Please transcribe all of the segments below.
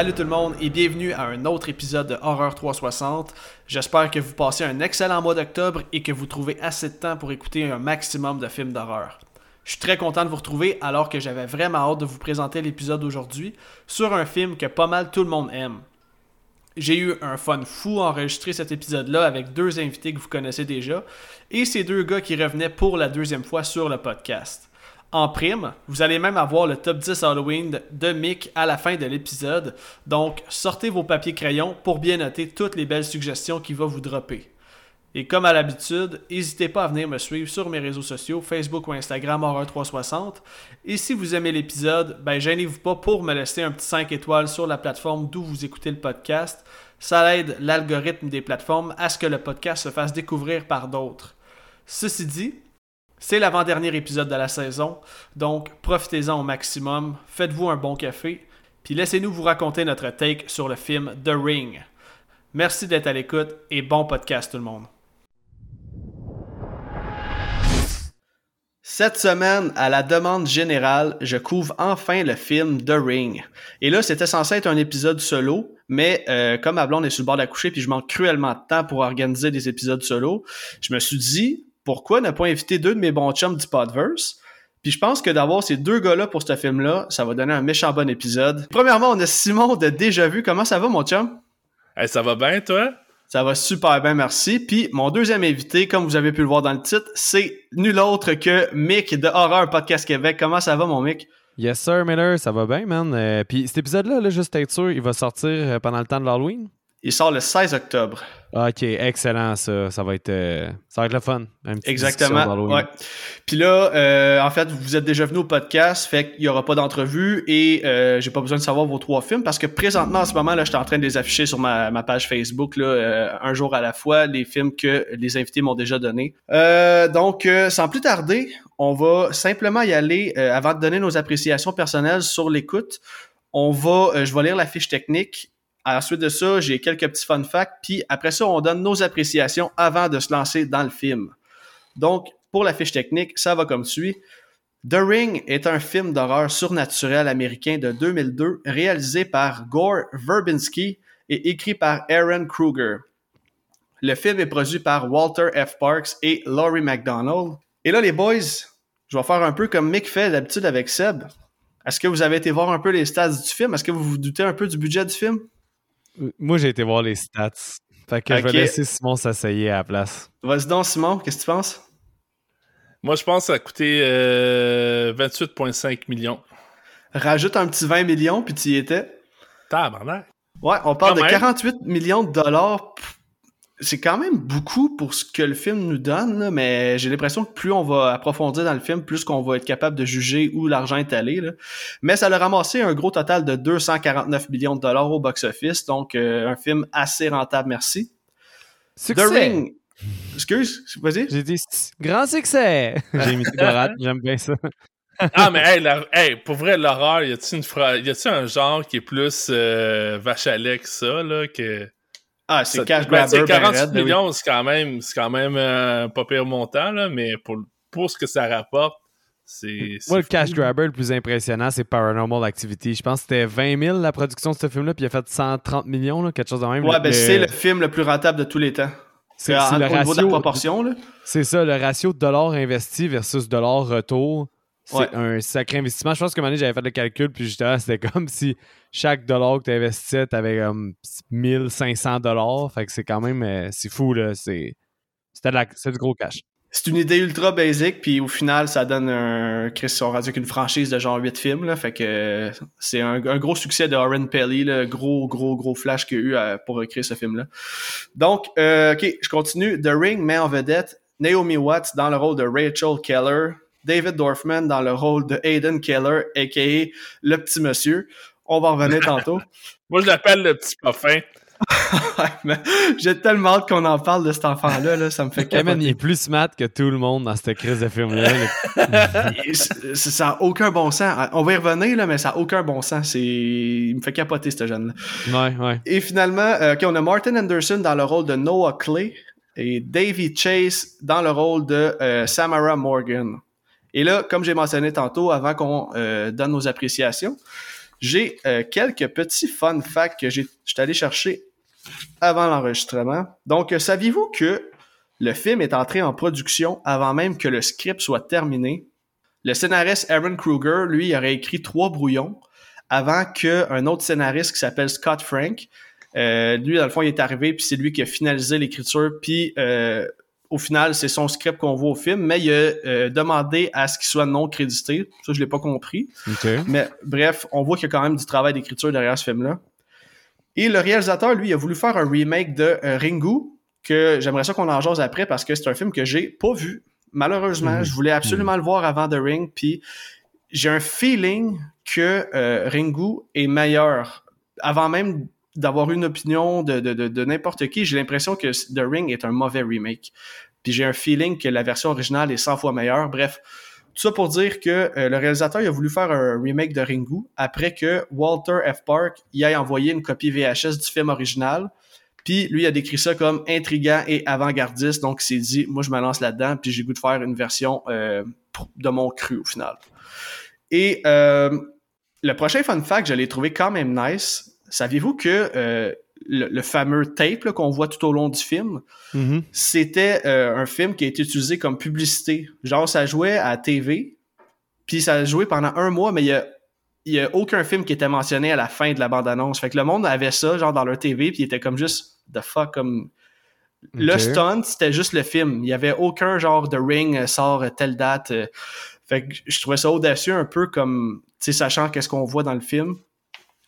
Salut tout le monde et bienvenue à un autre épisode de Horreur 360. J'espère que vous passez un excellent mois d'octobre et que vous trouvez assez de temps pour écouter un maximum de films d'horreur. Je suis très content de vous retrouver alors que j'avais vraiment hâte de vous présenter l'épisode d'aujourd'hui sur un film que pas mal tout le monde aime. J'ai eu un fun fou à enregistrer cet épisode-là avec deux invités que vous connaissez déjà et ces deux gars qui revenaient pour la deuxième fois sur le podcast. En prime, vous allez même avoir le top 10 Halloween de Mick à la fin de l'épisode, donc sortez vos papiers crayons pour bien noter toutes les belles suggestions qu'il va vous dropper. Et comme à l'habitude, n'hésitez pas à venir me suivre sur mes réseaux sociaux, Facebook ou Instagram Horror360. Et si vous aimez l'épisode, ben gênez-vous pas pour me laisser un petit 5 étoiles sur la plateforme d'où vous écoutez le podcast. Ça aide l'algorithme des plateformes à ce que le podcast se fasse découvrir par d'autres. Ceci dit, c'est l'avant-dernier épisode de la saison, donc profitez-en au maximum, faites-vous un bon café, puis laissez-nous vous raconter notre take sur le film The Ring. Merci d'être à l'écoute et bon podcast tout le monde. Cette semaine, à la demande générale, je couvre enfin le film The Ring. Et là, c'était censé être un épisode solo, mais euh, comme ma blonde est sur le bord d'accoucher puis je manque cruellement de temps pour organiser des épisodes solo, je me suis dit, pourquoi ne pas inviter deux de mes bons chums du Podverse? Puis je pense que d'avoir ces deux gars-là pour ce film-là, ça va donner un méchant bon épisode. Premièrement, on a Simon de Déjà Vu. Comment ça va, mon chum? Hey, ça va bien, toi? Ça va super bien, merci. Puis mon deuxième invité, comme vous avez pu le voir dans le titre, c'est nul autre que Mick de Horror Podcast Québec. Comment ça va, mon Mick? Yes, sir, Miller, ça va bien, man. Euh, puis cet épisode-là, là, juste être sûr, il va sortir euh, pendant le temps de l'Halloween? Il sort le 16 octobre. Ok, excellent ça. Ça va être, euh, ça va être le fun. Exactement. Ouais. Puis là, euh, en fait, vous êtes déjà venu au podcast, fait qu'il n'y aura pas d'entrevue et euh, j'ai pas besoin de savoir vos trois films parce que présentement, en ce moment, là, je suis en train de les afficher sur ma, ma page Facebook, là, euh, un jour à la fois, les films que les invités m'ont déjà donnés. Euh, donc, sans plus tarder, on va simplement y aller avant de donner nos appréciations personnelles sur l'écoute. On va, je vais lire la fiche technique Ensuite de ça, j'ai quelques petits fun facts, puis après ça, on donne nos appréciations avant de se lancer dans le film. Donc, pour la fiche technique, ça va comme suit. The Ring est un film d'horreur surnaturel américain de 2002 réalisé par Gore Verbinski et écrit par Aaron Kruger. Le film est produit par Walter F. Parks et Laurie McDonald. Et là, les boys, je vais faire un peu comme Mick fait d'habitude avec Seb. Est-ce que vous avez été voir un peu les stats du film? Est-ce que vous vous doutez un peu du budget du film? Moi, j'ai été voir les stats. Fait que je vais laisser Simon s'asseyer à la place. Vas-y donc, Simon, qu'est-ce que tu penses? Moi, je pense que ça a coûté euh, 28,5 millions. Rajoute un petit 20 millions, puis tu y étais. Tabarnak. Ouais, on parle de 48 millions de dollars c'est quand même beaucoup pour ce que le film nous donne, mais j'ai l'impression que plus on va approfondir dans le film, plus qu'on va être capable de juger où l'argent est allé. Mais ça a ramassé un gros total de 249 millions de dollars au box-office, donc euh, un film assez rentable, merci. Succès. The Ring. Excuse, vas-y. J'ai dit grand succès. J'ai mis j'aime bien ça. ah, mais hey, pour vrai, l'horreur, y a-t-il un genre qui est plus euh, vache à lait que ça, là, que... Ah, c'est cash ben, grabber. 40 ben millions, c'est quand même, c'est quand même euh, pas pire montant, là, mais pour, pour ce que ça rapporte, c'est. Moi, le cash grabber le plus impressionnant, c'est Paranormal Activity. Je pense que c'était 20 000 la production de ce film-là, puis il a fait 130 millions, là, quelque chose de même. Ouais, ben c'est le film le plus rentable de tous les temps. C'est le ratio de la proportion, là. C'est ça, le ratio de dollars investi versus dollars retour. C'est un sacré investissement. Je pense que j'avais fait le calcul, puis justement, c'était comme si chaque dollar que tu investissais, tu avais comme 1500 dollars. Fait que c'est quand même, euh, c'est fou, là. C'est du gros cash. C'est une idée ultra basique, puis au final, ça donne un. Chris, on qu'une franchise de genre 8 films, là. Fait que c'est un, gros succès de Oren Pelly, le gros, gros, gros flash qu'il y a eu euh, pour écrire ce film-là. Donc, euh, ok, je continue. The Ring met en vedette Naomi Watts dans le rôle de Rachel Keller, David Dorfman dans le rôle de Aiden Keller, a.k.a. le petit monsieur. On va revenir tantôt. Moi, je l'appelle le petit parfum. J'ai tellement hâte qu'on en parle de cet enfant-là, là, ça me fait capoter. il est plus smart que tout le monde dans cette crise de film-là. ça n'a aucun bon sens. On va y revenir, là, mais ça n'a aucun bon sens. Il me fait capoter, ce jeune-là. Ouais, ouais. Et finalement, euh, on a Martin Anderson dans le rôle de Noah Clay et Davy Chase dans le rôle de euh, Samara Morgan. Et là, comme j'ai mentionné tantôt, avant qu'on euh, donne nos appréciations, j'ai euh, quelques petits fun facts que j'ai allé chercher avant l'enregistrement. Donc, euh, saviez-vous que le film est entré en production avant même que le script soit terminé? Le scénariste Aaron Kruger, lui, aurait écrit trois brouillons avant qu'un autre scénariste qui s'appelle Scott Frank, euh, lui, dans le fond, il est arrivé, puis c'est lui qui a finalisé l'écriture, puis euh, au final, c'est son script qu'on voit au film, mais il a euh, demandé à ce qu'il soit non crédité. Ça, je l'ai pas compris. Mais bref, on voit qu'il y a quand même du travail d'écriture derrière ce film-là. Et le réalisateur, lui, a voulu faire un remake de Ringu, que j'aimerais ça qu'on en jase après parce que c'est un film que j'ai pas vu. Malheureusement, mhm. je voulais absolument mhm. le voir avant The Ring, puis j'ai un feeling que Ringu est meilleur avant même d'avoir une opinion de, n'importe qui, j'ai l'impression que The Ring est un mauvais remake. Puis j'ai un feeling que la version originale est 100 fois meilleure. Bref, tout ça pour dire que euh, le réalisateur a voulu faire un remake de Ringu après que Walter F. Park y ait envoyé une copie VHS du film original. Puis lui a décrit ça comme intrigant et avant-gardiste. Donc il s'est dit, moi je me lance là-dedans, puis j'ai goût de faire une version euh, de mon cru au final. Et euh, le prochain fun fact, je l'ai trouvé quand même nice. Saviez-vous que euh, le, fameux tape qu'on voit tout au long du film, mm-hmm. c'était euh, un film qui a été utilisé comme publicité? Genre, ça jouait à TV, puis ça a joué pendant un mois, mais il y a, y a aucun film qui était mentionné à la fin de la bande-annonce. Fait que le monde avait ça, genre, dans leur TV, puis il était comme juste, the fuck, comme... Le stunt, c'était juste le film. Il y avait aucun genre de ring euh, sort telle date. Fait que je trouvais ça audacieux un peu comme, tu sais, sachant qu'est-ce qu'on voit dans le film.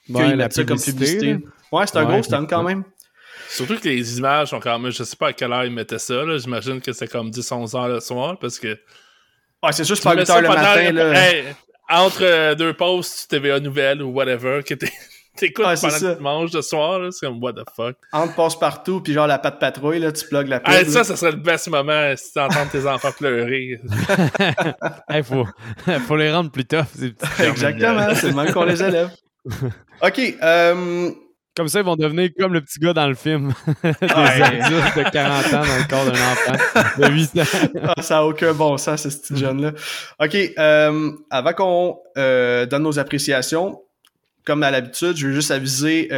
Ouais, la ça comme publicité. Ouais, c'est un gros stunt quand même. Surtout que les images sont quand même. Je sais pas à quelle heure ils mettaient ça. J'imagine que c'est comme 10-11 heures le soir parce que. Ouais, c'est juste pas 8 heures le matin. Là. entre euh, deux posts, TVA Nouvelles ou whatever, que t'écoutes pendant que tu manges le soir, c'est comme what the fuck? Entre passe-partout, puis genre la patte patrouille, là, tu plugues la pub. ça, ça serait le best moment si t'entends tes enfants pleurer. Il faut, faut les rendre plus tough, Exactement, c'est le même qu'on les élève. OK. Euh, comme ça, ils vont devenir comme le petit gars dans le film. Des adultes de 40 ans dans le corps d'un enfant de 8 ans. Ah, ça n'a aucun bon sens, ce petit jeune-là. OK. Euh, avant qu'on euh, donne nos appréciations, comme à l'habitude, je veux juste aviser...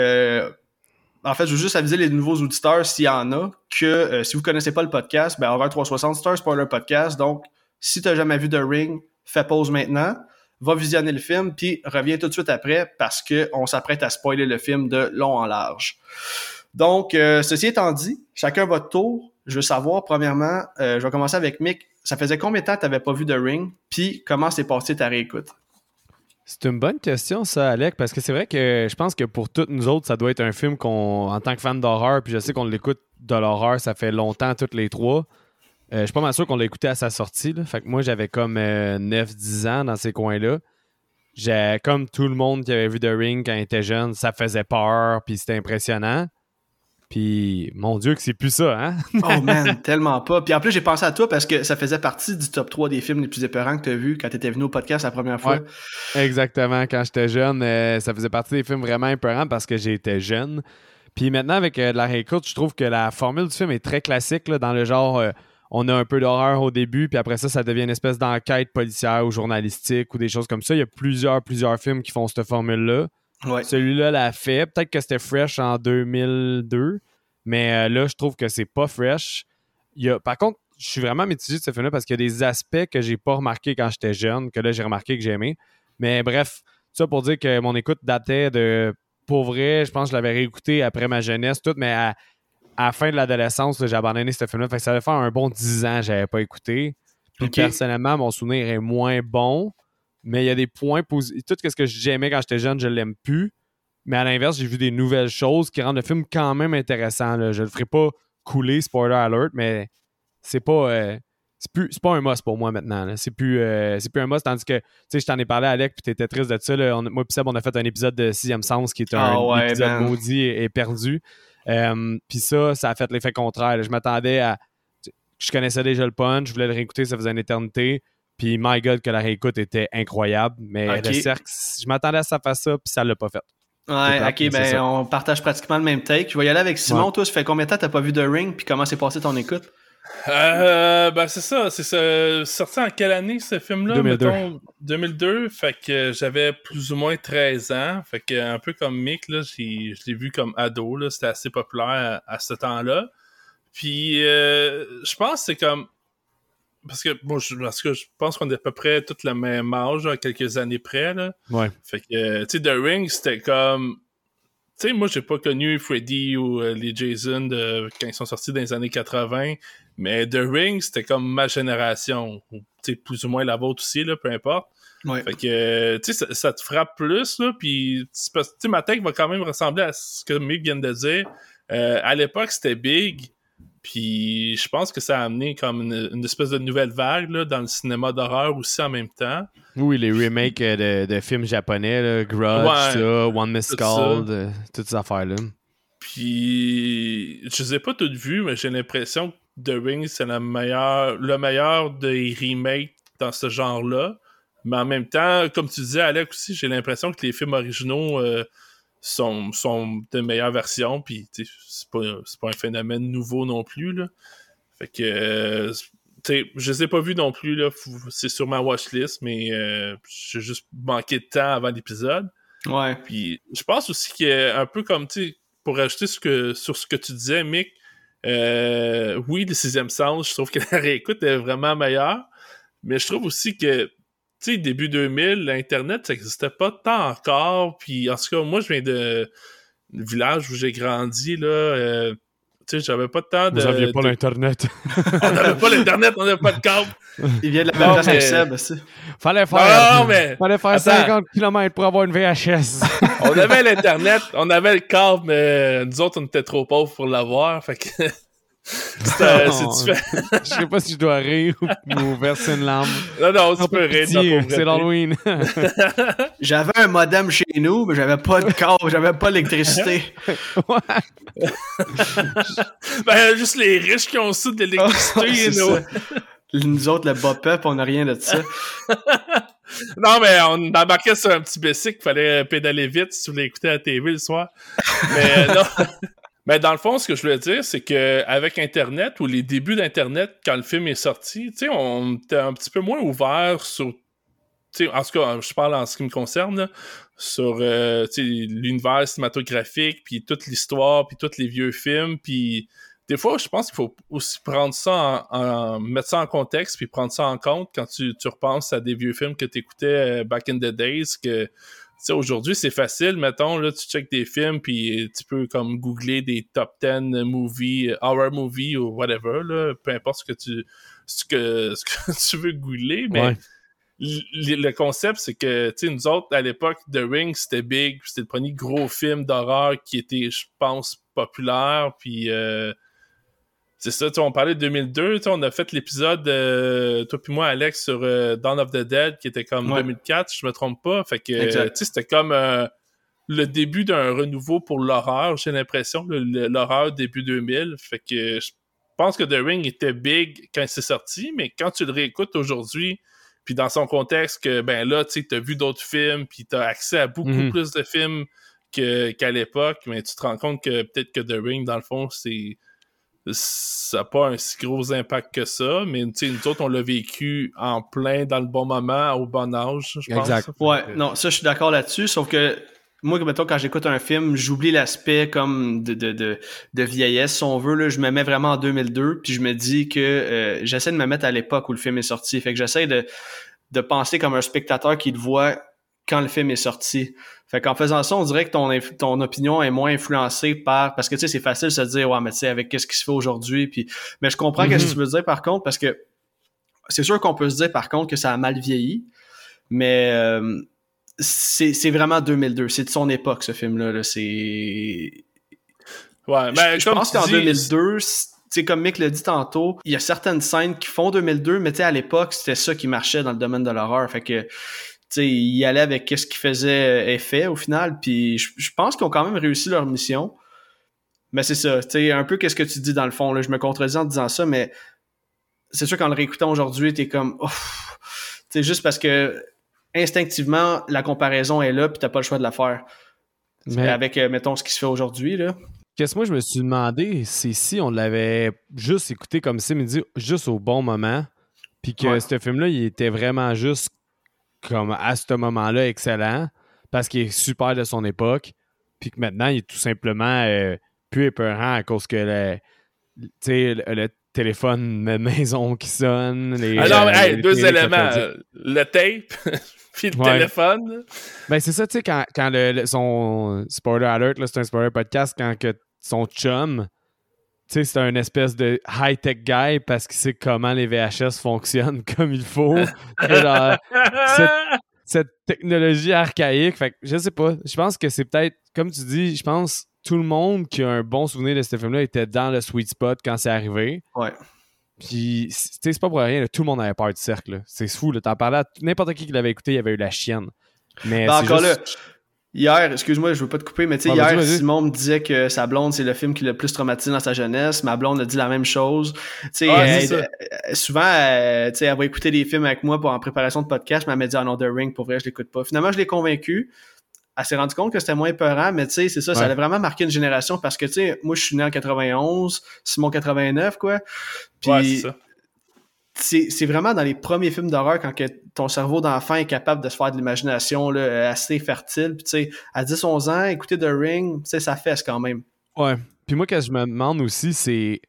en fait, je veux juste aviser les nouveaux auditeurs, s'il y en a, que si vous connaissez pas le podcast, ben, Horror 360, c'est un spoiler podcast. Donc, si tu n'as jamais vu The Ring, fais pause maintenant va visionner le film, puis reviens tout de suite après parce qu'on s'apprête à spoiler le film de long en large. Donc, euh, ceci étant dit, chacun votre tour. Je veux savoir, premièrement, euh, je vais commencer avec Mick. Ça faisait combien de temps que tu n'avais pas vu The Ring? Puis, comment s'est passé ta réécoute? C'est une bonne question, ça, Alec, parce que c'est vrai que je pense que pour toutes nous autres, ça doit être un film qu'on, en tant que fan d'horreur, puis je sais qu'on l'écoute de l'horreur, ça fait longtemps, toutes les trois. Euh, je suis pas mal sûr qu'on l'a écouté à sa sortie. Fait que moi, j'avais comme 9-10 euh, ans dans ces coins-là. J'ai comme tout le monde qui avait vu The Ring quand il était jeune, ça faisait peur, puis c'était impressionnant. Puis, mon Dieu, que c'est plus ça, hein? oh man, tellement pas. Puis en plus, j'ai pensé à toi parce que ça faisait partie du top 3 des films les plus épeurants que tu as vu quand tu étais venu au podcast la première fois. exactement. Quand j'étais jeune, euh, ça faisait partie des films vraiment épeurants parce que j'étais jeune. Puis maintenant, avec la réécoute, je trouve que la formule du film est très classique, dans le genre on a un peu d'horreur au début, puis après ça, ça devient une espèce d'enquête policière ou journalistique ou des choses comme ça. Il y a plusieurs, plusieurs films qui font cette formule-là. Celui-là l'a fait. Peut-être que c'était fresh en 2002, mais euh, là, je trouve que c'est pas fresh. Il y a, par contre, je suis vraiment mitigé de ce film-là parce qu'il y a des aspects que j'ai pas remarqué quand j'étais jeune, que là, j'ai remarqué que j'aimais. Mais bref, ça pour dire que mon écoute datait de. Pour vrai, je pense que je l'avais réécouté après ma jeunesse, tout, mais à, à la fin de l'adolescence, j'ai abandonné ce film-là. Fait ça allait faire un bon 10 ans que j'avais pas écouté. Puis personnellement, mon souvenir est moins bon. Mais il y a des points positifs. Tout ce que j'aimais quand j'étais jeune, je l'aime plus. Mais à l'inverse, j'ai vu des nouvelles choses qui rendent le film quand même intéressant. Là. Je le ferai pas couler, spoiler alert, mais c'est pas. Euh, c'est plus pas un must pour moi maintenant. C'est plus, euh, plus un must. Tandis que, tu sais, je t'en ai parlé, Alec, puis t'étais triste de ça. moi et Seb, on a fait un épisode de Sixième Sens qui est un ah épisode maudit et perdu. Euh, puis ça, ça a fait l'effet contraire. Je m'attendais à. Je connaissais déjà le punch, je voulais le réécouter, ça faisait une éternité. Puis, my God, que la réécoute était incroyable. Mais le cercle, je m'attendais à ça fasse ça, puis ça l'a pas fait. Ouais, ok, ben on partage pratiquement le même take. Je vais y aller avec Simon. Toi, ça fait combien de temps t'as pas vu The Ring, puis comment s'est passé ton écoute? Euh, ben c'est ça, c'est sorti en quelle année ce film-là? 2002. 2002, fait que j'avais plus ou moins 13 ans, fait que un peu comme Mick, là, je l'ai vu comme ado, là, c'était assez populaire à, ce temps-là. Puis euh, je pense que c'est comme... Parce que, bon, je, parce que je pense qu'on est à peu près tout le même âge, à quelques années près, là. Ouais. Fait que, tu sais, The Ring, c'était comme tu sais, moi, j'ai pas connu Freddy ou euh, les Jason de, quand ils sont sortis dans les années 80, mais The Ring, c'était comme ma génération. Tu sais, plus ou moins la vôtre aussi, là, peu importe. Ouais. Fait que, tu sais, ça, te frappe plus, là, puis, tu sais, ma tech va quand même ressembler à ce que Mick vient de dire. Euh, à l'époque, c'était big, puis je pense que ça a amené comme une, espèce de nouvelle vague là, dans le cinéma d'horreur aussi en même temps. Oui, les remakes euh, de, films japonais, là, Grudge, One Miss Call, toutes ces affaires-là. Puis je les ai pas toutes vues, mais j'ai l'impression que The Ring, c'est le meilleur, le meilleur des remakes dans ce genre-là. Mais en même temps, comme tu disais, Alex aussi, j'ai l'impression que les films originaux euh, sont, sont de meilleures versions, puis c'est pas, pas un phénomène nouveau non plus. Là. Fait que, euh, sais, je les ai pas vus non plus, là, c'est sur ma watchlist, mais euh, j'ai juste manqué de temps avant l'épisode. Ouais. Puis je pense aussi qu'il y a un peu comme, tu sais, pour ajouter ce que, sur ce que tu disais, Mick, euh, oui, le sixième sens, je trouve que la réécoute est vraiment meilleure, mais je trouve aussi que tu sais, début 2000, l'Internet, ça n'existait pas tant encore. Puis, en tout cas, moi, je viens de village où j'ai grandi, là. Euh, tu sais, j'avais pas de temps de. Vous aviez pas l'Internet. on n'avait pas l'Internet, on n'avait pas de câble. Il vient de la même place Seb, aussi. Fallait faire. Non, mais... Fallait faire 50 km pour avoir une VHS. on avait l'Internet, on avait le câble, mais nous autres, on était trop pauvres pour l'avoir. Fait que. C'est Je sais pas si je dois rire ou, verser une larme. Non, non, tu peux rire. C'est l'Halloween. j'avais un modem chez nous, mais j'avais pas de câble, j'avais pas d'électricité. ouais. ben, juste les riches qui ont ça de l'électricité. nous. nous autres, le bop-up, on n'a rien de ça. non, mais on embarquait sur un petit bicycle, il fallait pédaler vite si tu voulais écouter la TV le soir. Mais non. Mais dans le fond, ce que je voulais dire, c'est que avec Internet ou les débuts d'Internet, quand le film est sorti, tu sais, on était un petit peu moins ouvert sur. En tout cas, je parle en ce qui me concerne, sur euh, l'univers cinématographique, puis toute l'histoire, puis tous les vieux films, puis des fois, je pense qu'il faut aussi prendre ça en, mettre ça en contexte, puis prendre ça en compte quand tu, tu repenses à des vieux films que tu écoutais euh, back in the days, que aujourd'hui, c'est facile, mettons, là, tu checkes des films, puis tu peux comme googler des top 10 movies, horror movies ou whatever, là, peu importe ce que tu, ce que, ce que tu veux googler, mais le concept, c'est que, tu sais, nous autres, à l'époque, The Ring, c'était big, c'était le premier gros film d'horreur qui était, je pense, populaire, puis... Euh, c'est ça, on parlait de 2002, on a fait l'épisode, euh, toi puis moi, Alex, sur euh, Dawn of the Dead, qui était comme 2004, je me trompe pas. Fait que, c'était comme euh, le début d'un renouveau pour l'horreur, j'ai l'impression, l'horreur début 2000. Fait que je pense que The Ring était big quand c'est sorti, mais quand tu le réécoutes aujourd'hui, puis dans son contexte que, ben là, tu as vu d'autres films, puis tu as accès à beaucoup mm-hmm. plus de films qu'à l'époque, mais tu te rends compte que peut-être que The Ring, dans le fond, c'est ça n'a pas un si gros impact que ça, mais nous autres, on l'a vécu en plein, dans le bon moment, au bon âge, je pense. Exact. Ouais, non, ça, je suis d'accord là-dessus, sauf que moi, mettons, quand j'écoute un film, j'oublie l'aspect comme de, de, de, de, vieillesse, si on veut. Là, je me mets vraiment en 2002, puis je me dis que euh, j'essaie de me mettre à l'époque où le film est sorti. Fait que j'essaie de, de penser comme un spectateur qui le voit quand le film est sorti. Fait qu'en faisant ça, on dirait que ton, ton opinion est moins influencée par parce que tu sais c'est facile de se dire ouais mais tu sais avec qu'est-ce qui se fait aujourd'hui puis mais je comprends ce que tu veux dire par contre parce que c'est sûr qu'on peut se dire par contre que ça a mal vieilli mais euh, c'est vraiment 2002, c'est de son époque ce film là, c'est Ouais, ben, je, pense qu'en 2002 c'est comme Mick l'a dit tantôt, il y a certaines scènes qui font 2002, mais tu sais, à l'époque, c'était ça qui marchait dans le domaine de l'horreur. Fait que sais, ils allaient avec ce qui faisait effet au final. Puis je, pense qu'ils ont quand même réussi leur mission. Mais c'est ça, tu sais, un peu qu'est-ce que tu dis dans le fond. Là. Je me contredis en disant ça, mais c'est sûr qu'en le réécoutant aujourd'hui, t'es comme, tu juste parce que instinctivement, la comparaison est là, puis t'as pas le choix de la faire. Mais... Avec, euh, mettons, ce qui se fait aujourd'hui, là. qu'est-ce que moi je me suis demandé, c'est si on l'avait juste écouté comme ça, mais dit juste au bon moment, puis que ce film-là, il était vraiment juste comme à ce moment-là excellent, parce qu'il est super de son époque, puis que maintenant, il est tout simplement euh, plus épeurant à cause que le, le, le téléphone de maison qui sonne. Les, Alors, ah euh, deux éléments. Le tape, puis le téléphone. Ben, c'est ça, tu sais, quand, quand le, son spoiler alert, c'est un spoiler podcast, quand que son chum, sais, c'est un espèce de high-tech guy parce qu'il sait comment les VHS fonctionnent comme il faut. cette, cette, technologie archaïque, fait que je sais pas. Je pense que c'est peut-être, comme tu dis, je pense tout le monde qui a un bon souvenir de ce film-là était dans le sweet spot quand c'est arrivé. Ouais. Puis, tu sais, c'est pas pour rien, tout le monde avait peur du cercle. C'est fou, t'en parlais à n'importe qui qui l'avait écouté, il avait eu la chienne. Mais ben, encore là, hier, excuse-moi, je veux pas te couper, mais tu sais, hier, Simon me disait que sa blonde, c'est le film qui l'a plus traumatisé dans sa jeunesse. Ma blonde a dit la même chose. Tu sais, ah, souvent, tu sais, elle va écouter des films avec moi pour en préparation de podcast, mais elle m'a dit, ah non, The Ring, pour vrai, je l'écoute pas. Finalement, je l'ai convaincu elle s'est rendue compte que c'était moins peurant, mais tu sais, c'est ça, ça a vraiment marqué une génération parce que, tu sais, moi, je suis né en 91, Simon 89, quoi. Puis, c'est c'est vraiment dans les premiers films d'horreur quand que ton cerveau d'enfant est capable de se faire de l'imagination assez fertile. Puis, tu sais, à 10-11 ans, écouter The Ring, tu sais, ça fesse quand même. Ouais. Puis moi, que je me demande aussi, c'est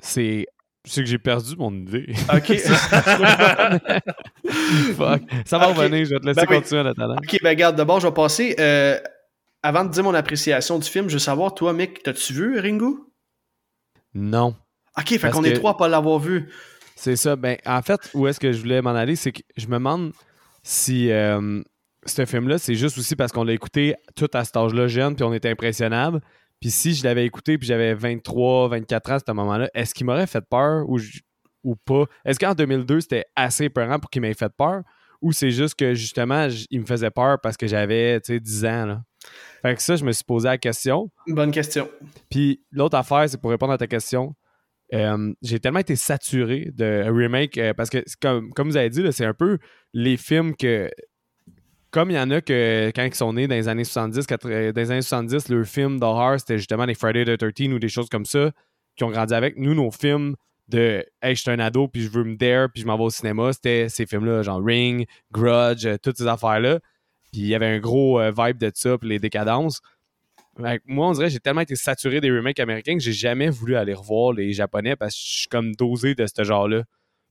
c'est c'est que j'ai perdu mon idée. OK. Fuck. Ça va revenir, je vais te laisser ben continuer oui. talent. OK, ben regarde, d'abord, je vais passer. Euh, avant de dire mon appréciation du film, je veux savoir, toi, Mick, t'as-tu vu Ringo? Non. OK, fait qu'on est trois à pas l'avoir vu. C'est ça. Ben, en fait, où est-ce que je voulais m'en aller, c'est que je me demande si euh, ce film-là, c'est juste aussi parce qu'on l'a écouté tout à cet âge-là jeune, puis on était impressionnable. Puis si je l'avais écouté puis j'avais 23, 24 ans à ce moment-là, est-ce qu'il m'aurait fait peur ou, ou pas? Est-ce qu'en 2002, c'était assez peurant pour qu'il m'ait fait peur? Ou c'est juste que justement, il me faisait peur parce que j'avais 10 ans? Là? Fait que ça, je me suis posé la question. Bonne question. Puis l'autre affaire, c'est pour répondre à ta question. Euh, j'ai tellement été saturé de remake euh, parce que, comme, comme vous avez dit, c'est un peu les films que comme il y en a que quand ils sont nés dans les années 70, dans les années 70, le film d'horreur, c'était justement les Friday the 13 ou des choses comme ça qui ont grandi avec. Nous, nos films de Hey, je suis un ado, puis je veux me dare, puis je m'en vais au cinéma, c'était ces films-là, genre Ring, Grudge, euh, toutes ces affaires-là. Puis il y avait un gros euh, vibe de ça, puis les décadences. Moi, on dirait j'ai tellement été saturé des remakes américains que j'ai jamais voulu aller revoir les japonais parce que je suis comme dosé de ce genre-là.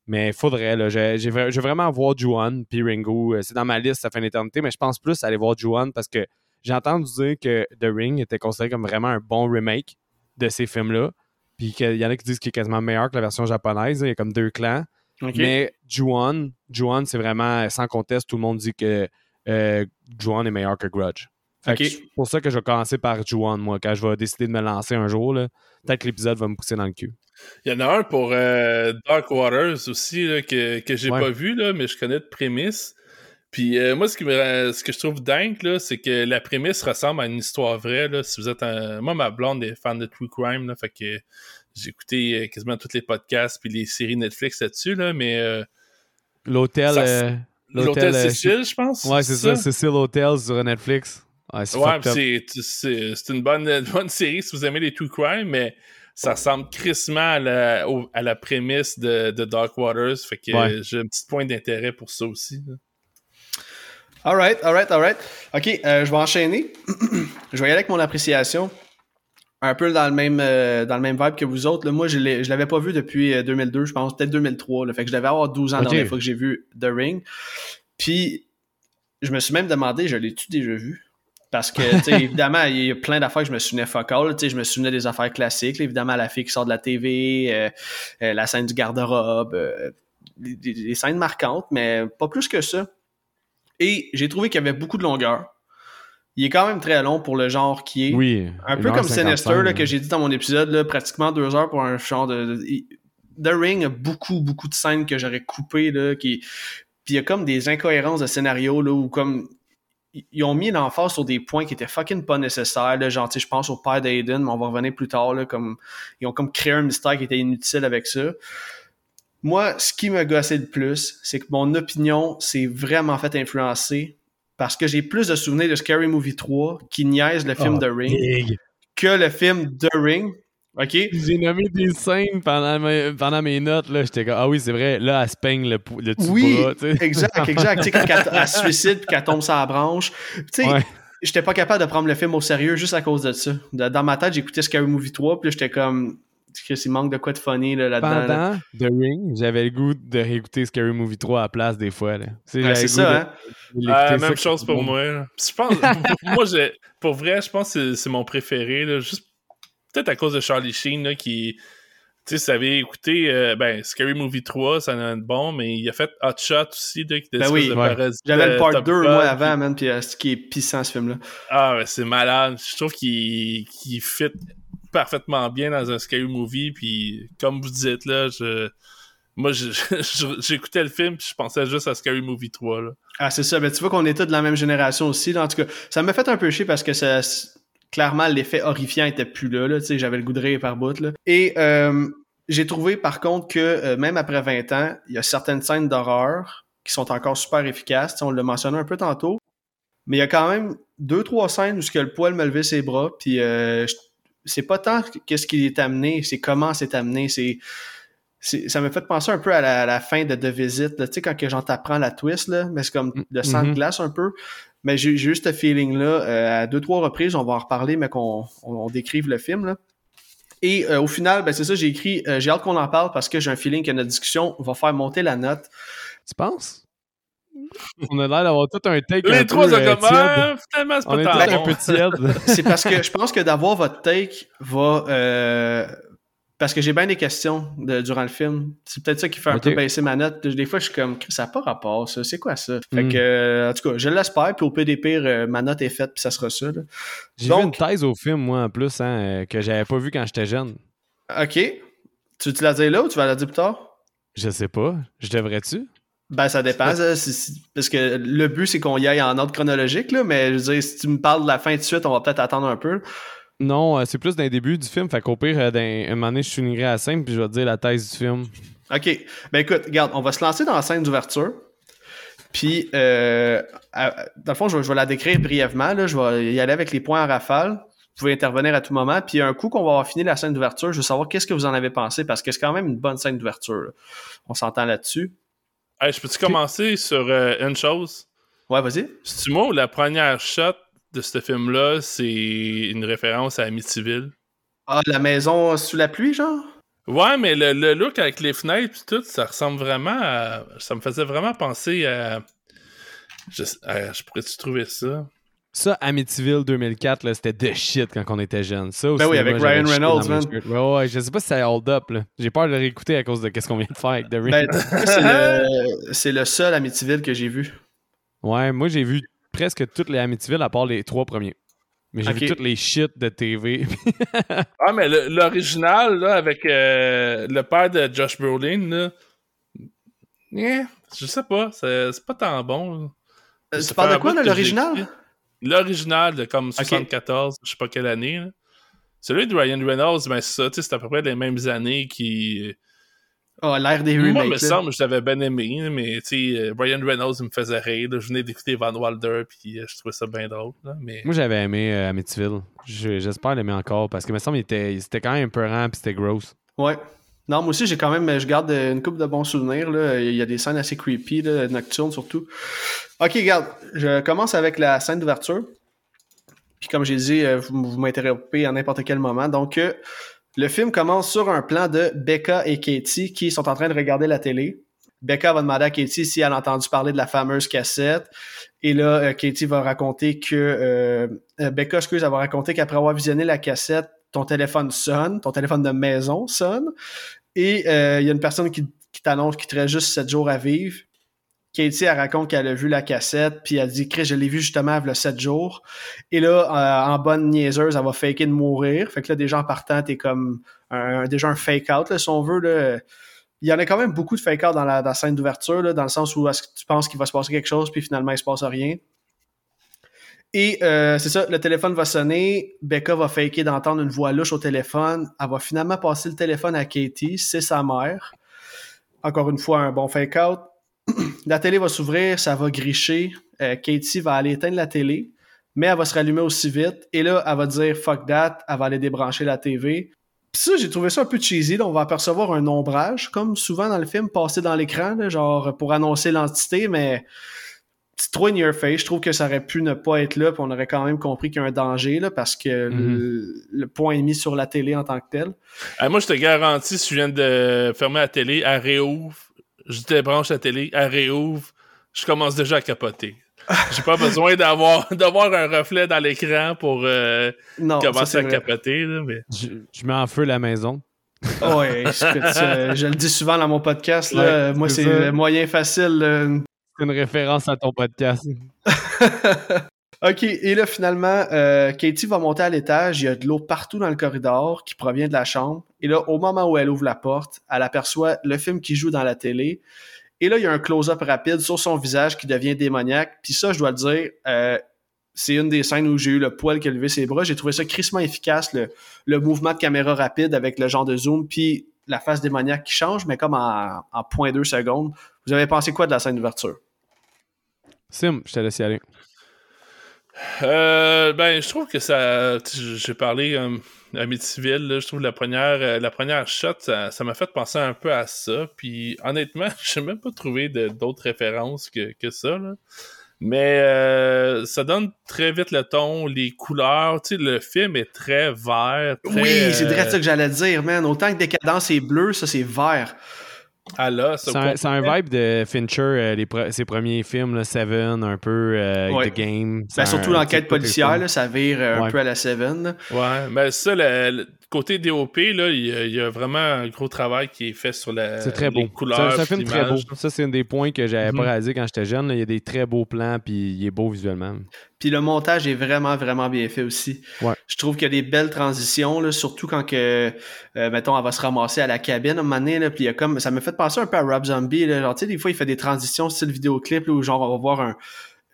Mais il faudrait, là. Je, vais vraiment voir Juan puis Ringo. Euh, c'est dans ma liste, ça fait une éternité, mais je pense plus aller voir Juan parce que j'ai entendu dire que The Ring était considéré comme vraiment un bon remake de ces films-là. Puis qu'il y en a qui disent qu'il est quasiment meilleur que la version japonaise. Il y a comme deux clans. Mais Juan, Juan c'est vraiment, sans conteste, tout le monde dit que euh, Juan est meilleur que Grudge. C'est pour ça que je vais commencer par Juan, moi, quand je vais décider de me lancer un jour. Peut-être que l'épisode va me pousser dans le cul. Il y en a un pour euh, Dark Waters aussi que, que j'ai pas vu, là, mais je connais de prémisse. Puis euh, moi, ce, qui me, ce que je trouve dingue, c'est que la prémisse ressemble à une histoire vraie. Là, si vous êtes un... Moi, ma blonde est fan de True Crime, là, fait que j'ai écouté euh, quasiment tous les podcasts puis les séries Netflix là-dessus, là, mais... L'hôtel... L'hôtel Cécile, je pense. Ouais, c'est ça, Cécile Hotel sur Netflix. Ouais, c'est une bonne, bonne série si vous aimez les True Crime, mais ça ressemble crissement à la, à la prémisse de, de, Dark Waters. Fait que j'ai un petit point d'intérêt pour ça aussi. Alright, alright, alright. Ok, euh, je vais enchaîner. je vais y aller avec mon appréciation. Un peu dans le même euh, dans le même vibe que vous autres. moi, je ne l'avais pas vu depuis 2002, euh, je pense, peut-être 2003. Là, fait que je devais avoir 12 ans la dernière fois que j'ai vu The Ring. Puis, je me suis même demandé, je l'ai-tu déjà vu? Parce que, évidemment, il y a plein d'affaires que je me souvenais focal. Je me souvenais des affaires classiques. évidemment, la fille qui sort de la TV, euh, euh, la scène du garde-robe, euh, des, scènes marquantes, mais pas plus que ça. Et j'ai trouvé qu'il y avait beaucoup de longueur. Il est quand même très long pour le genre qui est. Oui. Un peu comme Sinister, là, que j'ai dit dans mon épisode, là, pratiquement deux heures pour un genre de. The Ring a beaucoup, beaucoup de scènes que j'aurais coupées, là, qui. Puis il y a comme des incohérences de scénario, là, où comme ils ont mis l'emphase sur des points qui étaient fucking pas nécessaires. Là, genre, je pense au père d'Aiden, mais on va revenir plus tard. Là, comme, ils ont comme créé un mystère qui était inutile avec ça. Moi, ce qui me gossait le plus, c'est que mon opinion s'est vraiment fait influencer parce que j'ai plus de souvenirs de Scary Movie 3 qui niaise le film de oh, Ring que le film The Ring. OK? J'ai nommé des scènes pendant mes, pendant mes notes. là. J'étais comme, ah oui, c'est vrai, là, elle se peigne le, le dessus Oui, du bras. tu sais. exact, exact. Tu sais, quand elle, elle se suicide puis qu'elle tombe sur la branche. Tu sais, Ouais. j'étais pas capable de prendre le film au sérieux juste à cause de ça. De- dans ma tête, j'écoutais Scary Movie 3, puis là, j'étais comme. Chris, il manque de quoi de funny là, là-dedans. là. Pendant The Ring, j'avais le goût de réécouter Scary Movie 3 à la place des fois. là. Ouais, c'est ça, de- hein? l'écouter même ça chose pour bon. moi. Je pense, moi, j'ai, pour vrai, je pense que c'est- c'est mon préféré. Là, juste peut-être à cause de Charlie Sheen là, qui, tu sais, ça avait écouté, euh, ben, Scary Movie 3, ça en a bon, mais il a fait Hot Shot aussi, là, qui Ben oui, de ouais. J'avais le part Top 2, Gun, moi, avant, man, puis euh, ce qui est pissant, ce film-là. Ah, ouais, c'est malade. Je trouve qu'il fit parfaitement bien dans un scary movie. Puis, comme vous dites, là, je, moi, j'écoutais le film puis je pensais juste à Scary Movie 3. Là. Ah, c'est ça. Ben, tu vois qu'on était de la même génération aussi. Là. En tout cas, ça m'a fait un peu chier parce que ça, clairement, l'effet horrifiant était plus là. là. Tu sais, J'avais le goût de rire par bout. Là. Et euh, j'ai trouvé, par contre, que euh, même après 20 ans, il y a certaines scènes d'horreur qui sont encore super efficaces. On l'a mentionné un peu tantôt. Mais il y a quand même deux, trois scènes où ce que le poil me levait ses bras. Puis euh, c'est pas tant qu'est-ce qui est amené, c'est comment c'est amené. C'est ça m'a fait penser un peu à la, à la fin de The Visit, là, tu sais, quand que j'en t'apprends la twist, là, mais c'est comme le sang de Mhm. glace un peu. Mais j'ai eu ce feeling-là euh, à deux, trois reprises, on va en reparler, mais qu'on on, on décrive le film. Là. Et euh, au final, ben, c'est ça, j'ai écrit, euh, j'ai hâte qu'on en parle parce que j'ai un feeling que notre discussion va faire monter la note. Tu penses? On a l'air d'avoir tout un take un Les trois peu, euh, tiède. finalement, c'est pas tous tant un bon. peu tiède. C'est parce que je pense que d'avoir votre take va... parce que j'ai bien des questions de- durant le film. C'est peut-être ça qui fait un peu baisser ma note. Des fois, je suis comme, ça n'a pas rapport, ça. C'est quoi ça? Fait Mm. que, en tout cas, je l'espère. Puis au pires, euh, ma note est faite, puis ça sera ça. J'ai vu une thèse au film, moi, en plus, hein, euh, que j'avais pas vu quand j'étais jeune. OK. Tu, tu la dire là ou tu vas la dire plus tard? Je sais pas. Je devrais-tu? Ben, ça dépend. ça. Parce que le but, c'est qu'on y aille en ordre chronologique, là. Mais je veux dire, si tu me parles de la fin tout de suite, on va peut-être attendre un peu. Non, euh, c'est plus dans les débuts du film. Fait qu'au pire, euh, d'un- un moment donné, je soulignerai à la scène puis je vais te dire la thèse du film. OK. Ben écoute, regarde, on va se lancer dans la scène d'ouverture. Puis, euh, à- dans le fond, je, vais- je vais la décrire brièvement. Là. Je vais y aller avec les points en rafale. Vous pouvez intervenir à tout moment. Puis, un coup qu'on va avoir fini la scène d'ouverture, je veux savoir qu'est-ce que vous en avez pensé parce que c'est quand même une bonne scène d'ouverture. On s'entend là-dessus. Hey, je peux-tu commencer sur euh, une chose? Ouais, vas-y. C'est-tu moi ou la première shot? De ce film-là, c'est une référence à Amityville? Ah, la maison sous la pluie, genre? Ouais, mais le, le look avec les fenêtres et tout, ça ressemble vraiment à. Ça me faisait vraiment penser à. Je, à- je pourrais-tu trouver ça? Ça, Amityville 2004, là, c'était de shit quand on était jeune. Ça, au Ben oui, avec Ryan Reynolds, man. Ouais, ouais, je sais pas si ça hold up, là. J'ai peur de le réécouter à cause de qu'est-ce qu'on vient de faire avec The Ring. Ben, c'est le, c'est le seul Amityville que j'ai vu. Ouais, moi, j'ai vu presque toutes les Amityville à part les trois premiers. Mais j'ai vu toutes les shit de TV. Ah, mais l'original, là, avec euh, le père de Josh Brolin, là. eh, je sais pas, c'est pas tant bon. Euh, tu parles de quoi, l'original? L'original de comme 74, je sais pas quelle année. là. Celui de Ryan Reynolds, ben c'est ça, tu sais, c'est à peu près les mêmes années qui. Ah, l'air des Moi, remakes. me là. semble, je l'avais bien aimé, mais tu sais, euh, Ryan Reynolds il me faisait rire. là. Je venais d'écouter Van Wilder, puis euh, je trouvais ça bien drôle. là, mais... moi, j'avais aimé euh, Amityville. Je- J'espère l'aimer encore parce que, me semble, il était, c'était quand même peurant puis c'était gross. Ouais. Non, moi aussi, j'ai quand même, je garde une couple de bons souvenirs. Là. Il y a des scènes assez creepy, là, nocturnes surtout. Ok, regarde, je commence avec la scène d'ouverture. Puis comme j'ai dit, euh, vous, vous m'interrompez à n'importe quel moment. Donc, euh, le film commence sur un plan de Becca et Katie qui sont en train de regarder la télé. Becca va demander à Katie si elle a entendu parler de la fameuse cassette. Et là, euh, Katie va raconter que... euh, euh, Becca, excuse, elle va raconter qu'après avoir visionné la cassette, ton téléphone sonne, ton téléphone de maison sonne. Et euh, il y a une personne qui, t'annonce qu'il te reste juste 7 jours à vivre. Katie, elle raconte qu'elle a vu la cassette, puis elle dit, Chris, je l'ai vu justement il a 7 jours. Et là, euh, en bonne niaiseuse, elle va faker de mourir. Fait que là, déjà en partant, t'es comme un, déjà un fake-out, là, si on veut. Là. Il y en a quand même beaucoup de fake-out dans la, dans la scène d'ouverture, dans le sens où est-ce que tu penses qu'il va se passer quelque chose, puis finalement, il se passe rien. Et euh, c'est ça, le téléphone va sonner, Becca va faker d'entendre une voix louche au téléphone, elle va finalement passer le téléphone à Katie, c'est sa mère. Encore une fois, un bon fake-out. La télé va s'ouvrir, ça va gricher, Euh, Katie va aller éteindre la télé, mais elle va se rallumer aussi vite. Et là, elle va dire fuck that, elle va aller débrancher la TV. Puis ça, j'ai trouvé ça un peu cheesy. Là. On va apercevoir un ombrage, comme souvent dans le film, passé dans l'écran, genre pour annoncer l'entité, mais c'est trop in your face. Je trouve que ça aurait pu ne pas être là, puis on aurait quand même compris qu'il y a un danger, là, parce que Mhm. le, point est mis sur la télé en tant que tel. Ah, moi, je te garantis, si je viens de fermer la télé, elle réouvre, je débranche la télé, elle réouvre, je commence déjà à capoter. J'ai pas besoin d'avoir d'avoir un reflet dans l'écran pour euh, Non, commencer à vrai. capoter. Là, mais... Je, je mets en feu la maison. Ouais, écoute, euh, je le dis souvent dans mon podcast. Là, Ouais, moi, c'est le moyen facile. C'est une référence à ton podcast. OK, et là, finalement, euh, Katie va monter à l'étage. Il y a de l'eau partout dans le corridor qui provient de la chambre. Et là, au moment où elle ouvre la porte, elle aperçoit le film qui joue dans la télé. Et là, il y a un close-up rapide sur son visage qui devient démoniaque. Puis ça, je dois le dire, euh, c'est une des scènes où j'ai eu le poil qui a levé ses bras. J'ai trouvé ça crissement efficace, le, mouvement de caméra rapide avec le genre de zoom, puis la face démoniaque qui change, mais comme en, en 0.2 secondes. Vous avez pensé quoi de la scène d'ouverture? Sim, je te laisse y aller. Euh, ben, je trouve que ça. J'ai parlé euh, à Amityville, là, je trouve la première, euh, la première shot, ça m'a fait penser un peu à ça. Puis honnêtement, j'ai même pas trouvé d'autres références que, que ça. Là. Mais ça donne très vite le ton, les couleurs. Tu sais, le film est très vert. Très, oui, c'est direct ça que j'allais dire, man. Autant que Décadence est bleu, ça c'est vert. À l'os. C'est un, c'est un vibe de Fincher, euh, les pre- ses premiers films, là, Seven, un peu, euh, Ouais. The Game. Ben, surtout un- l'enquête policière, là, ça vire euh, un Ouais. peu à la Seven. là. Ouais, mais ça, le, le côté DOP, là, il y, a, il y a vraiment un gros travail qui est fait sur la, C'est très les beau. couleurs. C'est un- film très beau. Ça, c'est un des points que j'avais Mhm. pas réalisé quand j'étais jeune. là. Il y a des très beaux plans, puis il est beau visuellement. Puis le montage est vraiment, vraiment bien fait aussi. Ouais. Je trouve qu'il y a des belles transitions, là, surtout quand que, euh, mettons, elle va se ramasser à la cabine à un moment donné, là, puis il y a comme, ça me fait penser un peu à Rob Zombie, là, genre, tu sais, des fois, il fait des transitions style vidéoclip, là, où genre, on va voir un,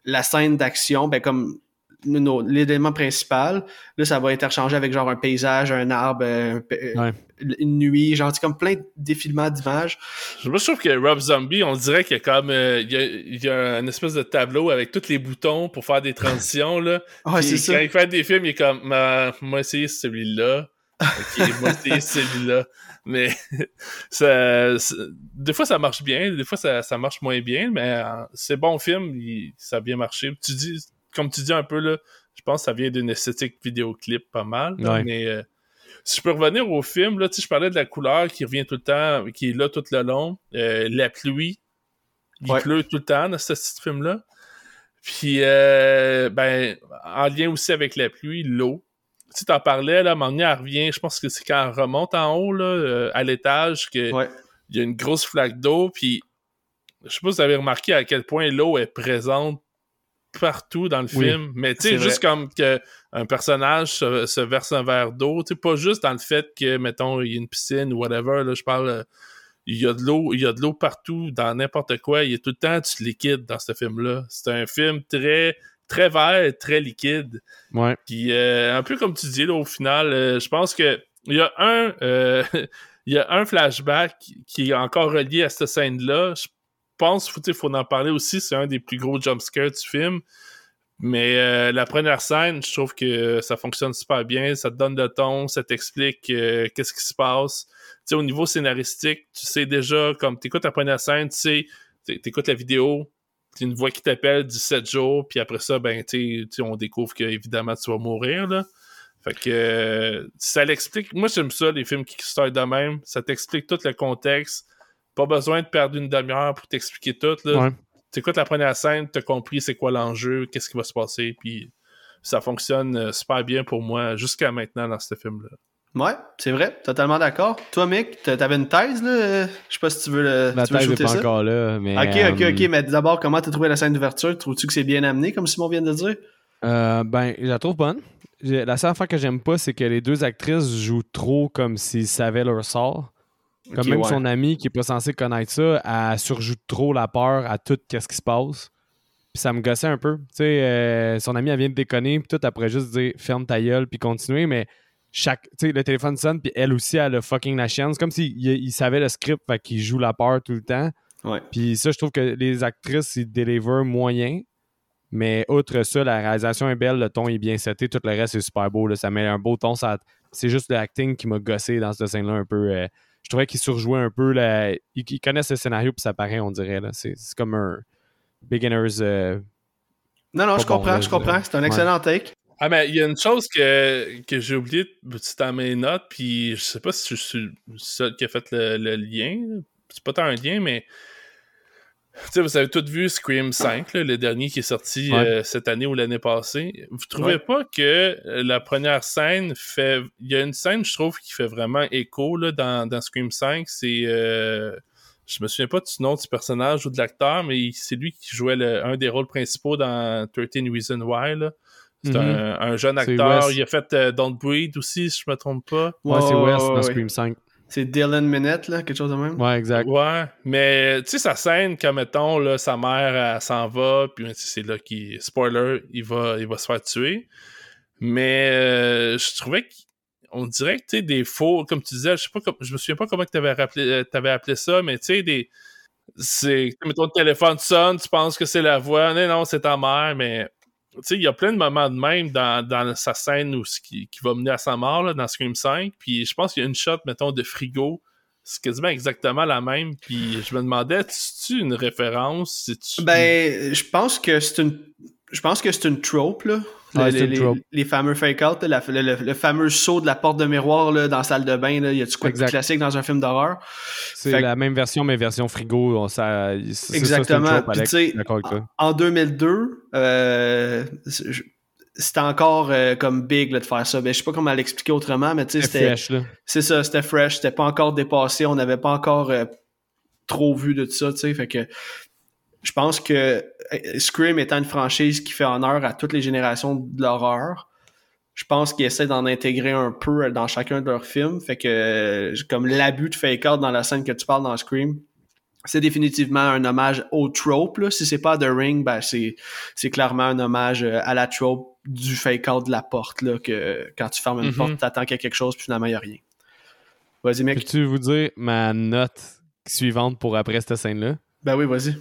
la scène d'action, ben, comme l'élément principal, là, ça va interchanger avec genre un paysage, un arbre, un euh, Ouais. une nuit, genre, c'est comme plein de défilements d'images. Je trouve que Rob Zombie, on dirait qu'il y a comme euh, il y a, il y a une espèce de tableau avec tous les boutons pour faire des transitions. Là. Ouais, Puis c'est ça. Quand il fait des films, il est comme euh, moi essayer celui-là. Ok, moi essayer celui-là. Mais ça, ça- des fois ça marche bien, des fois ça, ça marche moins bien, mais euh, c'est bon film, il- ça a bien marché. Tu dis, comme tu dis un peu là, je pense que ça vient d'une esthétique vidéoclip pas mal. là, Ouais. Mais euh, si je peux revenir au film, là, tu sais, je parlais de la couleur qui revient tout le temps, qui est là tout le long. Euh, la pluie, il Ouais. pleut tout le temps dans ce petit film-là. Puis, euh, ben, en lien aussi avec la pluie, l'eau. Tu t'en parlais, là, à un moment donné, elle revient, je pense que c'est quand elle remonte en haut, là, à l'étage, que Ouais. il y a une grosse flaque d'eau, puis je sais pas si vous avez remarqué à quel point l'eau est présente partout dans le Oui, film, mais tu sais, c'est juste comme que un personnage se, se verse un verre d'eau, tu sais, pas juste dans le fait que, mettons, il y a une piscine ou whatever, là, je parle, euh, il y a de l'eau, il y a de l'eau partout, dans n'importe quoi, il y a tout le temps du liquide dans ce film-là. C'est un film très, très vert, et très liquide. Ouais. Puis euh, un peu comme tu dis là, au final, euh, je pense que il y a un euh, il y a un flashback qui est encore relié à cette scène-là. Je pense qu'il faut, en parler aussi, c'est un des plus gros jumpscares du film. Mais euh, la première scène, je trouve que ça fonctionne super bien, ça te donne le ton, ça t'explique euh, qu'est-ce qui se passe. Tu sais, au niveau scénaristique, tu sais déjà, comme t'écoutes la première scène, tu sais, t'é- t'écoutes la vidéo, t'as une voix qui t'appelle 17 jours, puis après ça, ben, tu on découvre que évidemment tu vas mourir, là. Fait que euh, ça l'explique. Moi, j'aime ça, les films qui startent de même. Ça t'explique tout le contexte. Pas besoin de perdre une demi-heure pour t'expliquer tout. Là. Ouais. T'écoutes la première scène, t'as compris c'est quoi l'enjeu, qu'est-ce qui va se passer, puis ça fonctionne euh, super bien pour moi jusqu'à maintenant dans ce film-là. Ouais, c'est vrai, totalement d'accord. Toi, Mick, t'a- t'avais une thèse, là? euh, Je sais pas si tu veux, le, La tu veux thèse n'est shooter pas ça. encore là. Mais, Ok, ok, euh, ok, mais d'abord, comment t'as trouvé la scène d'ouverture? Trouves-tu que c'est bien amené, comme Simon vient de le dire? Euh, ben, je la trouve bonne. La seule affaire que j'aime pas, c'est que les deux actrices jouent trop comme s'ils savaient leur sort. Comme même ouais. son amie qui est pas censée connaître ça, elle surjoue trop la peur à tout ce qui se passe. Puis ça me gossait un peu. Tu sais, euh, son amie, elle vient de déconner, puis tout, après juste dire ferme ta gueule, puis continuer, mais chaque, tu sais, le téléphone sonne, puis elle aussi, elle a fucking la chienne. C'est comme s'il il, il savait le script, fait qu'il joue la peur tout le temps. Ouais. Puis ça, je trouve que les actrices, ils deliver moyen. Mais outre ça, la réalisation est belle, le ton est bien seté, tout le reste est super beau. Là, ça met un beau ton. Ça... C'est juste l'acting qui m'a gossé dans cette scène-là un peu. Euh, je trouvais qu'il surjouait un peu. Là... Ils, connaissent le scénario puis ça paraît, on dirait. C'est comme un beginner's. Euh, non, non, je comprends, je comprends. C'est un excellent take. Ah, mais il y a une chose que, que j'ai oublié, c'est dans mes notes, puis je sais pas si je suis le seul qui a fait le, lien. C'est pas tant un lien, mais. Tu sais, vous avez tous vu Scream 5, le dernier qui est sorti euh, cette année ou l'année passée. Vous trouvez pas que la première scène fait. Il y a une scène, je trouve, qui fait vraiment écho là, dans, dans Scream 5. C'est. Euh... Je me souviens pas du nom du personnage ou de l'acteur, mais c'est lui qui jouait un des rôles principaux dans 13 Reasons Why. Là. C'est mhm. un, jeune acteur. Il a fait euh, Don't Breed aussi, si je me trompe pas. Ouais, c'est West dans Scream 5. C'est Dylan Minette, là, quelque chose de même? Ouais, exact. Ouais, mais tu sais, sa scène, comme mettons, là, sa mère, s'en va, puis c'est là qu'il. Spoiler, il va, il va se faire tuer. Mais euh, je trouvais qu'on dirait que, tu sais, des faux, comme tu disais, je sais pas, je me souviens pas comment tu avais, euh, avais appelé ça, mais tu sais, des. C'est. Mettons, le téléphone sonne, tu penses que c'est la voix. Non, non, c'est ta mère, mais sais, il y a plein de moments de même dans, sa scène qui, va mener à sa mort là, dans Scream 5. Puis je pense qu'il y a une shot, mettons, de frigo. C'est quasiment exactement la même. Puis je me demandais, tu une référence? Ben, je pense que c'est une. Je pense que c'est une trope, là les, fameux fake-out, le, fameux saut de la porte de miroir là, dans la salle de bain, il y a du quoi de classique dans un film d'horreur? C'est la même version, mais version frigo. ça, Exactement. en, 2002, euh, c'était encore euh, comme big de faire ça. Ben, je sais pas comment l'expliquer autrement, mais c'était. C'est ça, c'était fresh. C'était pas encore dépassé. On n'avait pas encore euh, trop vu de ça. Fait que je pense que euh, Scream étant une franchise qui fait honneur à toutes les générations de l'horreur, je pense qu'ils essaient d'en intégrer un peu dans chacun de leurs films. Fait que, euh, comme l'abus de fake out dans la scène que tu parles dans Scream, c'est définitivement un hommage au trope. Là. Si c'est pas The Ring, ben c'est, c'est clairement un hommage euh, à la trope du fake out de la porte. Là, que quand tu fermes une porte, mm-hmm. t'attends qu'il y a quelque chose, puis finalement, il n'y a rien. Vas-y, mec. Peux-tu vous dire ma note suivante pour après cette scène-là? Ben oui, vas-y.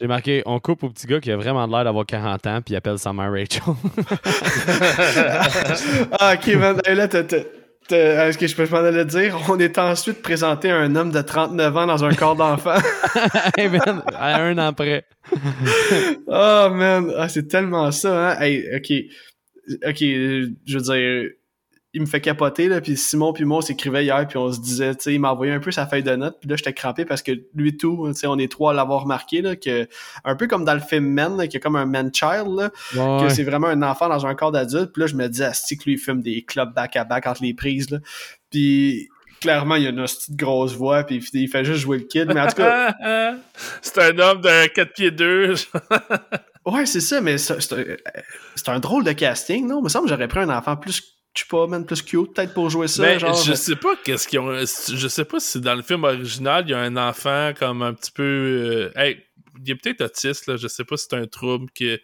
J'ai marqué on coupe au petit gars qui a vraiment l'air d'avoir 40 ans, puis il appelle sa mère Rachel. ah, ok, man. Là, Est-ce que je peux demander le dire? On est ensuite présenté un homme de 39 ans dans un corps d'enfant. hey man, un an après. oh man, ah, c'est tellement ça, hein? Hey, ok. Ok, je veux dire, il me fait capoter là puis Simon puis moi on s'écrivait hier puis on se disait tu sais il m'a envoyé un peu sa feuille de notes puis là j'étais crampé parce que lui tout tu sais on est trois à l'avoir remarqué là que un peu comme dans le film Men là, qui est comme un man child là que c'est vraiment un enfant dans un corps d'adulte puis là je me disais asti que lui il filme des clubs back à back entre les prises là puis clairement, il y a une petite grosse voix, puis il fait juste jouer le kid. Mais en tout cas. c'est un homme de 4 pieds 2. ouais, c'est ça, mais c'est un, un, drôle de casting, non? Il me semble que j'aurais pris un enfant plus je sais pas, man, plus cute, peut-être pour jouer ça. Mais je sais pas qu'est-ce qu'ils ont. Je sais pas si dans le film original, il y a un enfant comme un petit peu. Euh, hey, il est peut-être autiste, là. Je sais pas si c'est un trouble que.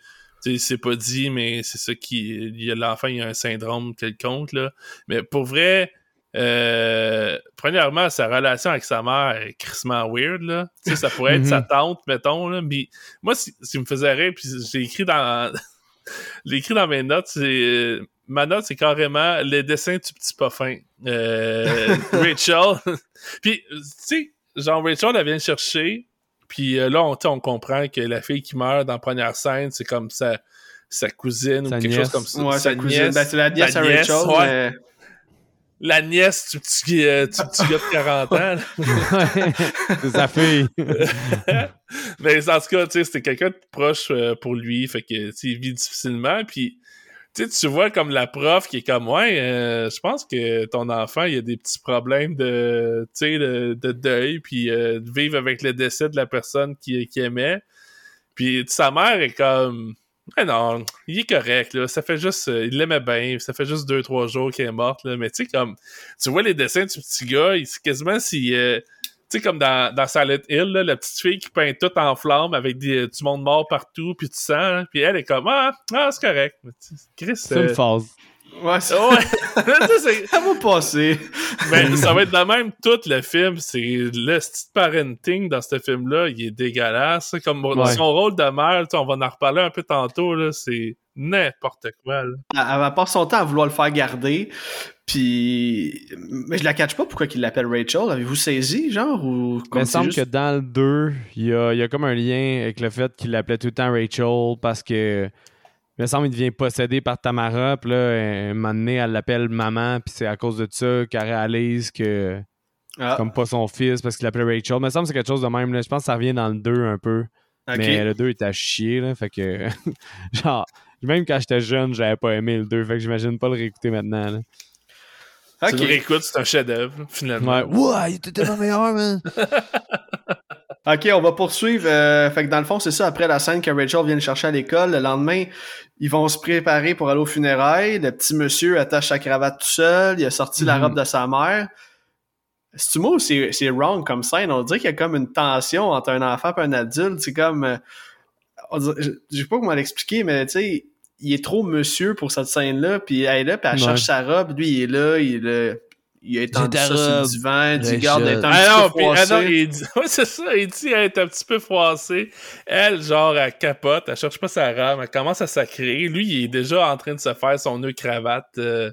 Tu sais, c'est pas dit, mais c'est ça qui. L'enfant, il a un syndrome quelconque, là. Mais pour vrai. Euh, premièrement, sa relation avec sa mère est crissement weird, là. Tu sais, ça pourrait être sa tante, mettons, là. Mais moi, ce qui me faisait rire, puis j'ai écrit dans. j'ai écrit dans mes notes, c'est ma note, c'est carrément les dessins du petit pas fin. Euh, Rachel. puis, tu sais, genre, Rachel, elle vient chercher. Puis euh, là, on, on comprend que la fille qui meurt dans la première scène, c'est comme sa, sa cousine ou quelque chose comme ça. Ouais, sa, cousine. Ben, c'est la nièce à Rachel. Ouais. La nièce du petit, euh, du petit gars de 40 ans. c'est sa fille. Mais en tout cas, tu sais, c'était quelqu'un de proche pour lui. Fait que, tu il vit difficilement. Puis tu tu vois comme la prof qui est comme ouais euh, je pense que ton enfant il a des petits problèmes de sais de, deuil puis euh, de vivre avec le décès de la personne qui, qui aimait. Puis sa mère est comme non il est correct là. Ça fait juste euh, il l'aimait bien ça fait juste deux trois jours qu'il est mort là. Mais tu sais comme tu vois les dessins du petit gars c'est quasiment si tu sais, comme dans, dans Silent Hill, la petite fille qui peint tout en flammes avec du monde mort partout, puis tu sens, puis elle est comme Ah, ah c'est correct. C'est une phase. Ouais, ça, Ouais. C'est- ça va passer. Ben, ça va être de même tout le film. C'est le petit parenting dans ce film-là, il est dégueulasse. Comme Ouais. son rôle de mère, tu sais, on va en reparler un peu tantôt, là, c'est n'importe quoi. là. Elle, elle passe son temps à vouloir le faire garder. Puis. Mais je la catch pas pourquoi il l'appelle Rachel. Avez-vous saisi, genre ou Il me semble juste- que dans le 2, il y a, il y a comme un lien avec le fait qu'il l'appelait tout le temps Rachel parce que. Il me semble qu'il devient possédé par Tamara, puis là, un moment donné, elle l'appelle maman, puis c'est à cause de ça qu'elle réalise que Ah, c'est comme pas son fils parce qu'il l'appelait Rachel. Il me semble que c'est quelque chose de même. Là. Je pense que ça revient dans le 2 un peu. Mais le 2 était à chier, là. Fait que. genre, même quand j'étais jeune, j'avais pas aimé le 2. Fait que j'imagine pas le réécouter maintenant. Là. Tu le Ok. réécoutes, c'est un chef-d'œuvre, finalement. Ouais. Il était tellement meilleur, man. Ok, on va poursuivre. euh, fait que dans le fond, c'est ça. Après la scène que Rachel vient le chercher à l'école, le lendemain, ils vont se préparer pour aller au funérailles. Le petit monsieur attache sa cravate tout seul. Il a sorti la Mhm. robe de sa mère. C'est moi ou c'est c'est wrong comme scène? On dirait qu'il y a comme une tension entre un enfant et un adulte. C'est comme. euh, je je sais pas comment l'expliquer, mais tu sais, il est trop monsieur pour cette scène-là. Puis elle est là, puis elle Ouais. cherche sa robe. Lui, il est là, il est là. Il a étendu ça sur le divan, Rachel. garde d'être un Ah petit non, peu ah non, il dit, ouais, c'est ça, il dit, elle est un petit peu froissée. Elle, genre, elle capote, elle cherche pas sa robe, elle commence à sacrer. Lui, il est déjà en train de se faire son nœud cravate. euh,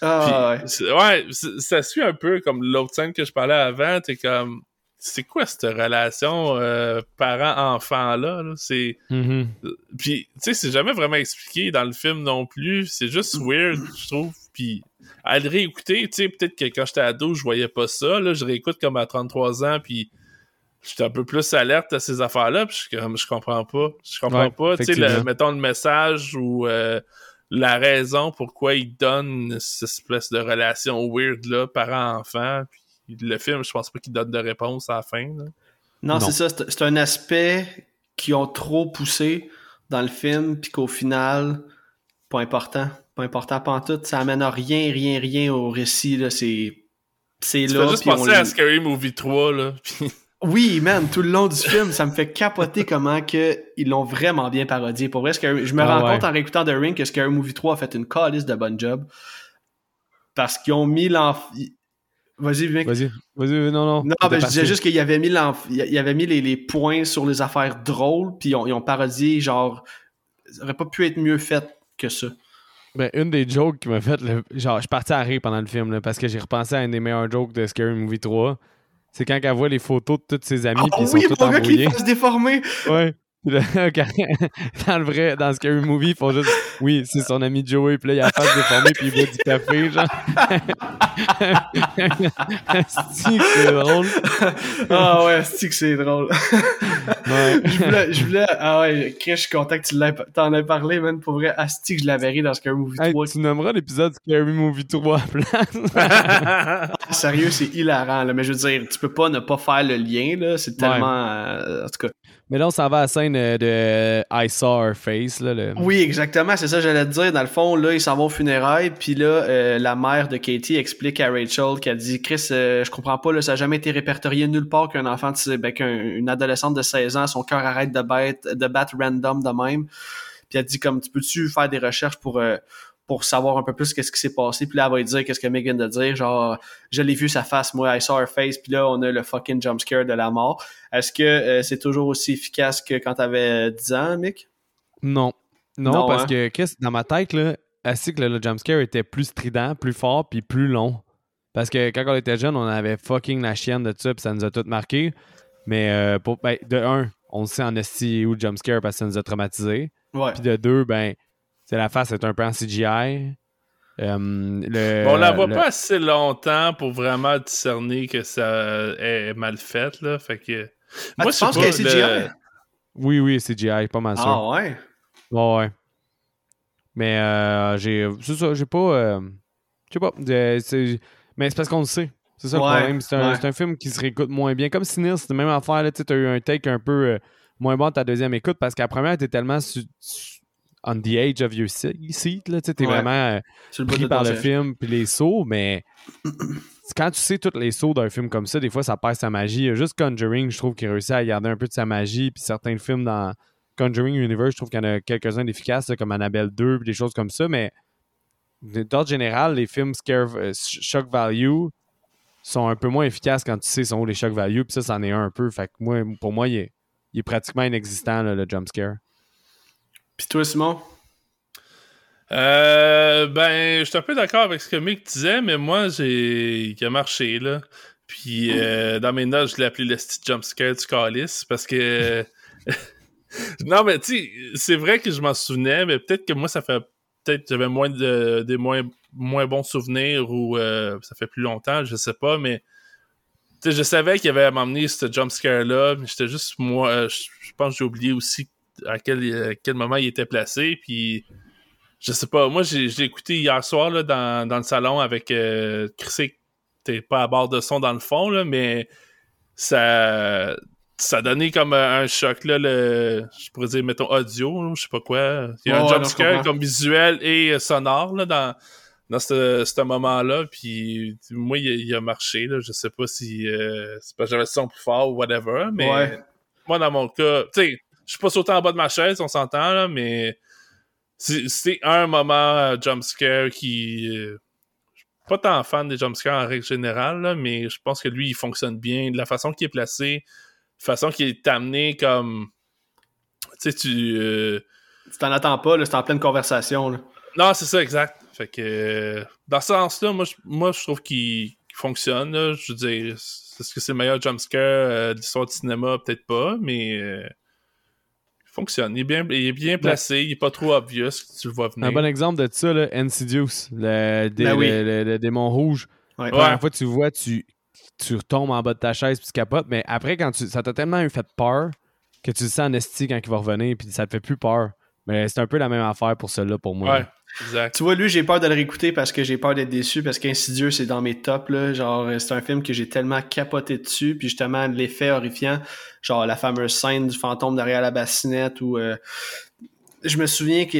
Ah, puis ouais. ouais, ça suit un peu comme l'autre scène que je parlais avant. T'es comme, c'est quoi cette relation euh, parent-enfant-là? là? C'est... Mhm. Puis, tu sais, c'est jamais vraiment expliqué dans le film non plus. C'est juste weird, je trouve. Puis, à le réécouter, tu sais, peut-être que quand j'étais ado, je voyais pas ça. Là, je réécoute comme à 33 ans, puis j'étais un peu plus alerte à ces affaires-là. Puis, je comme, je comprends pas. Je comprends Ouais, pas, tu sais, mettons le message ou euh, la raison pourquoi il donne cette espèce de relation weird-là, parent-enfant. Puis, le film, je pense pas qu'il donne de réponse à la fin. là. Non, Non. c'est ça. C'est un aspect qui ont trop poussé dans le film, puis qu'au final, pas important. Pas important, pas en tout. Ça amène à rien, rien, rien au récit. là. C'est c'est Tu là. fais juste puis on penser à Scary Movie 3, là. Puis, Oui, man, tout le long du film, ça me fait capoter comment que ils l'ont vraiment bien parodié. Pour vrai, Scary- je me Ah rends ouais. compte en réécoutant The Ring que Scary Movie 3 a fait une calice de bon job. Parce qu'ils ont mis l'enfant... Vas-y, viens. Vas-y, vas-y, non, non. Non, ben, je disais juste qu'il y avait mis, il avait mis les, les points sur les affaires drôles, puis ils ont, ils ont parodié, genre, ça aurait pas pu être mieux fait que ça. Ben, une des jokes qui m'a fait, le- genre, je suis parti à rire pendant le film, là, parce que j'ai repensé à une des meilleures jokes de Scary Movie 3. C'est quand elle voit les photos de tous ses amis, Ah puis ils oui, sont tous pour gars qui embrouillés. fasse déformer! Ouais. Dans le vrai, dans Scary Movie, ils font juste Oui, c'est son ami Joey, puis là, il a la face déformée, puis il boit du café, genre. Que c'est drôle. ah ouais, c'est que c'est drôle. Ouais. je voulais, je voulais, ah ouais, Chris, je suis content que tu t'en aies parlé, man, pour vrai, asti je l'avais ri dans Scary Movie Hey, 3. tu nommeras l'épisode Scary Movie 3 à la place. Sérieux, c'est hilarant, là, mais je veux dire, tu peux pas ne pas faire le lien, là, c'est tellement, euh, en tout cas. Mais là, on s'en va à la scène euh, de I Saw Her Face, là. Oui, exactement, c'est ça que j'allais te dire. Dans le fond, là, ils s'en vont aux funérailles, puis là, euh, la mère de Katie explique à Rachel qu'elle dit Chris, euh, je comprends pas, là, ça a jamais été répertorié nulle part qu'un enfant, ben, qu'une adolescente de 16 ans, son cœur arrête de battre, de battre random de même. Puis elle dit comme tu peux-tu faire des recherches pour euh, pour savoir un peu plus qu'est-ce qui s'est passé. Puis là, elle va lui dire qu'est-ce que Meg vient de dire. Genre, je l'ai vu sa face, moi, I saw her face. Puis là, on a le fucking jump scare de la mort. Est-ce que euh, c'est toujours aussi efficace que quand t'avais 10 ans, Mick? Non. Non, Non, parce hein? que dans ma tête, là, elle sait que le, le jumpscare était plus strident, plus fort, puis plus long? Parce que quand on était jeune, on avait fucking la chienne de ça, puis ça nous a tout marqué. Mais euh, pour, ben, de un, on sait en esti où le jumpscare parce que ça nous a traumatisé. Ouais. Puis de deux, ben, la face est un peu en CGI. Euh, le, Bon, on la voit le- pas assez longtemps pour vraiment discerner que ça est mal fait, là. Fait que. Ah, tu je pas, qu'elle est CGI? le- Oui, oui, CGI, pas mal sûr. Ah ouais? Ouais, ouais. Mais euh, j'ai. C'est ça, j'ai pas. euh, je sais pas. euh, c'est- mais c'est parce qu'on le sait. C'est ça Ouais, le problème. C'est un, ouais. c'est un film qui se réécoute moins bien. Comme Sinistre, c'est la même affaire. Tu as eu un take un peu euh, moins bon de ta deuxième écoute parce qu'à la première, t'es tellement su- su- on the edge of your se- seat. Tu sais, t'es Ouais. vraiment euh, le pris par le film puis les sauts, mais quand tu sais tous les sauts d'un film comme ça, des fois ça perd sa magie. Il y a juste Conjuring, je trouve, qui réussit à garder un peu de sa magie, puis certains films dans Conjuring Universe, je trouve qu'il y en a quelques-uns d'efficaces, là, comme Annabelle 2, puis des choses comme ça, mais d'ordre général, les films scare, euh, shock value sont un peu moins efficaces quand tu sais sont où les shock value. Puis ça, c'en est un, un peu. Fait que moi, pour moi, il est, il est pratiquement inexistant, là, le jump scare. Puis toi, Simon? Euh, ben, je suis un peu d'accord avec ce que Mick disait, mais moi, j'ai. Il a marché, là. Puis, euh, dans mes notes, je l'ai appelé le style jumpscare du calice parce que. non, mais tu c'est vrai que je m'en souvenais, mais peut-être que moi, ça fait. Peut-être j'avais moins de des moins, moins bons souvenirs ou euh, ça fait plus longtemps, je sais pas, mais. Je savais qu'il avait m'emmener ce jumpscare-là, mais j'étais juste. Moi, je, pense que j'ai oublié aussi à quel, à quel moment il était placé, puis je sais pas, moi j'ai écouté hier soir là, dans, dans le salon avec euh, Chris, t'es pas à bord de son dans le fond, là, mais ça ça a donné comme un, choc là, le, je pourrais dire mettons audio, je sais pas quoi. Il y a un jumpscare comme visuel et sonore là, dans dans ce, moment-là, puis moi il, a marché là, je sais pas si euh, c'est j'avais le son plus fort ou whatever, mais moi dans mon cas, tu sais, je suis pas sauté en bas de ma chaise, on s'entend là, mais c'est un moment euh, jumpscare qui. Euh, pas tant fan des jumpscares en règle générale, mais je pense que lui, il fonctionne bien. De la façon qu'il est placé, la façon qu'il est amené comme. Tu sais, tu. Euh, tu t'en attends pas, c'est en pleine conversation. Là. Non, c'est ça, exact. Fait que. dans ce sens-là, moi, je, moi, je trouve qu'il fonctionne. Je veux dire, est-ce que c'est le meilleur jumpscare de l'histoire du cinéma? Peut-être pas, mais fonctionne. Il est bien, il est bien placé, il est pas trop obvious, tu le vois venir. Un bon exemple de ça, là, Insidious, le, ben le, démon rouge. Ouais. La première fois que tu le vois, tu, tu retombes en bas de ta chaise puis tu capotes, mais après, quand tu, ça t'a tellement fait peur que tu le sens en esti quand il va revenir puis ça te fait plus peur. Mais c'est un peu la même affaire pour celui-là pour moi. Ouais. Exact. Tu vois, lui, j'ai peur de le réécouter parce que j'ai peur d'être déçu parce qu'Insidieux, c'est dans mes tops. Là. Genre, c'est un film que j'ai tellement capoté dessus. Puis justement, l'effet horrifiant, genre la fameuse scène du fantôme derrière la bassinette où euh, je me souviens que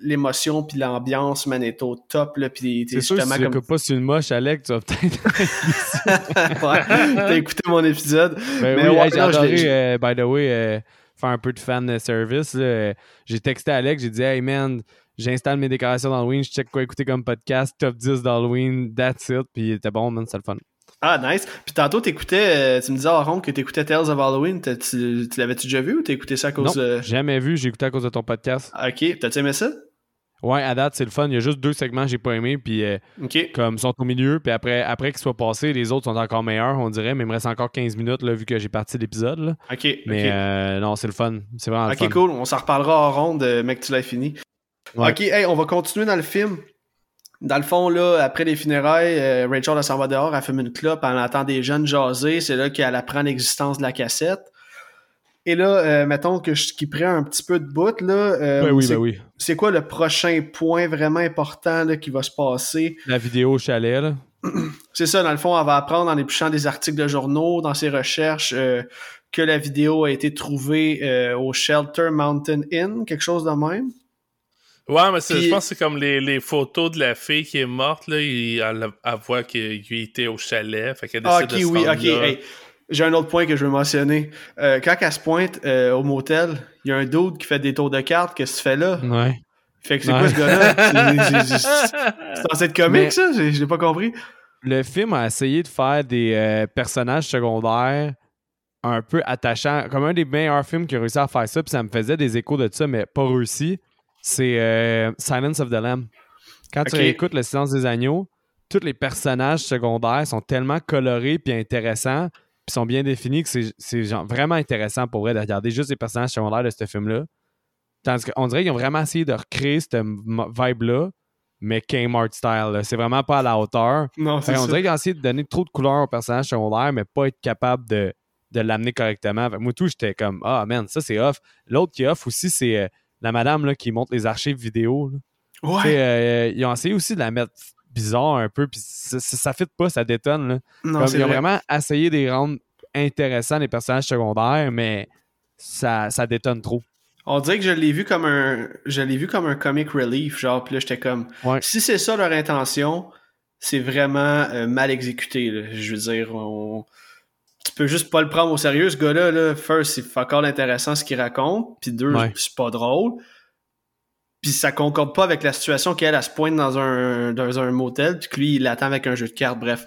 l'émotion puis l'ambiance, man, est au top. Là, puis c'est sûr, si tu comme... pas sur une moche, Alec, tu vas peut-être... ouais, t'as écouté mon épisode. Ben mais oui, j'ai adoré, euh, by the way... Euh, faire un peu de fan service. J'ai texté Alex, j'ai dit Hey man, j'installe mes décorations d'Halloween, je check quoi écouter comme podcast, top 10 d'Halloween, that's it. Puis c'était bon, man, c'est le fun. Ah, nice. Puis tantôt, t'écoutais, euh, tu me disais, Aaron, que t'écoutais Tales of Halloween. Tu, l'avais-tu déjà vu ou t'as écouté ça à cause non, jamais vu, j'ai écouté à cause de ton podcast. Ok, t'as-tu aimé ça? Ouais, à date, c'est le fun. Il y a juste deux segments que j'ai pas aimé, puis euh, comme ils sont au milieu, puis après, après qu'ils soient passés, les autres sont encore meilleurs, on dirait, mais il me reste encore 15 minutes là, vu que j'ai parti l'épisode. OK. Mais euh, non, c'est le fun. C'est vraiment le fun. Ok, cool. On s'en reparlera en ronde, mec, tu l'as fini. Ok, hey, on va continuer dans le film. Dans le fond, là, après les funérailles, euh, Rachel elle s'en va dehors, elle fume une clope, elle entend des jeunes jaser, c'est là qu'elle apprend l'existence de la cassette. Et là, euh, mettons que je, qui prend un petit peu de bout, là. Euh, ben oui, ben oui. C'est quoi le prochain point vraiment important là, qui va se passer? La vidéo au chalet, là. C'est ça, dans le fond, elle va apprendre en épluchant des articles de journaux, dans ses recherches, que la vidéo a été trouvée au Shelter Mountain Inn, quelque chose de même. Ouais, mais je pense que c'est comme les, les, photos de la fille qui est morte, là, elle, voit qu'il était au chalet, fait qu'elle ah, ok, oui, ok. j'ai un autre point que je veux mentionner. Euh, quand elle se pointe euh, au motel, il y a un dude qui fait des tours de cartes. Qu'est-ce que tu fais là? Ouais. Fait que c'est quoi ce gars-là? c'est censé être comique, ça? J'ai pas compris. Le film a essayé de faire des euh, personnages secondaires un peu attachants. Comme un des meilleurs films qui a réussi à faire ça, puis ça me faisait des échos de ça, mais pas réussi c'est euh, Silence of the Lamb. Quand tu écoutes Le Silence des Agneaux, tous les personnages secondaires sont tellement colorés puis intéressants, puis sont bien définis que c'est vraiment intéressant pour vrai de regarder juste les personnages secondaires de ce film-là. Tandis qu'on dirait qu'ils ont vraiment essayé de recréer cette vibe-là, mais Kmart style. C'est vraiment pas à la hauteur. Non, on dirait qu'ils ont essayé de donner trop de couleurs aux personnages secondaires, mais pas être capable de, de l'amener correctement. moi, tout, j'étais comme, ah, man, ça, c'est off. L'autre qui est off aussi, c'est euh, la madame là, qui montre les archives vidéo. Ouais. Euh, ils ont essayé aussi de la mettre bizarre un peu, puis ça, ça, fit pas, ça détonne. Là. Non, ils ont vraiment essayé de les rendre intéressants, les personnages secondaires, mais ça, ça détonne trop. On dirait que je l'ai vu comme un je l'ai vu comme un comic relief, genre, puis là j'étais comme si c'est ça leur intention, c'est vraiment euh, mal exécuté. Là. Je veux dire, on tu peux juste pas le prendre au sérieux, ce gars-là. Là. First, c'est encore intéressant ce qu'il raconte. Puis deux, c'est pas drôle. Puis ça concorde pas avec la situation qu'elle, elle se pointe dans un, dans un motel, puis que lui, il l'attend avec un jeu de cartes. Bref,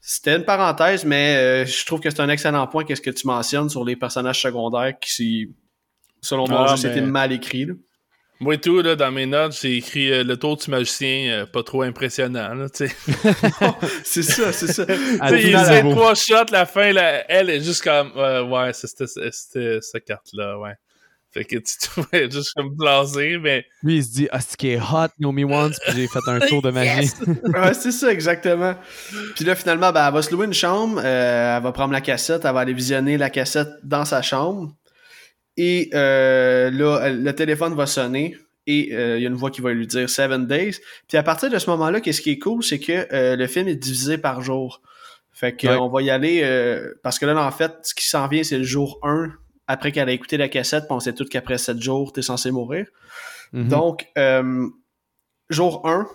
c'était une parenthèse, mais euh, je trouve que c'est un excellent point qu'est-ce que tu mentionnes sur les personnages secondaires qui, selon moi, Ah, c'était mais- mal écrit. là. Moi et tout, là, dans mes notes, j'ai écrit euh, le tour du magicien, euh, pas trop impressionnant, là, tu sais. c'est ça, c'est ça. Il boue. trois shots, la fin, là, elle est juste comme, euh, ouais, c'était c'était cette carte-là, ouais. Fait que tu te trouvais juste comme blasé, mais Lui, il se dit, ah, c'est qui est hot, know me once, puis j'ai fait un tour de magie. ouais, c'est ça, exactement. Puis là, finalement, ben, elle va se louer une chambre, euh, elle va prendre la cassette, elle va aller visionner la cassette dans sa chambre. Et euh, là, elle- le téléphone va sonner et euh, il y a une voix qui va lui dire Seven Days. Puis à partir de ce moment-là, qu'est-ce qui est cool, c'est que euh, le film est divisé par jour. Fait que Ouais. euh, on va y aller euh, parce que là, en fait, ce qui s'en vient, c'est le jour 1 après qu'elle a écouté la cassette, puis on sait tout qu'après 7 jours, t'es censé mourir. Mhm. Donc, euh, jour 1,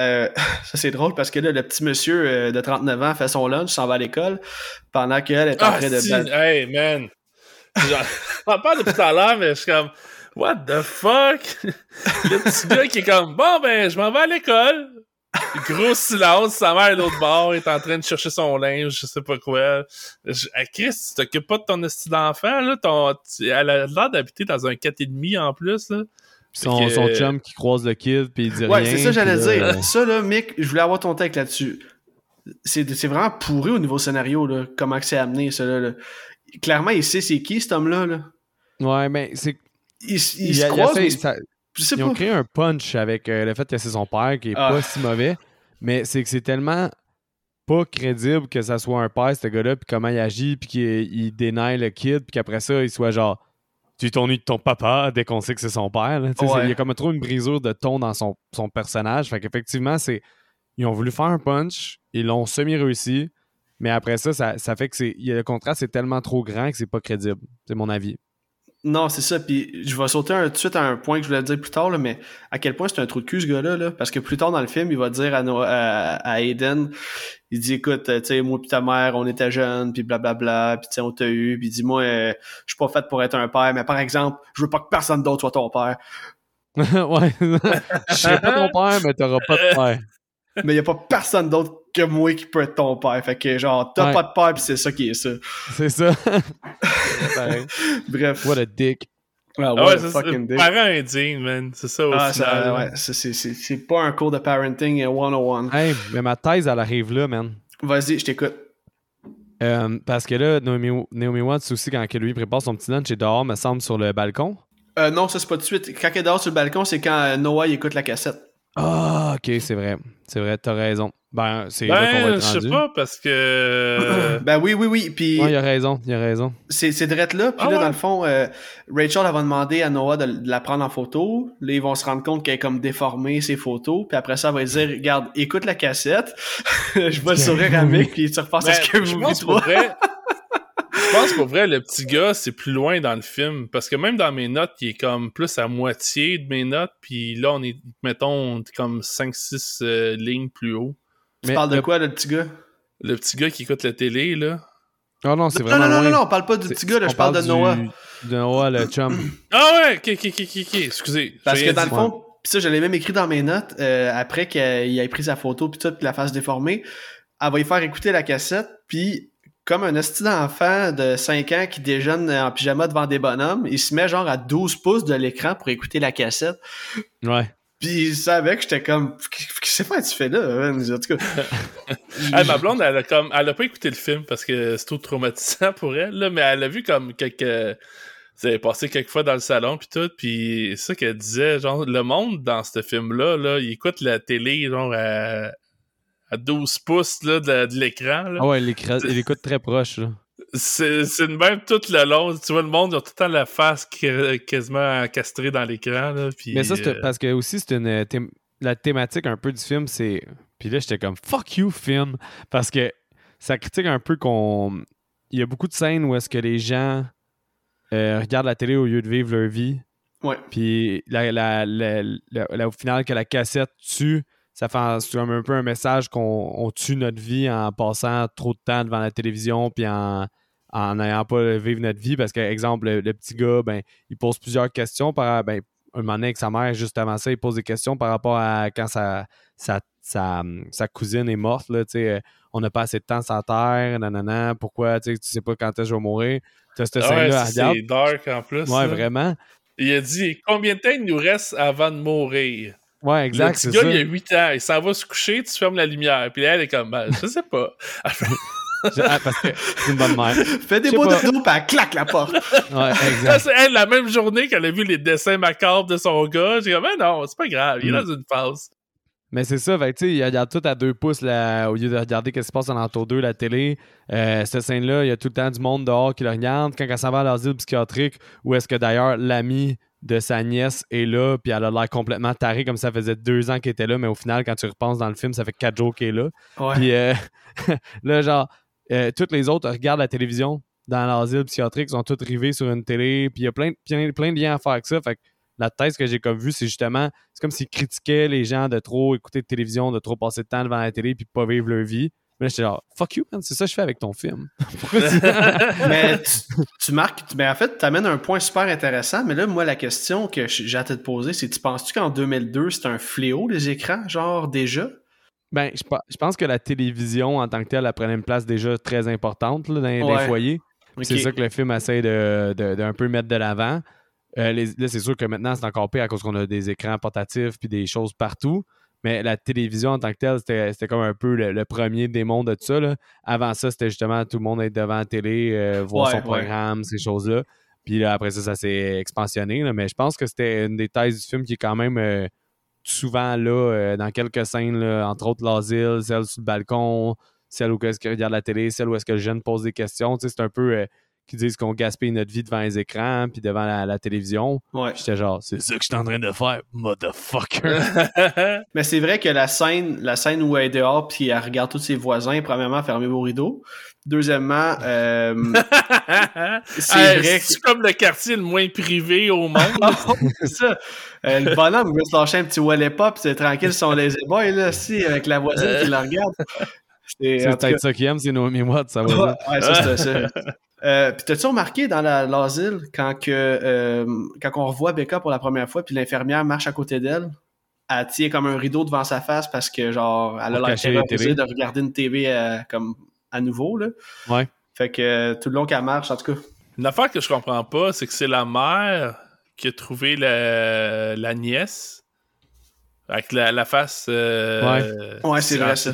euh, ça c'est drôle parce que là, le petit monsieur euh, de 39 ans fait son lunch, s'en va à l'école, pendant qu'elle est en Ah, train de... si, battre- hey, man! Genre, On en parle depuis tout à l'heure, mais je suis comme, what the fuck? Le petit gars qui est comme, bon, ben, je m'en vais à l'école. Gros silence, sa mère est de l'autre bord, est en train de chercher son linge, je sais pas quoi. Je, ah, Chris, tu t'occupes pas de ton esti d'enfant, là? Ton, tu- elle a l'air d'habiter dans un 4,5 en plus, là. Son, que- son chum qui croise le kid, puis il dit Ouais, rien. c'est ça que j'allais là, dire. Ça, là, Mick, je voulais avoir ton texte là-dessus. C'est c'est vraiment pourri au niveau scénario, là, comment que c'est amené, ça, là, là. Clairement, il sait c'est qui, cet homme-là, là. Ouais, mais c'est. Il, s- il il se a- il croise, essaie- mais ça- je sais ils ont créé un punch avec euh, le fait que c'est son père, qui est Ah. pas si mauvais, mais c'est que c'est tellement pas crédible que ça soit un père, ce gars-là, puis comment il agit, puis qu'il il dénie le kid, puis qu'après ça, il soit genre. Tu es de ton papa dès qu'on sait que c'est son père. Ouais. Il y a comme trop une brisure de ton dans son, son personnage. Fait qu'effectivement, c'est. Ils ont voulu faire un punch, ils l'ont semi-réussi, mais après ça, ça, ça fait que Le contraste est tellement trop grand que c'est pas crédible. C'est mon avis. Non, c'est ça. Puis je vais sauter un, tout de suite à un point que je voulais dire plus tard, là, mais à quel point c'est un trou de cul, ce gars-là. Là, parce que plus tard dans le film, il va dire à, No- à, à Aiden, il dit, écoute, euh, tu sais, moi puis ta mère, on était jeunes, puis blablabla, puis tu sais, on t'a eu, puis il dit, moi, euh, je suis pas fait pour être un père, mais par exemple, je veux pas que personne d'autre soit ton père. ouais. Je serai pas ton père, mais t'auras pas de père. mais il y a pas personne d'autre que moi qui peut être ton père. Fait que genre, t'as Ouais. pas de père, puis c'est ça qui est ça. C'est ça. Bref. What a dick. Ah, Ah what ouais, a c'est fucking dick. Parent indigne, man. C'est ça au Ah, ça, ouais, c'est- c'est- c'est c'est pas un cours de parenting euh, 101. Hey, mais ma thèse, elle arrive là, man. Vas-y, je t'écoute. Euh, parce que là, Naomi, Naomi Watts aussi, quand que lui prépare son petit lunch, est dehors, me semble, sur le balcon. Euh, non, ça c'est pas tout de suite. Quand elle est dehors sur le balcon, c'est quand euh, Noah il écoute la cassette. Ah, ok, c'est vrai. C'est vrai, t'as raison. Ben, c'est là qu'on va Ben, je être sais rendu. pas, parce que... ben oui, oui, oui. Puis Ouais, il a raison, il a raison. c'est c'est direct là. Puis Ah là, ouais? dans le fond, euh, Rachel elle va demander à Noah de, de la prendre en photo. Là, ils vont se rendre compte qu'elle est comme déformée, ses photos. Puis après ça, elle va dire Regarde, écoute la cassette. je vais le sourire à Mick, puis tu repasses à ce que Ben, je vous pour toi. Je pense pour vrai, le petit gars, c'est plus loin dans le film. Parce que même dans mes notes, il est comme plus à moitié de mes notes. Puis là, on est, mettons, on est comme 5-6 lignes plus haut. Tu Mais parles de le- quoi, le petit gars? Le petit gars qui écoute la télé, là. Oh non, c'est Non, vraiment non, non, loin. non, non, on parle pas du petit gars, là, on je parle de du- Noah. De Noah, le chum. Ah ouais, ok, ok, ok, ok, excusez. Parce que dans le fond, pis ça, je l'ai même écrit dans mes notes, euh, après qu'il ait pris sa photo puis tout, puis la face déformée, elle va lui faire écouter la cassette, puis comme un hostie d'enfant de 5 ans qui déjeune en pyjama devant des bonhommes, il se met genre à 12 pouces de l'écran pour écouter la cassette. Ouais. Puis il savait que j'étais comme, qu'est-ce que tu fais là? En tout cas, ma blonde, elle a comme, elle a pas écouté le film parce que c'est trop traumatisant pour elle, là, mais elle a vu comme quelques, ça avait passé quelques fois dans le salon puis tout, puis c'est ça qu'elle disait, genre, le monde dans ce film-là, là, il écoute la télé, genre, à, à 12 pouces, là, de, de l'écran, là. Ah ouais, il, écoute très proche, là. C'est, c'est une même tout le long, tu vois, le monde, ils ont tout le temps la face quasiment castrée dans l'écran, là, puis... Mais ça, c'est euh, parce que aussi, c'est une euh, thém- la thématique un peu du film, c'est. Puis là, j'étais comme fuck you, film. Parce que ça critique un peu qu'on. Il y a beaucoup de scènes où est-ce que les gens euh, regardent la télé au lieu de vivre leur vie. ouais. Puis la, la- la- la- la- au final, que la cassette tue, ça fait un, c'est comme un peu un message qu'on on tue notre vie en passant trop de temps devant la télévision, puis en en n'ayant pas à vivre notre vie. Parce que, exemple, le, le petit gars, ben, il pose plusieurs questions. Par, ben, un moment donné, avec sa mère, juste avant ça, il pose des questions par rapport à quand sa, sa, sa, sa cousine est morte. Là, tu sais, euh, on n'a pas assez de temps sur la terre, nanana, pourquoi tu sais, tu sais pas quand est-ce que je vais mourir. Cette Ah ouais, c'est dark en plus. Ouais, là. vraiment. Il a dit combien de temps il nous reste avant de mourir. Ouais, exact, le petit gars, ça. il a 8 ans, il s'en va se coucher, tu fermes la lumière. Puis là, elle est comme, ben, je sais pas. Je- ah, parce que c'est une bonne mère. Fais des beaux dodo, puis elle claque la porte. Ouais, exact. c'est elle, la même journée qu'elle a vu les dessins macabres de son gars. J'ai comme, ben non, c'est pas grave, il est Mm. dans une phase. Mais c'est ça, fait tu sais, il regarde tout à deux pouces là, au lieu de regarder ce qui se passe en entour d'eux, la télé. Euh, cette scène-là, il y a tout le temps du monde dehors qui le regarde. Quand elle s'en va à l'asile psychiatrique, où est-ce que d'ailleurs l'ami de sa nièce est là, puis elle a l'air complètement tarée, comme ça faisait deux ans qu'elle était là, mais au final, quand tu repenses dans le film, ça fait quatre jours qu'elle est là. Ouais. Puis euh, là, genre, euh, toutes les autres regardent la télévision dans l'asile psychiatrique, ils sont toutes rivés sur une télé, puis il y a plein, plein, plein de liens à faire avec ça. Fait que la thèse que j'ai comme vue, c'est justement, c'est comme s'ils critiquaient les gens de trop écouter de télévision, de trop passer de temps devant la télé, puis pas vivre leur vie. Mais là, j'étais genre, fuck you, man, c'est ça que je fais avec ton film. Mais tu, tu marques, ben en fait, tu amènes un point super intéressant, mais là, moi, la question que j'ai hâte de te poser, c'est tu penses-tu qu'en 2002, c'est un fléau, les écrans, genre, déjà? Ben, je, pe- je pense que la télévision en tant que telle, elle prenait une place déjà très importante là, dans, les foyers. C'est ça que le film essaie de, de- d'un peu mettre de l'avant. Euh, là, c'est sûr que maintenant, c'est encore pire à cause qu'on a des écrans portatifs puis des choses partout. Mais la télévision en tant que telle, c'était, comme un peu le, le premier démon de tout ça. là. Avant ça, c'était justement tout le monde être devant la télé, euh, voir Ouais, son ouais. programme, ces choses-là. Puis là, après ça, ça s'est expansionné. là. Mais je pense que c'était une des thèses du film qui est quand même euh, souvent là, euh, dans quelques scènes, là, entre autres l'asile, celle sur le balcon, celle où est-ce qu'il regarde la télé, celle où est-ce que le jeune pose des questions. Tu sais, c'est un peu qui disent qu'on gaspille notre vie devant les écrans puis devant la, la télévision. Ouais. J'étais genre, c'est ça que je suis en train de faire, motherfucker. Mais c'est vrai que la scène, la scène où elle est dehors puis elle regarde tous ses voisins, premièrement, fermez vos rideaux. Deuxièmement, euh, c'est Hey, vrai que... C'est comme le quartier le moins privé au monde? Ah, c'est ça. Euh, le bonhomme veut se lâcher un petit wallet pop, c'est tranquille son lazy boy, là, si, avec la voisine qui le regarde. C'est peut-être ça qui aime, c'est Naomi Watts, ça va Ouais, ouais, ça, c'est ça. Euh, puis t'as-tu remarqué dans la- l'asile quand que euh, quand on revoit Becca pour la première fois puis l'infirmière marche à côté d'elle, elle tient comme un rideau devant sa face parce que genre elle a l'air terrorisée de regarder une TV euh, comme à nouveau là. Ouais. Fait que tout le long qu'elle marche en tout cas. Une affaire que je comprends pas, c'est que c'est la mère qui a trouvé la, la nièce avec la, la face. euh, Ouais, c'est vrai, ça.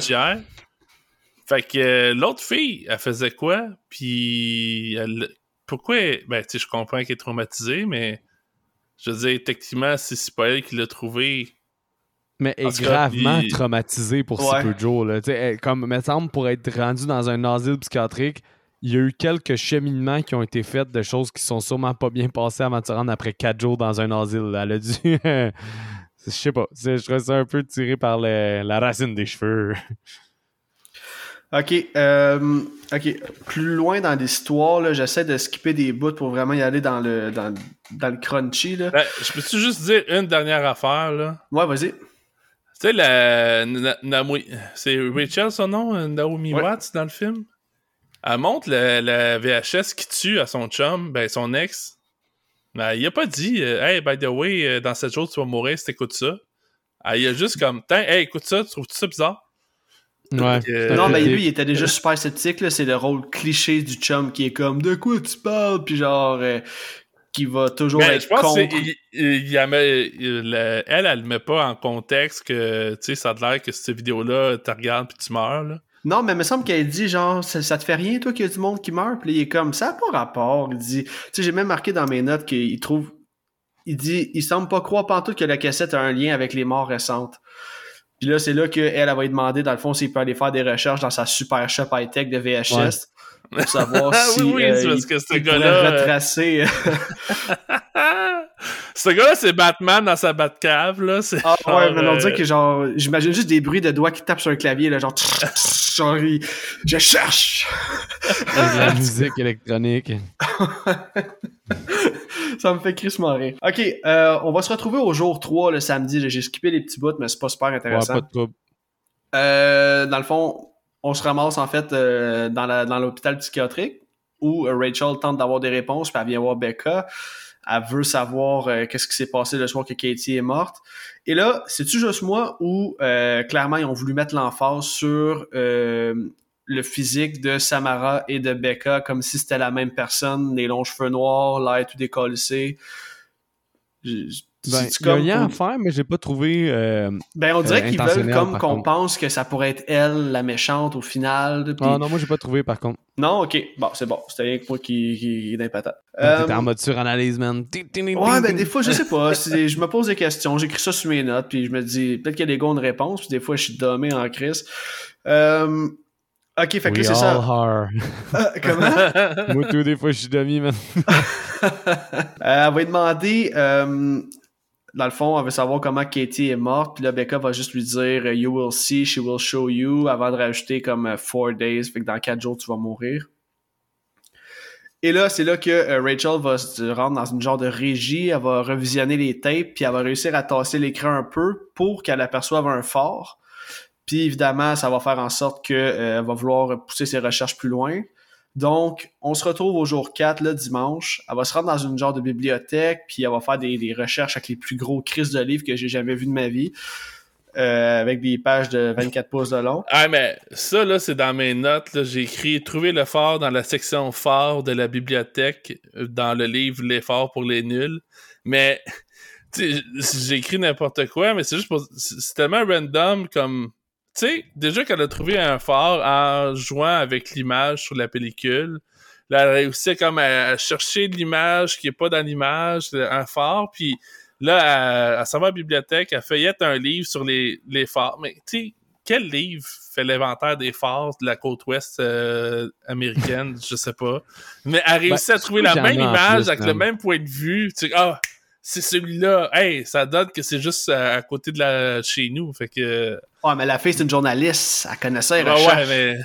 Fait que euh, l'autre fille, elle faisait quoi? Puis elle. Pourquoi? Ben, tu sais, je comprends qu'elle est traumatisée, mais je veux dire, techniquement, si c'est pas elle qui l'a trouvé. Mais elle est gravement il- traumatisée pour Ouais. si peu de jours. Là. Tu sais, elle- Comme, me semble, pour être rendu dans un asile psychiatrique, il y a eu quelques cheminements qui ont été faits de choses qui sont sûrement pas bien passées avant de se rendre après quatre jours dans un asile. Elle a dû. Je sais pas. Je trouve ça un peu tiré par le- la racine des cheveux. Ok, euh, ok. Plus loin dans l'histoire j'essaie de skipper des bouts pour vraiment y aller dans le dans, dans le crunchy là. Ben, je peux-tu juste dire une dernière affaire, là? Ouais, vas-y. Tu sais, la. Na- C'est Rachel, son nom? euh, Naomi Ouais. Watts dans le film? Elle montre la, la VHS qui tue à son chum, ben son ex. Mais il a pas dit, euh, hey, by the way, euh, dans 7 jours, tu vas mourir si t'écoutes ça. Elle, il a juste comme, Tiens, hey, écoute ça, tu trouves ça bizarre? Ouais. Euh, Non, mais deep. lui, il était déjà super sceptique. là. C'est le rôle cliché du chum qui est comme de quoi tu parles, puis genre euh, qui va toujours Mais être je pense contre. c'est- il, il, il la met- il- la- elle, elle le met pas en contexte que, tu sais, ça a l'air que cette vidéo-là, tu regardes puis tu meurs, là. Non, mais il me semble qu'elle dit genre ça, ça te fait rien toi qu'il y a du monde qui meurt? Puis il est comme ça n'a pas rapport. Il dit, tu sais, j'ai même marqué dans mes notes qu'il trouve, il dit, il semble pas croire pantoute que la cassette a un lien avec les morts récentes. Puis là, c'est là qu'elle, elle va lui demander, dans le fond, s'il peut aller faire des recherches dans sa super shop high-tech de VHS pour savoir Ah si oui, oui, euh, parce il- que ce il gars-là, euh, retracer. Ce gars-là, c'est Batman dans sa Batcave, là. C'est Ah genre, ouais, mais on euh, dirait que genre, j'imagine juste des bruits de doigts qui tapent sur un clavier, là, genre, genre, il- je cherche. La musique électronique. Ça me fait crissement rire. Ok, euh, on va se retrouver au jour 3 le samedi. J'ai skippé les petits bouts, mais c'est pas super Ouais, intéressant. pas de trouble. Euh, dans le fond, on se ramasse en fait euh, dans l'hôpital psychiatrique où Rachel tente d'avoir des réponses, puis elle vient voir Becca. Elle veut savoir euh, qu'est-ce qui s'est passé le soir que Katie est morte. Et là, c'est-tu juste moi ou euh, clairement ils ont voulu mettre l'emphase sur euh, le physique de Samara et de Becca comme si c'était la même personne, les longs cheveux noirs, l'air tout décollissé. Ben, il y a un lien à faire, mais j'ai pas trouvé. Euh, ben, on dirait qu'ils veulent comme qu'on pense que ça pourrait être elle, la méchante, au final. Ah non, moi, j'ai pas trouvé, par contre. Non, ok. Bon, c'est bon. C'était rien que moi qui, qui, qui patate. T'étais en mode suranalyse, man. Ouais, ben, des fois, je sais pas. je me pose des questions, j'écris ça sur mes notes, puis je me dis, peut-être qu'il y a des gars de réponse, puis des fois, je suis dommé en crise. Euh, Ok, fait que c'est ça. Are. Ah, comment? Moi, tout, des fois, je suis demi, man. euh, elle va lui demander, euh, dans le fond, elle veut savoir comment Katie est morte, puis là, Becca va juste lui dire You will see, she will show you, avant de rajouter comme euh, four days, fait que dans quatre jours, tu vas mourir. Et là, c'est là que euh, Rachel va se rendre dans une genre de régie, elle va revisionner les tapes, puis elle va réussir à tasser l'écran un peu pour qu'elle aperçoive un phare. Puis évidemment, ça va faire en sorte qu'elle euh, va vouloir pousser ses recherches plus loin. Donc, on se retrouve au jour 4, le dimanche. Elle va se rendre dans une genre de bibliothèque, puis elle va faire des, recherches avec les plus gros crises de livres que j'ai jamais vus de ma vie. Euh, avec des pages de 24 pouces de long. Ah, mais ça, là, c'est dans mes notes. J'ai écrit Trouver le phare dans la section phare de la bibliothèque, dans le livre Les phares pour les nuls. Mais, j'ai écrit n'importe quoi, mais c'est juste pour. C'est tellement random comme tu sais, déjà qu'elle a trouvé un phare en jouant avec l'image sur la pellicule, là, elle a réussi comme à, chercher l'image qui est pas dans l'image, un phare, puis là, elle, s'en va à la bibliothèque, elle feuillette un livre sur les, les phares. Mais tu sais, quel livre fait l'inventaire des phares de la côte ouest euh, américaine? je sais pas. Mais elle a ben, réussi à trouver la même image avec le même point de vue. Tu sais, ah, c'est celui-là. Hey, ça donne que c'est juste à, côté de la chez nous. Fait que. Ouais, mais la fille, c'est une journaliste. Elle connaissait les Ouais, mais.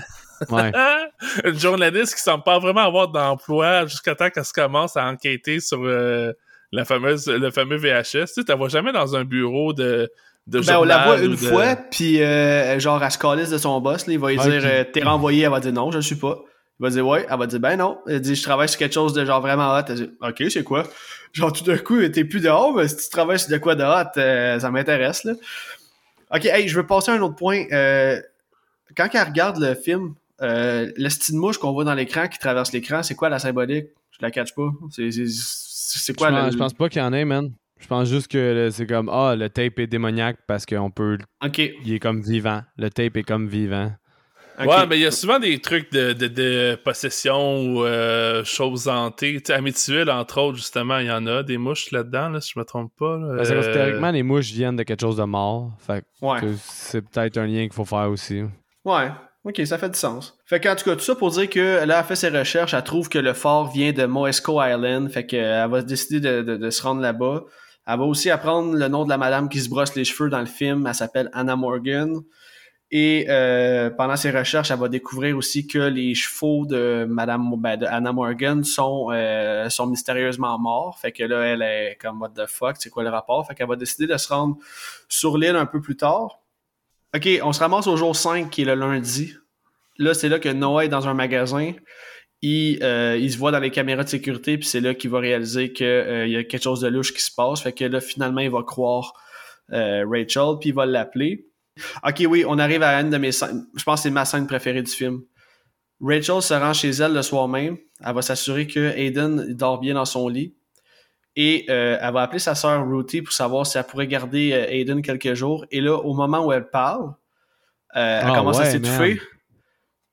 Ouais. une journaliste qui semble pas vraiment avoir d'emploi jusqu'à temps qu'elle se commence à enquêter sur euh, la fameuse, le fameux VHS. Tu sais, vois jamais dans un bureau de. De ben, on la voit une fois, puis euh, genre, elle se calisse de son boss. Là, il va lui dire euh, T'es renvoyé, elle va dire non, je le suis pas. Il va dire ouais, elle va dire ben non. Elle dit je travaille sur quelque chose de genre vraiment hot. Elle dit ok, c'est quoi? Genre tout d'un coup, t'es plus dehors, mais si tu travailles sur de quoi de hot, euh, ça m'intéresse là. Ok, hey, je veux passer à un autre point. Euh, quand elle regarde le film, euh, le style mouche qu'on voit dans l'écran qui traverse l'écran, c'est quoi la symbolique? Je la catch pas. C'est quoi je pense, Je pense pas qu'il y en ait, man. Je pense juste que c'est comme ah le tape est démoniaque parce qu'on peut. Ok. Il est comme vivant. Le tape est comme vivant. Ouais, mais il y a souvent des trucs de, de, de possession ou euh, choses hantées. Tu sais, Amityville, entre autres, justement, il y en a des mouches là-dedans, là, si je me trompe pas. Parce que euh, théoriquement, les mouches viennent de quelque chose de mort. Fait que c'est peut-être un lien qu'il faut faire aussi. Ouais. Ok, ça fait du sens. Fait qu'en tout cas, tout ça pour dire que là, elle a fait ses recherches, elle trouve que le fort vient de Moesco Island, fait qu'elle va décider de, de, de se rendre là-bas. Elle va aussi apprendre le nom de la madame qui se brosse les cheveux dans le film, elle s'appelle Anna Morgan. Et euh, pendant ses recherches, elle va découvrir aussi que les chevaux de Madame ben, de Anna Morgan sont euh, sont mystérieusement morts. Fait que là, elle est comme what the fuck, c'est quoi le rapport? Fait qu'elle va décider de se rendre sur l'île un peu plus tard. OK, on se ramasse au jour 5 qui est le lundi. Là, c'est là que Noah est dans un magasin. Il, euh, il se voit dans les caméras de sécurité, puis c'est là qu'il va réaliser qu'il euh, y a quelque chose de louche qui se passe. Fait que là, finalement, il va croire Rachel, puis il va l'appeler. Ok, oui, on arrive à une de mes scènes. Je pense que c'est ma scène préférée du film. Rachel se rend chez elle le soir même. Elle va s'assurer que Aiden dort bien dans son lit. Et euh, elle va appeler sa sœur Ruthie pour savoir si elle pourrait garder euh, Aiden quelques jours. Et là, au moment où elle parle, euh, elle ah commence à s'étouffer.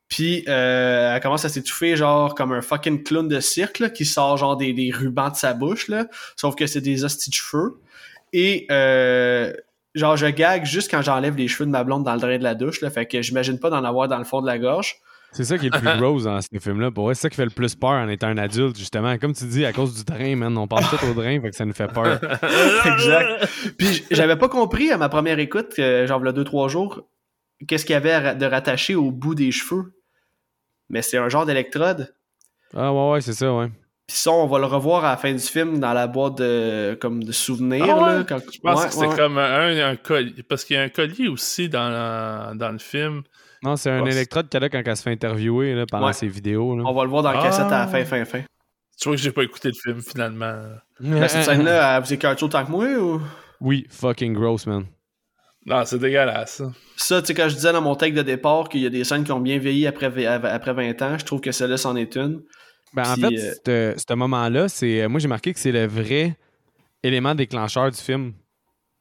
Puis elle commence à s'étouffer genre comme un fucking clown de cirque qui sort genre des, des, rubans de sa bouche. Là. Sauf que c'est des hosties de cheveux. Et genre je gag juste quand j'enlève les cheveux de ma blonde dans le drain de la douche là, fait que j'imagine pas d'en avoir dans le fond de la gorge. C'est ça qui est le plus gros dans ces films-là. Pour c'est ça qui fait le plus peur en étant un adulte, justement. Comme tu dis, à cause du drain, man, on pense tout au drain, fait que ça nous fait peur. exact. Puis j'avais pas compris à ma première écoute, genre le deux trois jours, qu'est-ce qu'il y avait de rattaché au bout des cheveux. Mais c'est un genre d'électrode. Ah ouais, ouais, c'est ça, ouais. Puis ça, on va le revoir à la fin du film dans la boîte de, comme de souvenirs. Ah là, quand... Je pense que c'était comme un, un collier. Parce qu'il y a un collier aussi dans, dans le film. Non, c'est un électrode qu'elle a quand elle se fait interviewer là, pendant ses vidéos. Là. On va le voir dans la cassette à la fin, fin, fin. Tu vois que j'ai pas écouté le film finalement. Mais cette scène-là, elle vous écarte autant que moi ou? Oui, fucking gross, man. Non, c'est dégueulasse. Ça, tu sais, quand je disais dans mon take de départ qu'il y a des scènes qui ont bien vieilli après, après 20 ans, je trouve que celle-là, c'en est une. Ben, en fait, euh, ce moment-là, c'est moi j'ai marqué que c'est le vrai élément déclencheur du film.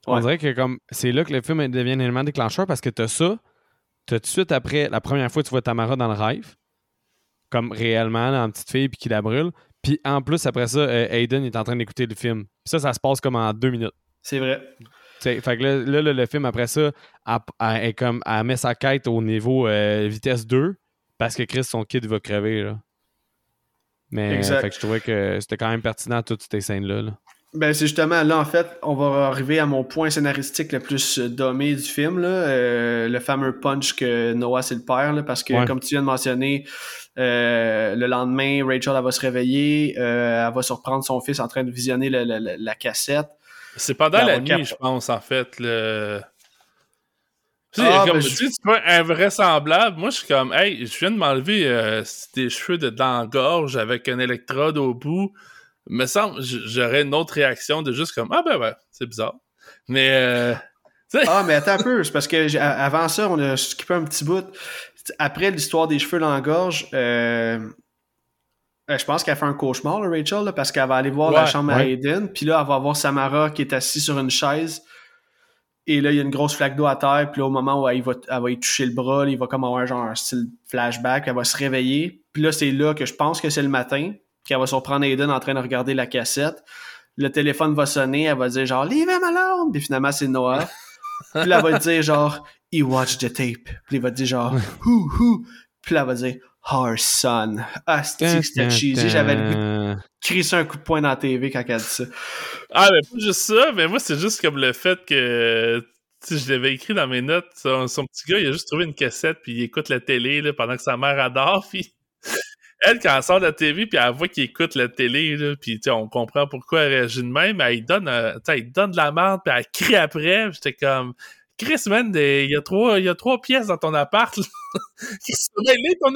On dirait que comme c'est là que le film devient un élément déclencheur parce que t'as ça, t'as tout de suite après, la première fois tu vois Tamara dans le rêve, comme réellement, en petite fille, puis qui la brûle. Puis en plus, après ça, euh, Aiden est en train d'écouter le film. Puis ça, ça se passe comme en deux minutes. C'est vrai. fait que là, le film, après ça, elle, comme, elle met sa quête au niveau euh, vitesse 2 parce que Chris, son kid va crever. Là. Mais fait que je trouvais que c'était quand même pertinent toutes ces scènes-là. Ben, c'est justement là, en fait, on va arriver à mon point scénaristique le plus euh, dommé du film, là, euh, le fameux punch que Noah, c'est le père, là, parce que, comme tu viens de mentionner, euh, le lendemain, Rachel, elle va se réveiller, elle va surprendre son fils en train de visionner la cassette. C'est pendant la nuit, je pense, en fait. Le... Ah, comme, ben, tu sais, c'est invraisemblable. Moi, je suis comme, hey, je viens de m'enlever euh, des cheveux de dans la gorge avec un électrode au bout. Me semble, j'aurais une autre réaction de juste comme, ah ben ouais, c'est bizarre. Mais, euh, Ah, mais attends un peu, c'est parce que avant ça, on a skippé un petit bout. Après l'histoire des cheveux dans la gorge, euh, je pense qu'elle fait un cauchemar, Rachel, parce qu'elle va aller voir la chambre à Aiden, puis là, elle va voir Samara qui est assise sur une chaise. Et là, il y a une grosse flaque d'eau à terre. Puis là, au moment où elle va, elle va y toucher le bras, il va comme avoir genre un style flashback. Elle va se réveiller. Puis là, c'est là que je pense que c'est le matin qu'elle va surprendre Aiden en train de regarder la cassette. Le téléphone va sonner. Elle va dire genre « Leave him alone! » Puis finalement, c'est Noah. puis là, elle va dire genre « He watched the tape. » Puis il va dire genre « Who, who? » Puis là, elle va dire Her son. Ah, c'était cheesy? J'avais le goût de crisser un coup de poing dans la TV quand elle dit ça. Ah, mais pas juste ça, mais moi, c'est juste comme le fait que. Tu je l'avais écrit dans mes notes. Son, petit gars, il a juste trouvé une cassette, puis il écoute la télé là, pendant que sa mère adore. Puis elle, quand elle sort de la TV, puis elle voit qu'il écoute la télé, là, puis on comprend pourquoi elle réagit de même, elle, il donne, euh, il donne de la merde, puis elle crie après. J'étais comme, Chris, man, il y, a trois, y a trois pièces dans ton appart. Ton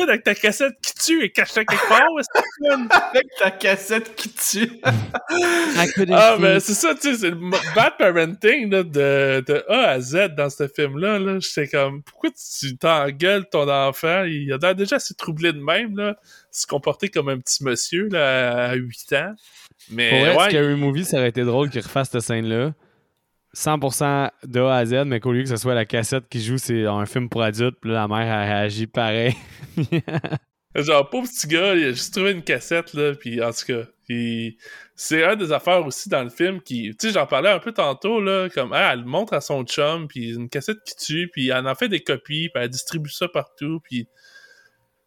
avec ta cassette qui tue et cachée quelque part, Avec ta cassette qui tue. ah, ben c'est ça, tu sais, c'est le bad parenting là, de, de A à Z dans ce film-là. Là. J'étais comme, pourquoi tu t'engueules ton enfant? Il a déjà assez troublé de même, là, se comporter comme un petit monsieur là, à 8 ans. Mais, Pour vrai, ouais, Scary Movie, ça aurait été drôle qu'il refasse cette scène-là. 100% de A à Z, mais qu'au lieu que ce soit la cassette qui joue, c'est un film pour adultes, puis là, la mère a réagi pareil. Genre, pauvre petit gars, il a juste trouvé une cassette, là, puis en tout cas, c'est un des affaires aussi dans le film qui, tu sais, j'en parlais un peu tantôt, là, comme, ah, elle montre à son chum, puis une cassette qui tue, puis elle en fait des copies, puis elle distribue ça partout, puis...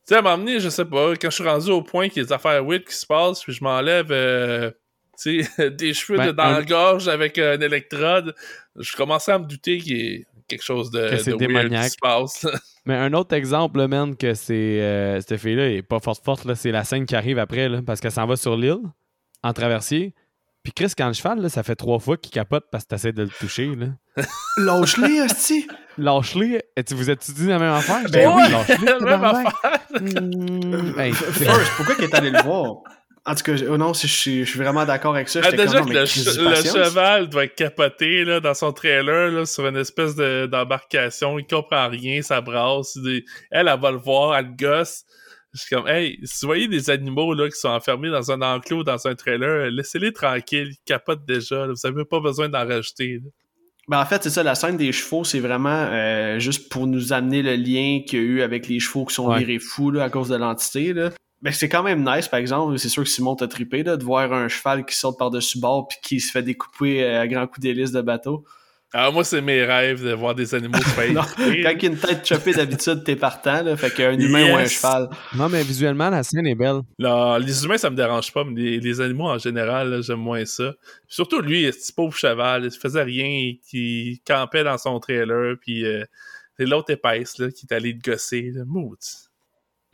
Tu sais, à m'emmener, je sais pas, quand je suis rendu au point qu'il y a des affaires weird qui se passent, puis je m'enlève... Euh, des cheveux ben, dans la gorge avec un électrode. Je commençais à me douter qu'il y ait quelque chose de, que de weird qui se passe. Mais un autre exemple, man, que c'est euh, cette fille-là est pas forte forte, c'est la scène qui arrive après, là, parce qu'elle s'en va sur l'île, en traversier. Puis Chris, quand le cheval, là, ça fait trois fois qu'il capote parce que t'essaies de le toucher. Lâche-les, hostie! Lâche-les? Vous êtes dit la même affaire? Ben oui, lâche-les. Même affaire. First, pourquoi qu'il est allé le voir? En tout cas, oh non, je, suis vraiment d'accord avec ça. Ah, déjà que le, cheval doit capoter là, dans son trailer là, sur une espèce d'embarcation. il comprend rien, ça brasse. Elle, elle, va le voir, elle gosse. Je suis comme, hey, si vous voyez des animaux là, qui sont enfermés dans un enclos, dans un trailer, laissez-les tranquilles, ils capotent déjà. vous avez pas besoin d'en rajouter. Ben en fait, c'est ça, la scène des chevaux, c'est vraiment euh, juste pour nous amener le lien qu'il y a eu avec les chevaux qui sont virés fous là, à cause de l'entité. Ben, c'est quand même nice, par exemple. C'est sûr que Simon t'a trippé, là, de voir un cheval qui saute par-dessus bord puis qui se fait découper euh, à grands coups d'hélice de bateau. Alors, moi, c'est mes rêves de voir des animaux se non, Quand il y a une tête chopée, d'habitude, t'es partant, là. Fait qu'un humain ou un cheval. Non, mais visuellement, la scène est belle. Là, les humains, ça me dérange pas, mais les, animaux, en général, j'aime moins ça. Surtout lui, ce pauvre cheval, il faisait rien, qui campait dans son trailer, puis euh, l'autre épaisse, là, qui est allé te gosser, là.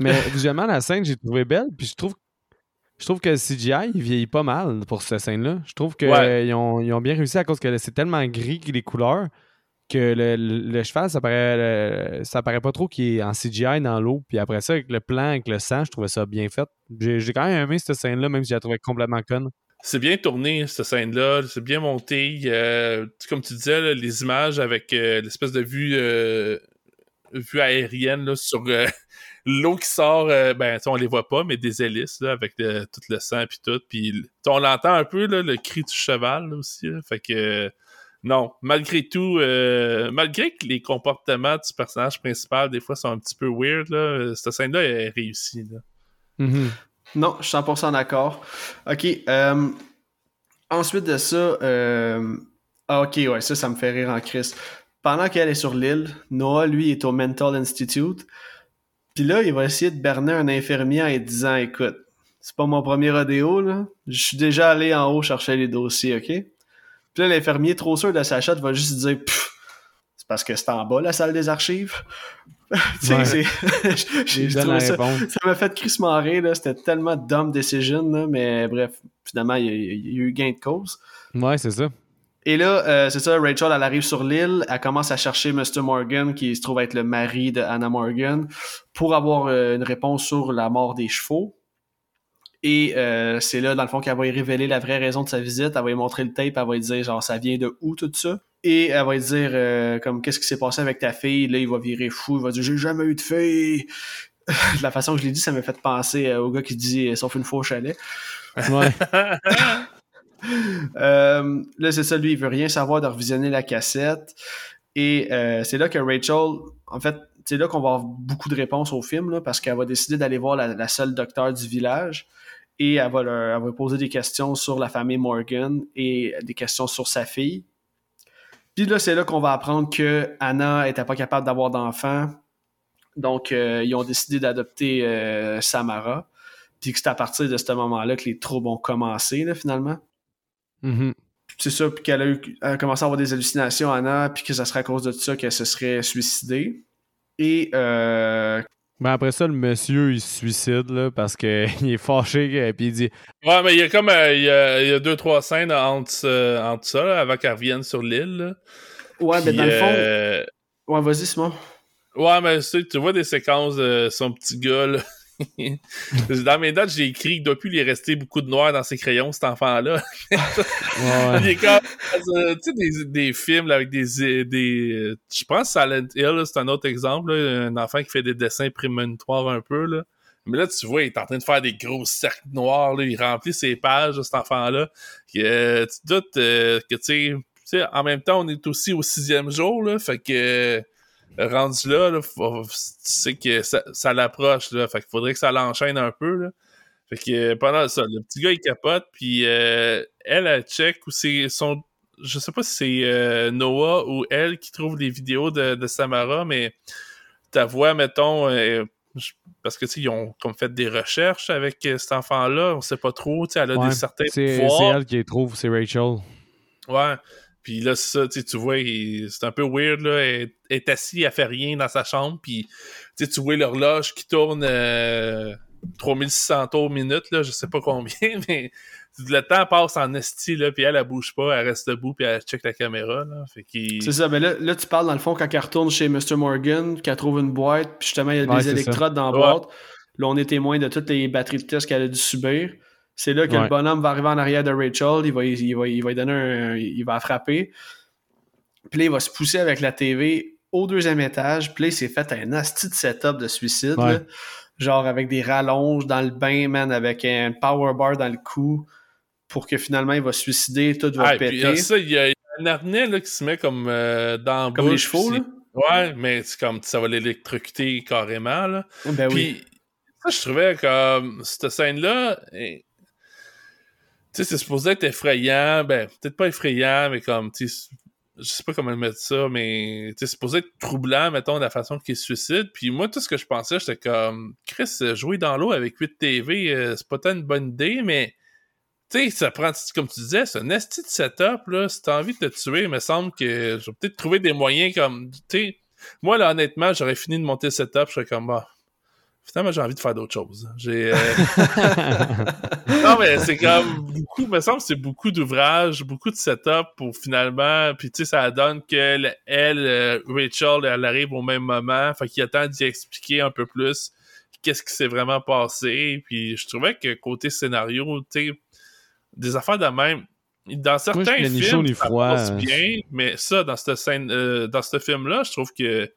Mais visuellement, la scène, j'ai trouvé belle. Puis je trouve, je trouve que le CGI, il vieillit pas mal pour cette scène-là. Je trouve qu'ils ont, ils ont bien réussi à cause que c'est tellement gris que les couleurs que le, cheval, ça paraît, ça paraît pas trop qu'il est en CGI dans l'eau. Puis après ça, avec le plan, avec le sang, je trouvais ça bien fait. J'ai quand même aimé cette scène-là, même si je la trouvais complètement conne. C'est bien tourné, cette scène-là. C'est bien monté. comme tu disais, les images avec euh, l'espèce de vue, euh, vue aérienne sur euh, l'eau qui sort. ben, on les voit pas, mais des hélices avec tout le sang puis tout. Puis on l'entend un peu, le cri du cheval aussi. fait que non, malgré tout, malgré que les comportements du personnage principal, des fois, sont un petit peu weird, là, cette scène-là est réussie. Là. Mm-hmm. Non, je suis 100% d'accord. OK. Euh, ensuite de ça, euh, ah, OK, ouais, ça, ça me fait rire en crise. Pendant qu'elle est sur l'île, Noah, lui, est au Mental Institute. Puis là, il va essayer de berner un infirmier en disant Écoute, c'est pas mon premier rodéo, là. Je suis déjà allé en haut chercher les dossiers, OK? Puis là, l'infirmier, trop sûr de sa chatte, va juste dire C'est parce que c'est en bas, la salle des archives. tu sais, ça, m'a fait crissement rire, c'était tellement dumb decision, là, mais bref, finalement, il y, a, eu gain de cause. Ouais, c'est ça. Et là, euh, c'est ça, Rachel, elle arrive sur l'île, elle commence à chercher Mr. Morgan, qui se trouve être le mari de Anna Morgan, pour avoir euh, une réponse sur la mort des chevaux. Et euh, c'est là, dans le fond, qu'elle va y révéler la vraie raison de sa visite. Elle va lui montrer le tape, elle va lui dire, genre, ça vient de où tout ça? Et elle va lui dire, euh, comme, qu'est-ce qui s'est passé avec ta fille? Là, il va virer fou, il va dire, j'ai jamais eu de fille. de la façon que je l'ai dit, ça m'a fait penser euh, au gars qui dit, sauf une fois au chalet. Ouais. là, c'est ça, lui, il veut rien savoir de revisionner la cassette. Et c'est là que Rachel, en fait, c'est là qu'on va avoir beaucoup de réponses au film, là, parce qu'elle va décider d'aller voir la, seule docteur du village et elle va, leur, poser des questions sur la famille Morgan et des questions sur sa fille. Puis là, c'est là qu'on va apprendre que Anna était pas capable d'avoir d'enfants. Donc, euh, ils ont décidé d'adopter euh, Samara. Puis que c'est à partir de ce moment-là que les troubles ont commencé, finalement. Mm-hmm. C'est ça, puis qu'elle a, eu, a commencé à avoir des hallucinations, Anna, puis que ça serait à cause de ça qu'elle se serait suicidée. Et euh, ben après ça, le monsieur, il se suicide là, parce qu'il est fâché et puis il dit Ouais, mais il y a comme euh, il, y a, il, y a, deux, trois scènes entre, euh, entre ça là, avant qu'elle revienne sur l'île. Ouais, mais dans le fond. Euh, ouais, vas-y, Simon. Ouais, mais tu vois des séquences de son petit gars là. Dans mes dates, j'ai écrit qu'il doit plus lui rester beaucoup de noir dans ses crayons, cet enfant-là. Il est comme, euh, tu sais, des, des, films avec des, des, je pense Silent Hill, c'est un autre exemple, un enfant qui fait des dessins prémonitoires un peu, là. Mais là, tu vois, il est en train de faire des gros cercles noirs, là, il remplit ses pages, cet enfant-là. Euh, tu doutes euh, que, tu sais, en même temps, on est aussi au sixième jour, là, fait que rendu là, tu sais que ça, l'approche, là. Fait qu'il faudrait que ça l'enchaîne un peu, là. Fait que pendant ça, le petit gars, il capote, puis euh, elle, elle check ou c'est son... Je sais pas si c'est euh, Noah ou elle qui trouve les vidéos de, Samara, mais ta voix, mettons... Euh, parce que, tu sais, ils ont comme fait des recherches avec cet enfant-là, on sait pas trop, tu sais, elle a des certains pouvoirs. C'est elle qui les trouve, c'est Rachel. Ouais. Puis là, ça, tu vois, c'est un peu weird, là. Elle est assise, elle fait rien dans sa chambre, puis tu vois l'horloge qui tourne euh, 3600 tours minute, là, je sais pas combien, mais le temps passe en esti, là, puis elle, elle bouge pas, elle reste debout, puis elle check la caméra, là. C'est ça, mais là, là, tu parles, dans le fond, quand elle retourne chez Mr. Morgan, qu'elle trouve une boîte, puis justement, il y a des électrodes dans la boîte. Là, on est témoin de toutes les batteries de test qu'elle a dû subir. C'est là que le bonhomme va arriver en arrière de Rachel, il va, il va, il va donner un, il va frapper. Puis là, il va se pousser avec la TV au deuxième étage. Puis là, il s'est fait un asti de setup de suicide. Genre avec des rallonges dans le bain, man, avec un power bar dans le cou pour que finalement il va se suicider, tout va ah, péter. Puis, ça, il y a un harnais là, qui se met comme euh, dans Comme les chevaux, là? Ouais, mais c'est comme ça va l'électrocuter carrément. Là. Ben puis, oui. Ça, je trouvais comme cette scène-là, tu sais, c'est supposé être effrayant, ben, peut-être pas effrayant, mais comme, tu sais, je sais pas comment mettre ça, mais c'est supposé être troublant, mettons, de la façon qu'il se suicide. Puis moi, tout ce que je pensais, j'étais comme, Chris, jouer dans l'eau avec 8 TV, euh, c'est pas tant une bonne idée, mais, tu sais, ça prend, comme tu disais, c'est un esti de setup, là. Si t'as envie de te tuer, il me semble que je vais peut-être trouver des moyens comme, tu sais, moi, là, honnêtement, j'aurais fini de monter le setup, je serais comme, bah, finalement, j'ai envie de faire d'autres choses. J'ai. Euh, non, mais c'est comme beaucoup, me semble, c'est beaucoup d'ouvrages, beaucoup de setup pour finalement, puis tu sais, ça donne que elle, euh, Rachel, elle arrive au même moment, fait qu'il y a temps d'y expliquer un peu plus qu'est-ce qui s'est vraiment passé, puis je trouvais que côté scénario, tu sais, des affaires de même, dans certains films, ça passe bien, mais ça, dans cette scène, euh, dans ce film-là, je trouve que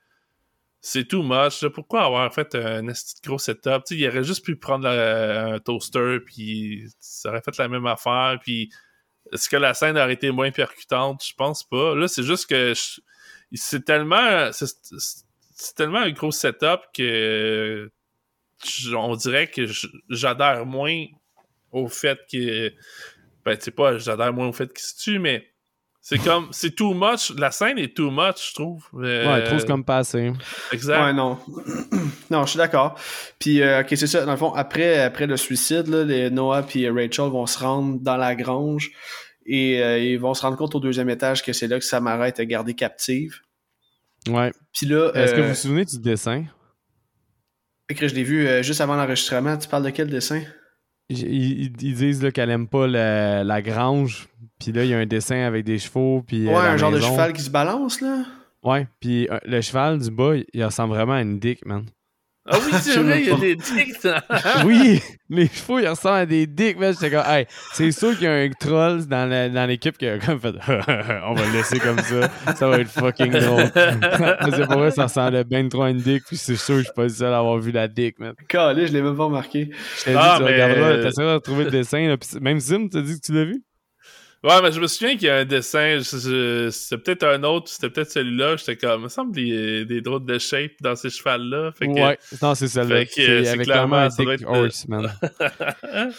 c'est too much. Pourquoi avoir fait un gros setup? il aurait juste pu prendre un toaster, puis ça aurait fait la même affaire, puis est-ce que la scène aurait été moins percutante? Je pense pas. Là, c'est juste que c'est tellement c'est tellement un gros setup que on dirait que j'adhère moins au fait que ben tu sais pas j'adhère moins au fait qu'il se tue mais c'est comme, c'est too much. La scène est too much, je trouve. Euh, ouais, trop comme passé. Exact. Ouais, non. non, je suis d'accord. Puis, euh, ok, c'est ça. Dans le fond, après, après le suicide, là, les Noah et Rachel vont se rendre dans la grange et euh, ils vont se rendre compte au deuxième étage que c'est là que Samara était gardée captive. Ouais. Puis là. Est-ce que vous vous souvenez du dessin? Je l'ai vu juste avant l'enregistrement. Tu parles de quel dessin? Ils, disent qu'elle aime pas la grange puis là, il y a un dessin avec des chevaux. Puis, euh, ouais, un genre de cheval qui se balance, là. Ouais, puis euh, le cheval du bas, il ressemble vraiment à une dick, man. Ah oui, c'est vrai, il y a des dicks. oui, les chevaux, ils ressemblent à des dicks, man. J'étais comme, hey, c'est sûr qu'il y a un troll dans l'équipe qui a comme fait, on va le laisser comme ça, ça va être fucking drôle. c'est pour vrai, ça ressemble bien trop à une dick, puis c'est sûr que je suis pas le seul à avoir vu la dick, man. Calé, je l'ai même pas remarqué. Je t'ai dit, ah, tu mais... regarderas, t'essaieras de trouver le dessin, là, même Sim, t'as dit que tu l'as vu? Ouais, mais je me souviens qu'il y a un dessin, c'est peut-être un autre, c'était peut-être celui-là. J'étais comme, il me semble des, des drôles de shape dans ces chevals-là. Ouais, non, c'est celle-là. C'est avec clairement un dick horse, man.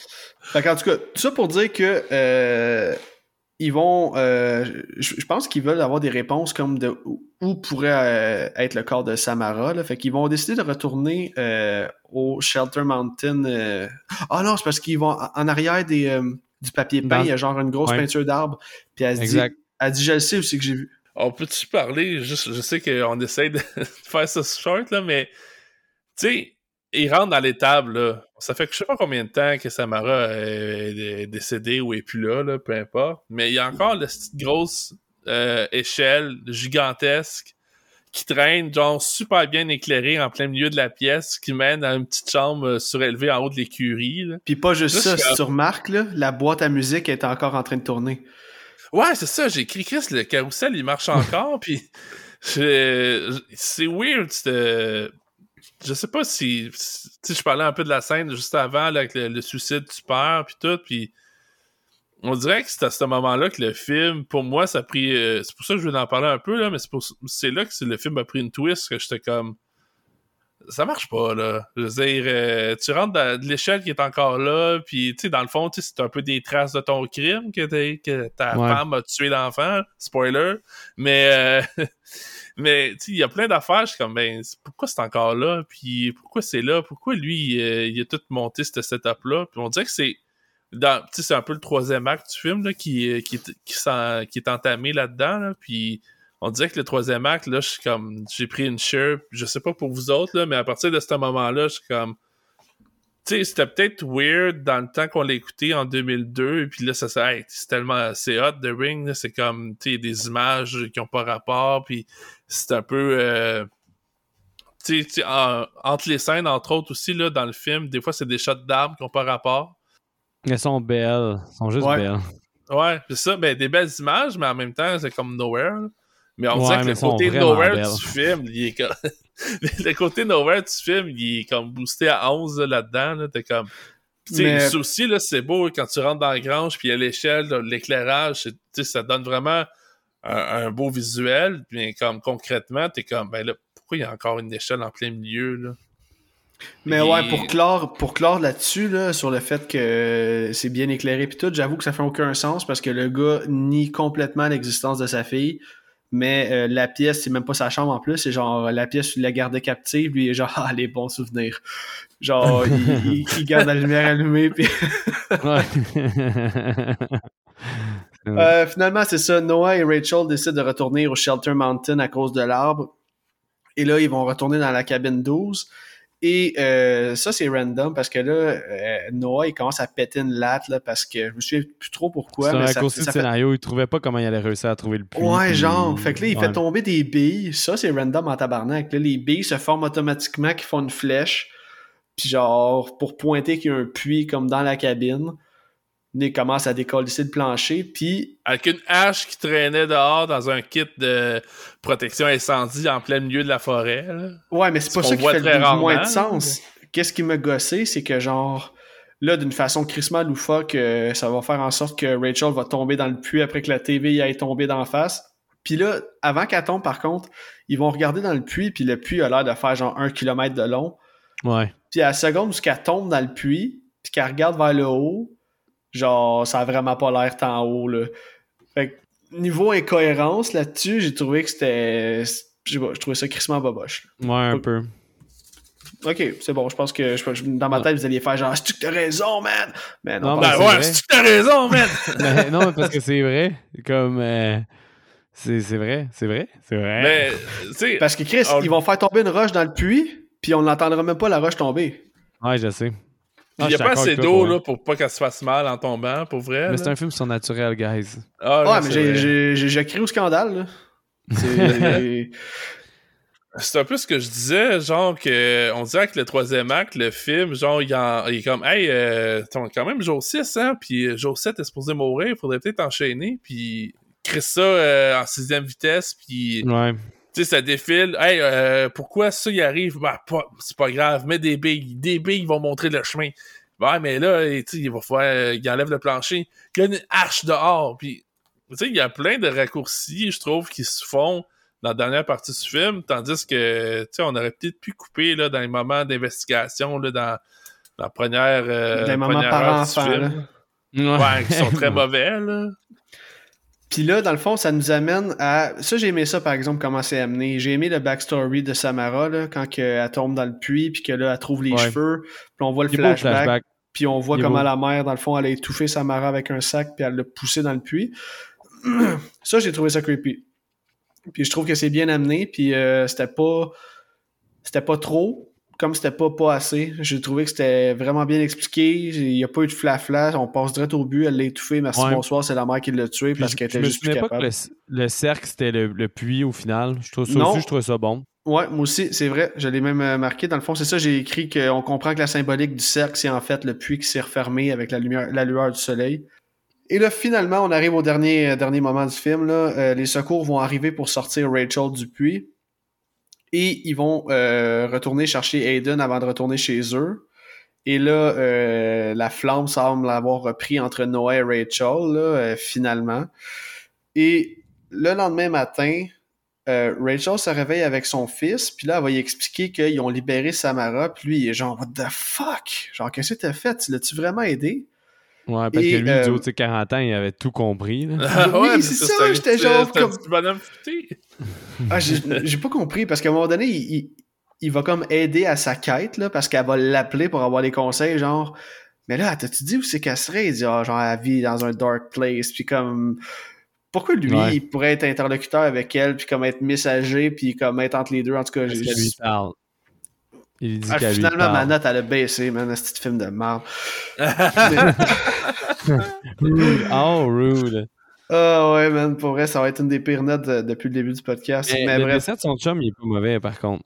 fait en tout cas, tout ça pour dire que euh, ils vont, euh, je, pense qu'ils veulent avoir des réponses comme de où pourrait euh, être le corps de Samara. Là. Fait qu'ils vont décider de retourner au Shelter Mountain. Ah non, c'est parce qu'ils vont en arrière des du papier peint, il y a genre une grosse peinture d'arbre, puis elle se dit, elle dit, je le sais aussi que j'ai vu. On peut-tu parler, juste, je sais qu'on essaie de faire ça short, là, mais, tu sais, il rentre dans l'étable, là. Ça fait que je sais pas combien de temps que Samara est décédée ou est plus là, là, peu importe. Mais il y a encore cette grosse euh, échelle gigantesque qui traîne, genre super bien éclairé en plein milieu de la pièce, qui mène à une petite chambre euh, surélevée en haut de l'écurie. Puis pas juste ça, si tu remarques, là, la boîte à musique est encore en train de tourner. Ouais, c'est ça, j'ai écrit Chris, le carrousel, il marche encore, puis c'est weird, je sais pas si, si je parlais un peu de la scène juste avant, avec le, suicide du père, puis tout, puis on dirait que c'est à ce moment-là que le film, pour moi, ça a pris. Euh, c'est pour ça que je vais en parler un peu, là, mais c'est là que le film a pris une twist, que j'étais comme. Ça marche pas, là. Je veux dire, euh, tu rentres dans l'échelle qui est encore là, puis, tu sais, dans le fond, c'est un peu des traces de ton crime que, que ta femme a tué l'enfant. Spoiler. Mais. Euh, mais tu il y a plein d'affaires, je suis comme, ben, pourquoi c'est encore là? Puis pourquoi c'est là? Pourquoi lui, il a tout monté ce setup-là? Puis on dirait que c'est c'est un peu le troisième acte du film qui, qui, qui, est entamé là-dedans. puis on dirait que le troisième acte, là, je suis comme. J'ai pris une share, je sais pas pour vous autres, là, mais à partir de ce moment-là, je suis comme. Tu sais, c'était peut-être weird dans le temps qu'on l'a écouté en 2002, et puis là, ça c'est tellement. C'est hot, The Ring, c'est comme, tu sais, des images qui ont pas rapport, puis c'est un peu. Euh, tu sais, entre les scènes, entre autres aussi, là, dans le film, des fois, c'est des shots d'arbres qui ont pas rapport. Elles sont belles. Elles sont juste belles. Ouais, c'est ça. Ben, des belles images, mais en même temps, c'est comme Nowhere. Mais on dirait que le côté Nowhere du film, il est comme... le côté Nowhere du film, il est comme boosté à 11 là-dedans. T'es comme... Tu sais, aussi, là, c'est beau quand tu rentres dans la grange, puis à l'échelle, l'éclairage, ça donne vraiment un, beau visuel. Mais comme concrètement, t'es comme, ben là, pourquoi il y a encore une échelle en plein milieu, là? Mais ouais, pour clore, pour clore là-dessus, là, sur le fait que c'est bien éclairé puis tout, j'avoue que ça fait aucun sens parce que le gars nie complètement l'existence de sa fille. Mais euh, la pièce, c'est même pas sa chambre en plus, c'est genre la pièce où il la gardait captive, lui il est genre ah les bons souvenirs. Genre il, garde la lumière allumée puis. euh, finalement, c'est ça. Noah et Rachel décident de retourner au Shelter Mountain à cause de l'arbre. Et là, ils vont retourner dans la cabine 12. Et euh, ça, c'est random parce que là, euh, Noah, il commence à péter une latte là, parce que je me souviens plus trop pourquoi. C'est un raccourci de fait- scénario, il trouvait pas comment il allait réussir à trouver le puits. Ouais, puis- genre. Fait que là, il fait tomber des billes. Ça, c'est random en tabarnak. Là, les billes se forment automatiquement qui font une flèche. Puis genre, pour pointer qu'il y a un puits comme dans la cabine. Il commence à décoller le plancher. Puis Avec une hache qui traînait dehors dans un kit de protection incendie en plein milieu de la forêt. là. Ouais, mais c'est pas Ce ça qui fait le moins de sens. Qu'est-ce qui m'a gossé, c'est que genre, là, d'une façon crissement loufoque, euh, ça va faire en sorte que Rachel va tomber dans le puits après que la TV y aille tomber d'en face. Puis là, avant qu'elle tombe, par contre, ils vont regarder dans le puits, puis le puits a l'air de faire genre un kilomètre de long. Ouais. Puis à la seconde où qu'elle tombe dans le puits, puis qu'elle regarde vers le haut, genre, ça a vraiment pas l'air tant haut, là. Fait que, niveau incohérence là-dessus, j'ai trouvé que c'était... Je sais pas, je trouvais ça crissement boboche. Ouais, un peu. Ok, c'est bon, je pense que je- dans ma tête, vous alliez faire genre, c'est-tu que t'as raison, man? Mais non, Non, Ben c'est ouais, vrai. c'est que t'as raison, man! Mais non, mais parce que c'est vrai. Comme. euh, c'est c'est vrai, c'est vrai, c'est vrai. Mais, Parce que Chris, On- ils vont faire tomber une roche dans le puits, puis on n'entendra même pas la roche tomber. Ouais, je sais. Ah, il y je a pas assez d'eau pour là, pour pas qu'elle se fasse mal en tombant, pour vrai. Mais c'est un film surnaturel, guys. Ah, Ouais, mais j'ai- crié au scandale, là. C'est- C'est un peu ce que je disais, genre que on dirait que le troisième acte, le film, genre il, en- il est comme Hey, euh, t'as quand même jour 6, hein, puis jour 7 est supposé mourir, il faudrait peut-être enchaîner, puis créer ça euh, en sixième vitesse, puis Ouais. Tu sais, ça défile. Hey, euh, pourquoi ça y arrive? Ben, pas- c'est pas grave, mets des billes. Des billes vont montrer le chemin. Ouais, mais là, tu sais, il va falloir, euh, il enlève le plancher. Il y a une hache dehors, puis tu sais, il y a plein de raccourcis, je trouve, qui se font dans la dernière partie du film, tandis que, tu sais, on aurait peut-être pu couper, là, dans les moments d'investigation, là, dans, dans la première, euh, première heure enfant, du film. Ouais, Ouais, qui sont très mauvais, là. Puis là, dans le fond, ça nous amène à. Ça, j'ai aimé ça, par exemple, comment c'est amené. J'ai aimé le backstory de Samara, là, quand elle tombe dans le puits, puis que là, elle trouve les Ouais. cheveux, puis on voit le flashback, puis on voit comment beau. la mère, dans le fond, elle a étouffé Samara avec un sac, puis elle l'a poussé dans le puits. ça, j'ai trouvé ça creepy. Puis je trouve que c'est bien amené, puis euh, c'était pas. C'était pas trop, comme c'était pas pas assez. J'ai trouvé que c'était vraiment bien expliqué. Il y a pas eu de flafla. On passe direct au but. Elle l'a étouffé. Merci, Ouais. bonsoir. C'est la mère qui l'a tué parce qu'elle était juste plus souvenais pas capable. que le, le cercle, c'était le, le puits au final. Je trouve ça Non. aussi, je trouve ça bon. Ouais, moi aussi, c'est vrai. Je l'ai même euh, marqué. Dans le fond, c'est ça. J'ai écrit qu'on comprend que la symbolique du cercle, c'est en fait le puits qui s'est refermé avec la lumière, la lueur du soleil. Et là, finalement, on arrive au dernier, euh, dernier moment du film. Là. Euh, les secours vont arriver pour sortir Rachel du puits. Et ils vont euh, retourner chercher Aiden avant de retourner chez eux. Et là, euh, la flamme semble avoir repris entre Noah et Rachel, euh, finalement. Et le lendemain matin, Rachel se réveille avec son fils, puis là, elle va y expliquer qu'ils ont libéré Samara, puis lui, il est genre, What the fuck? Genre, qu'est-ce que t'as fait? L'as-tu vraiment aidé? Ouais, parce Et, que lui, euh, du haut de ses 40 ans, il avait tout compris. là. Oui, mais c'est ça, j'étais genre c'est un comme- petit. Ah, j'ai pas compris, parce qu'à un moment donné, il, il, il va comme aider à sa quête, là, parce qu'elle va l'appeler pour avoir des conseils, genre, mais là, t'as-tu dit où c'est qu'elle serait? Il dit, ah, genre, elle vit dans un dark place, puis comme, pourquoi lui, Ouais. il pourrait être interlocuteur avec elle, puis comme être messager, puis comme être entre les deux, en tout cas, Parce lui parle. Il dit Ah, finalement, ma note, elle a baissé, man, un petit film de merde. Rude. Oh, rude. Ah ouais, man, pour vrai, ça va être une des pires notes de- depuis le début du podcast. Mais, Mais, le bref, de son chum, il est pas mauvais, par contre.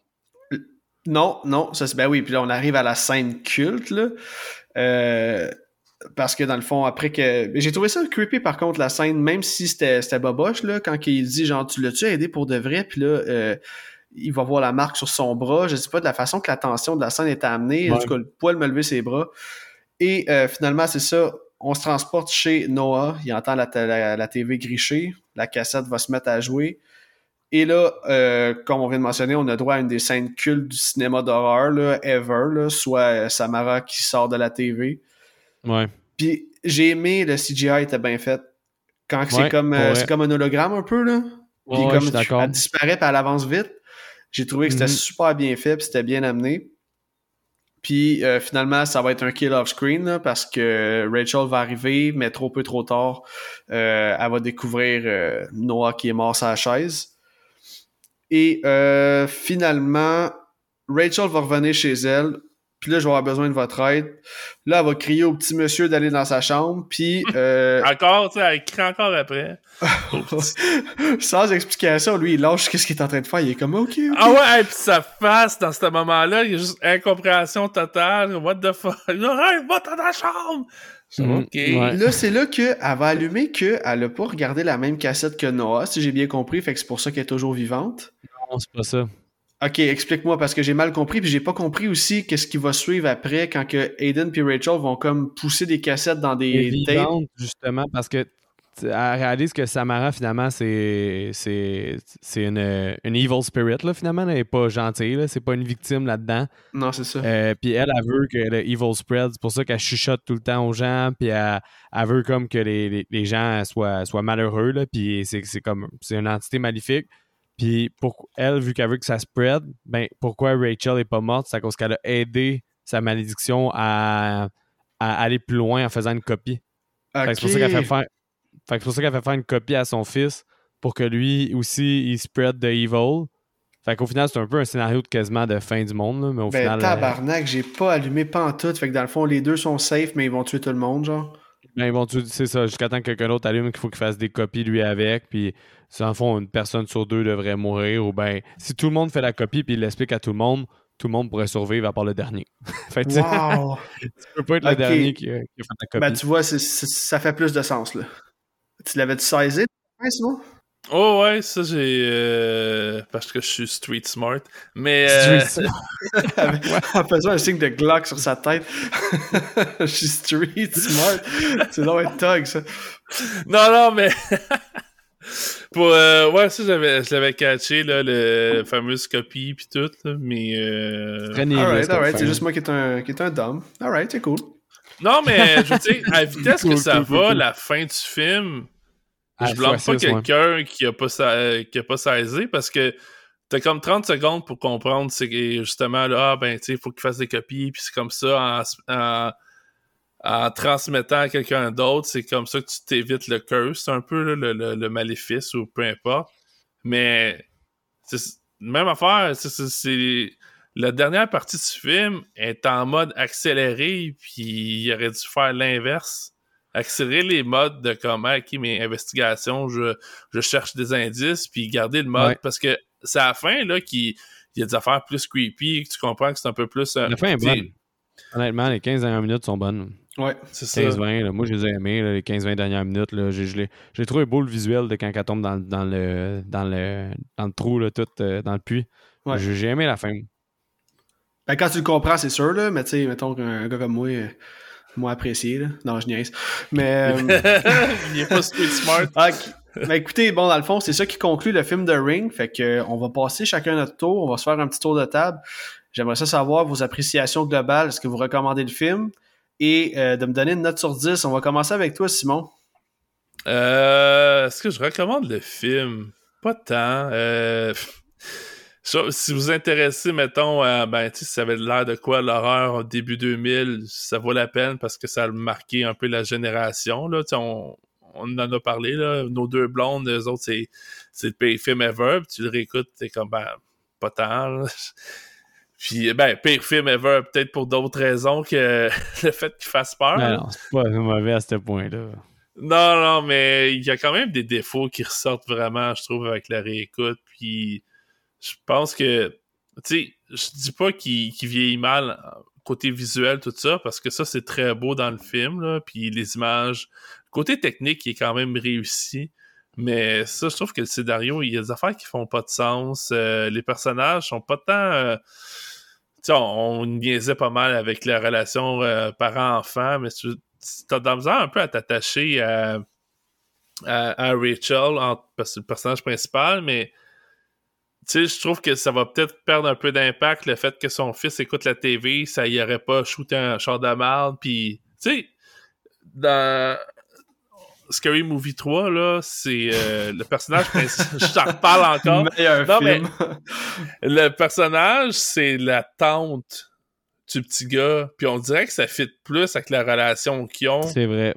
non, non, ça c'est ben oui, puis là on arrive à la scène culte là. Euh, parce que dans le fond, après que. J'ai trouvé ça creepy par contre, la scène, même si c'était c'était boboche, là, quand il dit genre tu l'as-tu aidé pour de vrai, puis là, euh, il va voir la marque sur son bras. Je sais pas de la façon que la tension de la scène est amenée. En tout cas, le poil me lever ses bras. Et euh, finalement, c'est ça. On se transporte chez Noah. Il entend la, la, la TV gricher. La cassette va se mettre à jouer. Et là, euh, comme on vient de mentionner, on a droit à une des scènes cultes du cinéma d'horreur, là, ever, là, soit euh, Samara qui sort de la TV. Ouais. Puis j'ai aimé le CGI était bien fait. Quand c'est comme euh, comme un hologramme un peu là. Puis Ouais, comme elle disparaît puis elle avance vite. J'ai trouvé que c'était Mhm. super bien fait, puis c'était bien amené. Puis euh, finalement, ça va être un kill off screen là, parce que Rachel va arriver, mais trop peu trop tard, euh, elle va découvrir euh, Noah qui est mort sur la chaise. Et euh, finalement, Rachel va revenir chez elle, puis là, je vais avoir besoin de votre aide. Là, elle va crier au petit monsieur d'aller dans sa chambre, puis... Euh... encore, tu sais, elle crie encore après. Sans explication, lui, il lâche qu'est-ce qu'il est en train de faire? Il est comme, OK, OK. Ah ouais, et puis sa face, dans ce moment-là, il y a juste incompréhension totale. What the fuck? Arrête, va dans ta chambre! OK. ouais. Là, c'est là qu'elle va allumer qu'elle a pas regardé la même cassette que Noah, si j'ai bien compris, fait que c'est pour ça qu'elle est toujours vivante. Non, c'est pas ça. Ok, explique-moi, parce que j'ai mal compris, puis j'ai pas compris aussi qu'est-ce qui va suivre après quand que Aiden puis Rachel vont comme pousser des cassettes dans est des tapes. justement, parce que elle réalise que Samara, finalement, c'est une, une evil spirit, là, finalement. Elle n'est pas gentille. C'est pas une victime là-dedans. Non, c'est ça. Euh, puis elle, elle veut que le evil spread. C'est pour ça qu'elle chuchote tout le temps aux gens. Puis elle, elle veut comme que les, les- les gens soient, soient malheureux. Là, puis c'est c'est comme c'est une entité maléfique. Puis pour elle, vu qu'elle veut que ça spread, ben pourquoi Rachel est pas morte? C'est à cause qu'elle a aidé sa malédiction à, à aller plus loin en faisant une copie. C'est pour ça qu'elle fait faire. Fait que c'est pour ça qu'elle fait faire une copie à son fils pour que lui aussi il spread the evil. Fait qu'au final, c'est un peu un scénario de quasiment de fin du monde, là, mais au Ben, final. euh, tabarnak, j'ai pas allumé pantoute, fait que dans le fond, les deux sont safe, mais ils vont tuer tout le monde, genre. Ben, ils vont tuer- c'est ça, jusqu'à temps que quelqu'un d'autre allume qu'il faut qu'il fasse des copies lui avec, puis en fond une personne sur deux devrait mourir, ou ben si tout le monde fait la copie puis il l'explique à tout le monde, tout le monde pourrait survivre à part le dernier. fait Wow! tu peux pas être le dernier qui, a- qui a fait la copie. ben, tu vois, ça fait plus de sens, là. Tu l'avais-tu saisi, Simon? Oh ouais, ça j'ai... euh, Parce que je suis street smart. Mais... euh, Street- en faisant un signe de Glock sur sa tête. Je suis street smart. C'est donc un thug, ça. Non, non, mais... Pour, euh, ouais, ça, j'avais, je l'avais catché, là, le fameuse copie pis tout, là, mais... Euh... Alright. C'est juste moi qui est un, qui est un dumb. Alright, c'est cool. Non, mais, je veux dire, à la vitesse que ça va, la fin du film, je blâme pas ouais. quelqu'un qui a pas, sa- euh, qui a pas saisi parce que t'as comme 30 secondes pour comprendre c'est justement là, ah, ben tu faut qu'il fasse des copies, puis c'est comme ça en, en, en transmettant à quelqu'un d'autre, c'est comme ça que tu t'évites le curse, un peu là, le, le, le maléfice ou peu importe. Mais même affaire, c'est- la dernière partie du film est en mode accéléré, puis il aurait dû faire l'inverse accélérer les modes de comment, ok, mes investigations, je, je cherche des indices, puis garder le mode, Ouais. parce que c'est à la fin, là, qu'il il y a des affaires plus creepy, que tu comprends que c'est un peu plus... euh, La fin est bonne. Honnêtement, les 15 dernières minutes sont bonnes. Ouais. C'est ça. 15-20, là, moi je les ai aimés, là, les 15-20 dernières minutes. Là, j'ai, j'ai trouvé beau le visuel de quand elle tombe dans, dans le, dans, le, dans le trou, là, tout, euh, dans le puits. Ouais. J'ai, j'ai aimé la fin. Ben, quand tu le comprends, c'est sûr, là. Mais tu sais, mettons qu'un gars comme moi, euh, moi apprécié, là. Non, je niaise. Mais. euh, il est pas street smart. Ah, ben, écoutez, bon, dans le fond, c'est ça qui conclut le film de Ring. Fait que, euh, on va passer chacun notre tour. On va se faire un petit tour de table. J'aimerais ça savoir vos appréciations globales. Est-ce que vous recommandez le film? Et euh, de me donner une note sur 10. On va commencer avec toi, Simon. Euh, Est-ce que je recommande le film? Pas tant. Euh, si vous vous intéressez, mettons, à, ben, tu sais, si ça avait l'air de quoi l'horreur au début 2000, ça vaut la peine parce que ça a marqué un peu la génération. Là. On, on en a parlé, là. nos deux blondes, eux autres, c'est, c'est le pire film ever. Puis tu le réécoutes, t'es comme, ben, pas tant. là. Puis, ben, pire film ever, peut-être pour d'autres raisons que le fait qu'il fasse peur. Là. non, c'est pas mauvais à ce point-là. Non, non, mais il y a quand même des défauts qui ressortent vraiment, je trouve, avec la réécoute. Puis je pense que, tu sais, je dis pas qu'il vieillit mal euh, côté visuel, tout ça, parce que ça, c'est très beau dans le film, là. Puis les images, côté technique, il est quand même réussi. Mais ça, je trouve que le scénario, il y a des affaires qui font pas de sens. Euh, les personnages sont pas tant. euh, tu on, on niaisait pas mal avec la relation parent-enfant, mais tu as misère un peu à t'attacher à, à, Rachel, en- parce que le personnage principal, mais tu sais, je trouve que ça va peut-être perdre un peu d'impact le fait que son fils écoute la TV, ça y aurait pas shooté un char de merde, puis tu sais, dans Scary Movie 3, là, c'est euh, le personnage principal, je t'en reparle encore, Meilleur Non, film. le personnage, c'est la tante du petit gars. Puis on dirait que ça fit plus avec la relation qu'ils ont C'est vrai.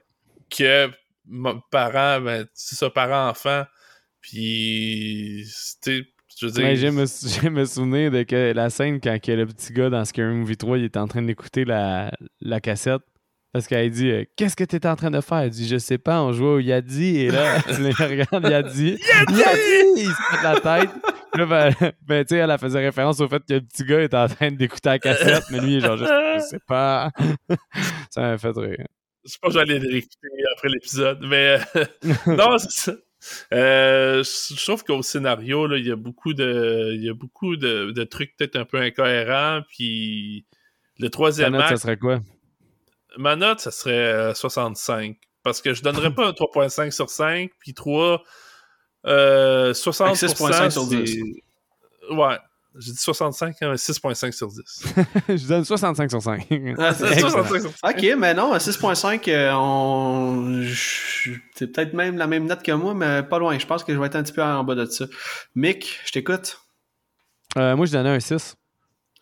que mon parent, ben, c'est ça, parent-enfant. Puis, tu sais, Je veux dire... Ouais, me, souvenir de que la scène quand que le petit gars dans Scary Movie 3 il est en train d'écouter la, la cassette. Parce qu'elle dit euh, Qu'est-ce que t'es en train de faire? Elle dit Je sais pas, on jouait au Yadi et là, il regarde Yadi. Yadi! Il se pète la tête. Là, ben, ben, tu sais, elle faisait référence au fait que le petit gars est en train d'écouter la cassette, mais lui, genre, je, je sais pas. ça m'a fait rire. Je sais pas j'allais l'écouter après l'épisode, mais euh, non, c'est ça. Euh, je trouve qu'au scénario, là, il y a beaucoup de, il y a beaucoup de, de trucs peut-être un peu incohérents, puis le troisième Ta note, acte, ça serait quoi? ma note, ça serait euh, 65. Parce que je donnerais pas un 3.5 sur 5, puis 3, euh, 60%. Avec 6.5 sur c'est- 10. Ouais. J'ai dit 65, hein, 6.5 sur 10. je donne 65 sur 5. Ah, c'est Excellent. 65 sur 5. Ok, mais non, à 6.5, euh, on... c'est peut-être même la même note que moi, mais pas loin. Je pense que je vais être un petit peu en bas de ça. Mick, je t'écoute. Euh, moi, je donnais un 6.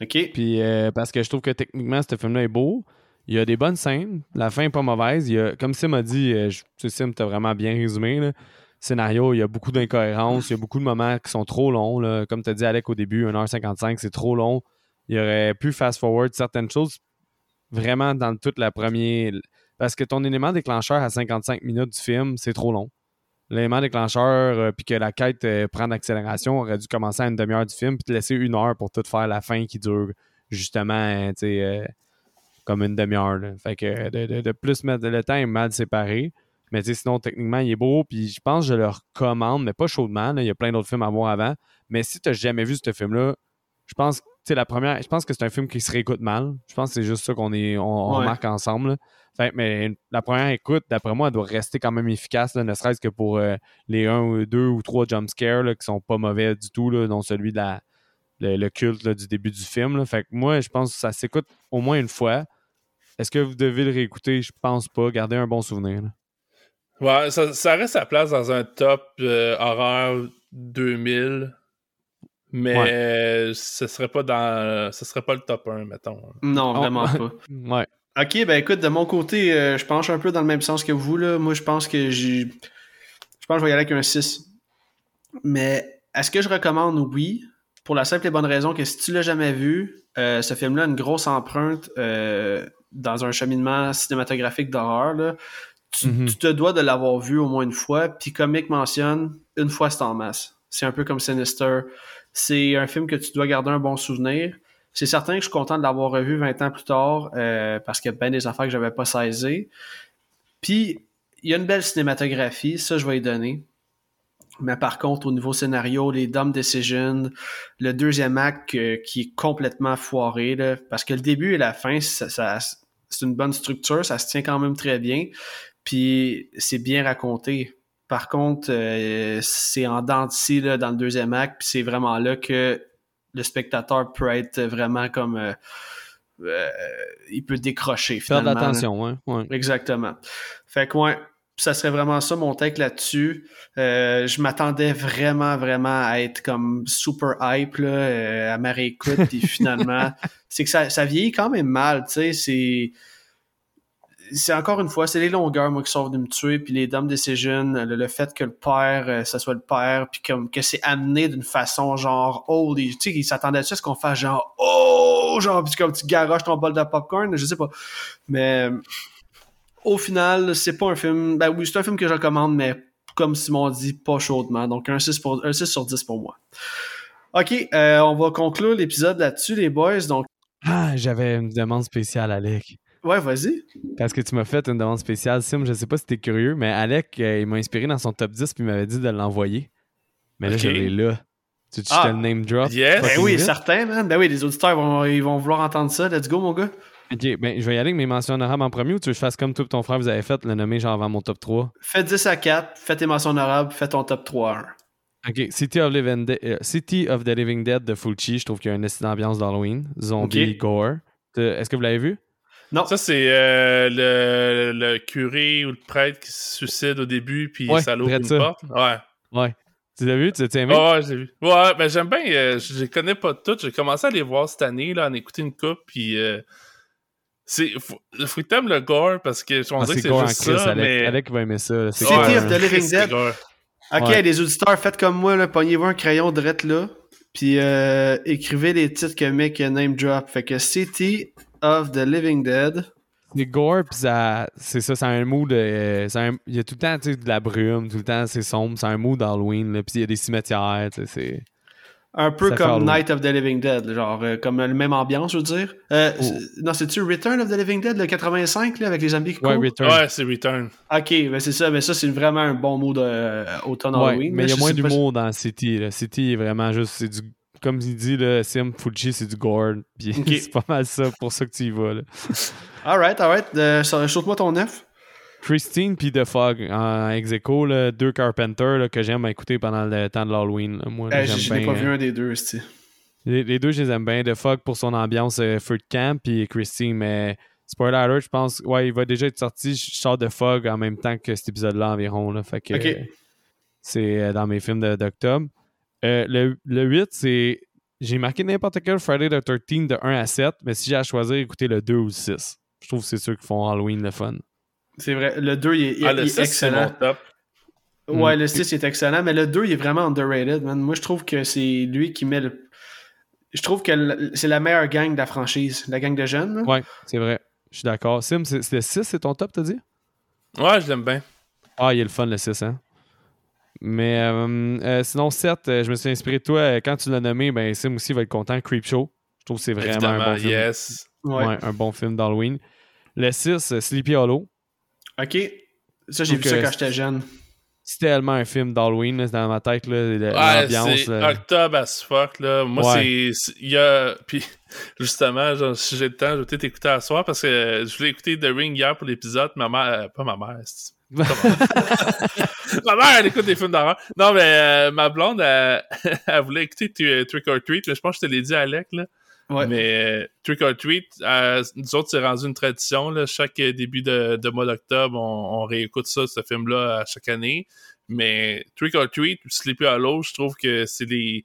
Ok. Puis euh, parce que je trouve que techniquement, ce film-là est beau. Il y a des bonnes scènes. La fin est pas mauvaise. Il y a, comme Sim a dit, euh, je- tu sais, Sim, t'as vraiment bien résumé. Là. Scénario, il y a beaucoup d'incohérences. Il y a beaucoup de moments qui sont trop longs. Comme tu as dit, Alec, au début, 1h55, c'est trop long. Il aurait pu fast-forward certaines choses vraiment dans toute la première. Parce que ton élément déclencheur à 55 minutes du film, c'est trop long. L'élément déclencheur, euh, puis que la quête euh, prend d'accélération, aurait dû commencer à une demi-heure du film, puis te laisser une heure pour tout faire la fin qui dure justement, euh, tu sais, euh, comme une demi-heure. Fait que de, de- de plus mettre le temps est mal séparé. Mais sinon, techniquement, il est beau. Puis je pense que je le recommande, mais pas chaudement. là. Il y a plein d'autres films à voir avant. Mais si tu n'as jamais vu ce film-là, je pense que la première. Je pense que c'est un film qui se réécoute mal. Je pense que c'est juste ça qu'on est on, on Ouais. remarque ensemble. Fait, mais la première écoute, d'après moi, elle doit rester quand même efficace, là, ne serait-ce que pour euh, les un ou deux ou trois jumpscares qui sont pas mauvais du tout, là, dont celui de la, le, le culte là, du début du film. Fait que moi, je pense que ça s'écoute au moins une fois. Est-ce que vous devez le réécouter? Je pense pas. Gardez un bon souvenir. Là. Ouais, ça, ça reste sa place dans un top euh, horreur 2000. Mais Ouais. euh, ce serait pas dans ce serait pas le top 1 mettons. Non, Oh. vraiment pas. Ouais. Ok, ben écoute, de mon côté, euh, je penche un peu dans le même sens que vous. Là. Moi, je pense que j'ai. Je pense que je vais y aller avec un 6. Mais est-ce que je recommande? Oui. Pour la simple et bonne raison que si tu l'as jamais vu, euh, ce film-là a une grosse empreinte euh, dans un cheminement cinématographique d'horreur. là. Tu, Mhm. tu te dois de l'avoir vu au moins une fois. Puis comme Mick mentionne, une fois c'est en masse. C'est un peu comme Sinister. C'est un film que tu dois garder un bon souvenir. C'est certain que je suis content de l'avoir revu 20 ans plus tard euh, parce qu'il y a bien des affaires que j'avais pas saisies. Puis, il y a une belle cinématographie, ça je vais y donner. Mais par contre, au niveau scénario, les dumb decisions, le deuxième acte euh, qui est complètement foiré, là, parce que le début et la fin, ça, ça- c'est une bonne structure, ça se tient quand même très bien, puis c'est bien raconté. Par contre, euh, c'est en dents de scie, là, dans le deuxième acte, puis c'est vraiment là que le spectateur peut être vraiment comme... euh, euh, il peut décrocher, Faire de finalement. l'attention, hein. ouais. Exactement. Fait que ouais, ça serait vraiment ça mon take là-dessus. Euh, je m'attendais vraiment, vraiment à être comme super hype là, euh, à ma réécoute, puis finalement, c'est que ça, ça vieillit quand même mal, tu sais, c'est... C'est encore une fois, c'est les longueurs, moi, qui sont venues me tuer, puis les dames decisions, le, le fait que le père, euh, ça soit le père, puis comme que c'est amené d'une façon genre, oh, tu sais, ils s'attendaient à ce qu'on fasse genre, oh, genre, puis comme tu garoches ton bol de popcorn, je sais pas. Mais au final, c'est pas un film. Ben oui, c'est un film que je recommande, mais comme Simon dit, pas chaudement. Donc un 6, pour, un 6 sur 10 pour moi. Ok, euh, on va conclure l'épisode là-dessus, les boys. Donc, Ah, j'avais une demande spéciale, Alec. Ouais, vas-y. Parce que tu m'as fait une demande spéciale, Sim. Je sais pas si t'es curieux, mais Alec, euh, il m'a inspiré dans son top 10 puis il m'avait dit de l'envoyer. Mais là, Ok. je l'ai là. Tu que je Ah. te le name drop? Yes. Ben oui, certain, man. Ben oui, les auditeurs vont, ils vont vouloir entendre ça. Let's go, mon gars. Ok, ben je vais y aller avec mes mentions honorables en premier ou tu veux que je fasse comme toi et ton frère vous avez fait, le nommer genre avant mon top 3? Fais 10 à 4, fais tes mentions honorables, fais ton top 3 à 1. Ok, City of, Living euh, City of the Living Dead de Fulci, je trouve qu'il y a une estime d'ambiance d'Halloween. Zombie, gore. Est-ce que vous l'avez vu? Non, Ça, c'est euh, le, le curé ou le prêtre qui se suicide au début, puis Ouais, ça l'ouvre une ça. porte. Ouais. Ouais. Tu l'as vu? Tu l'as aimé? Ouais, ouais, j'ai vu. Ouais, ben j'aime bien. euh, je les connais pas toutes. J'ai commencé à les voir cette année, là, en écouter une coupe, puis euh, c'est. Faut, faut que t'aimes le gore parce que je Ah, pensais que c'est juste Chris, ça, Alec. mais. Alec va aimer ça. C'est City gore, of hein. the Living Dead. Ok, Ouais. les auditeurs, faites comme moi, là, pognez-vous un crayon direct là, puis euh, écrivez les titres que mec name drop. Fait que City of the Living Dead. C'est gore, pis ça, c'est ça, c'est un mood. euh, c'est un- il y a tout le temps de la brume, tout le temps c'est sombre, c'est un mood d'Halloween, là, pis il y a des cimetières, tu sais, c'est. Un peu Ça comme. Night of the Living Dead, genre euh, comme le même ambiance, je veux dire. Euh, Oh. c'est- Non, c'est-tu Return of the Living Dead, le 85, là, avec les zombies qui Ouais, courent? Return. Ouais, c'est Return. Ok, ben c'est ça, mais ça, c'est vraiment un bon mood euh, automne Ouais, Halloween. mais il y a moins pas si- d'humour dans City. Là. City est vraiment juste, c'est du, comme il dit, là, Sim Fuji, c'est du gore. Puis c'est pas mal ça pour ça que tu y vas. Là. Alright, alright. Euh, Saute-moi ton neuf. Christine puis The Fog en ex aequo, là, deux Carpenter là, que j'aime écouter pendant le temps de l'Halloween. Moi, Euh, je n'ai pas vu euh, un des deux, c'ti. les, les deux, je les aime bien. The Fog pour son ambiance euh, feu de camp, puis Christine, mais spoiler alert, je pense, ouais, il va déjà être sorti. Je sors The Fog en même temps que cet épisode-là environ. Là, fait que c'est euh, dans mes films d'octobre. Euh, le, le 8, c'est. J'ai marqué n'importe quel Friday the 13 de 1 à 7, mais si j'ai à choisir, écoutez le 2 ou le 6. Je trouve que c'est ceux qui font Halloween le fun. C'est vrai, le 2 il est, il- Ah, il le est 6, c'est mon excellent. top. Ouais, Mm. le 6 il est excellent, mais le 2 il est vraiment underrated, man. Moi, je trouve que c'est lui qui met le. Je trouve que c'est la meilleure gang de la franchise, la gang de jeunes. là. Ouais, c'est vrai. Je suis d'accord. Sim, le 6, c'est ton top, t'as dit? Ouais, je l'aime bien. Ah, il est le fun, le 6, hein? Mais euh, euh, sinon, 7, euh, je me suis inspiré de toi. quand tu l'as nommé, ben Sim aussi va être content. Creepshow. Je trouve que c'est vraiment un bon film. yes. Ouais. Ouais, un bon film d'Halloween. Le 6, euh, Sleepy Hollow. Ok. Ça, j'ai vu ça quand j'étais jeune. C'est tellement un film d'Halloween, dans ma tête, là, le- Ouais, l'ambiance. c'est octobre as fuck, là. Moi, Ouais. c'est-. Il y a. Puis, justement, genre, si j'ai le temps, je vais peut-être écouter à soir parce que je voulais écouter The Ring hier pour l'épisode. Ma mère. pas ma mère, c'est- ma mère, elle écoute des films d'horreur. Non, mais euh, ma blonde, elle, elle voulait écouter tu- Trick or Treat. là. Je pense que je te l'ai dit, Alec, là. Ouais. Mais euh, Trick or Treat, euh, nous autres, c'est rendu une tradition. Là. Chaque euh, début de, de mois d'octobre, on, on réécoute ça, ce film-là, à chaque année. Mais Trick or Treat, Sleepy Hollow, je trouve que c'est les.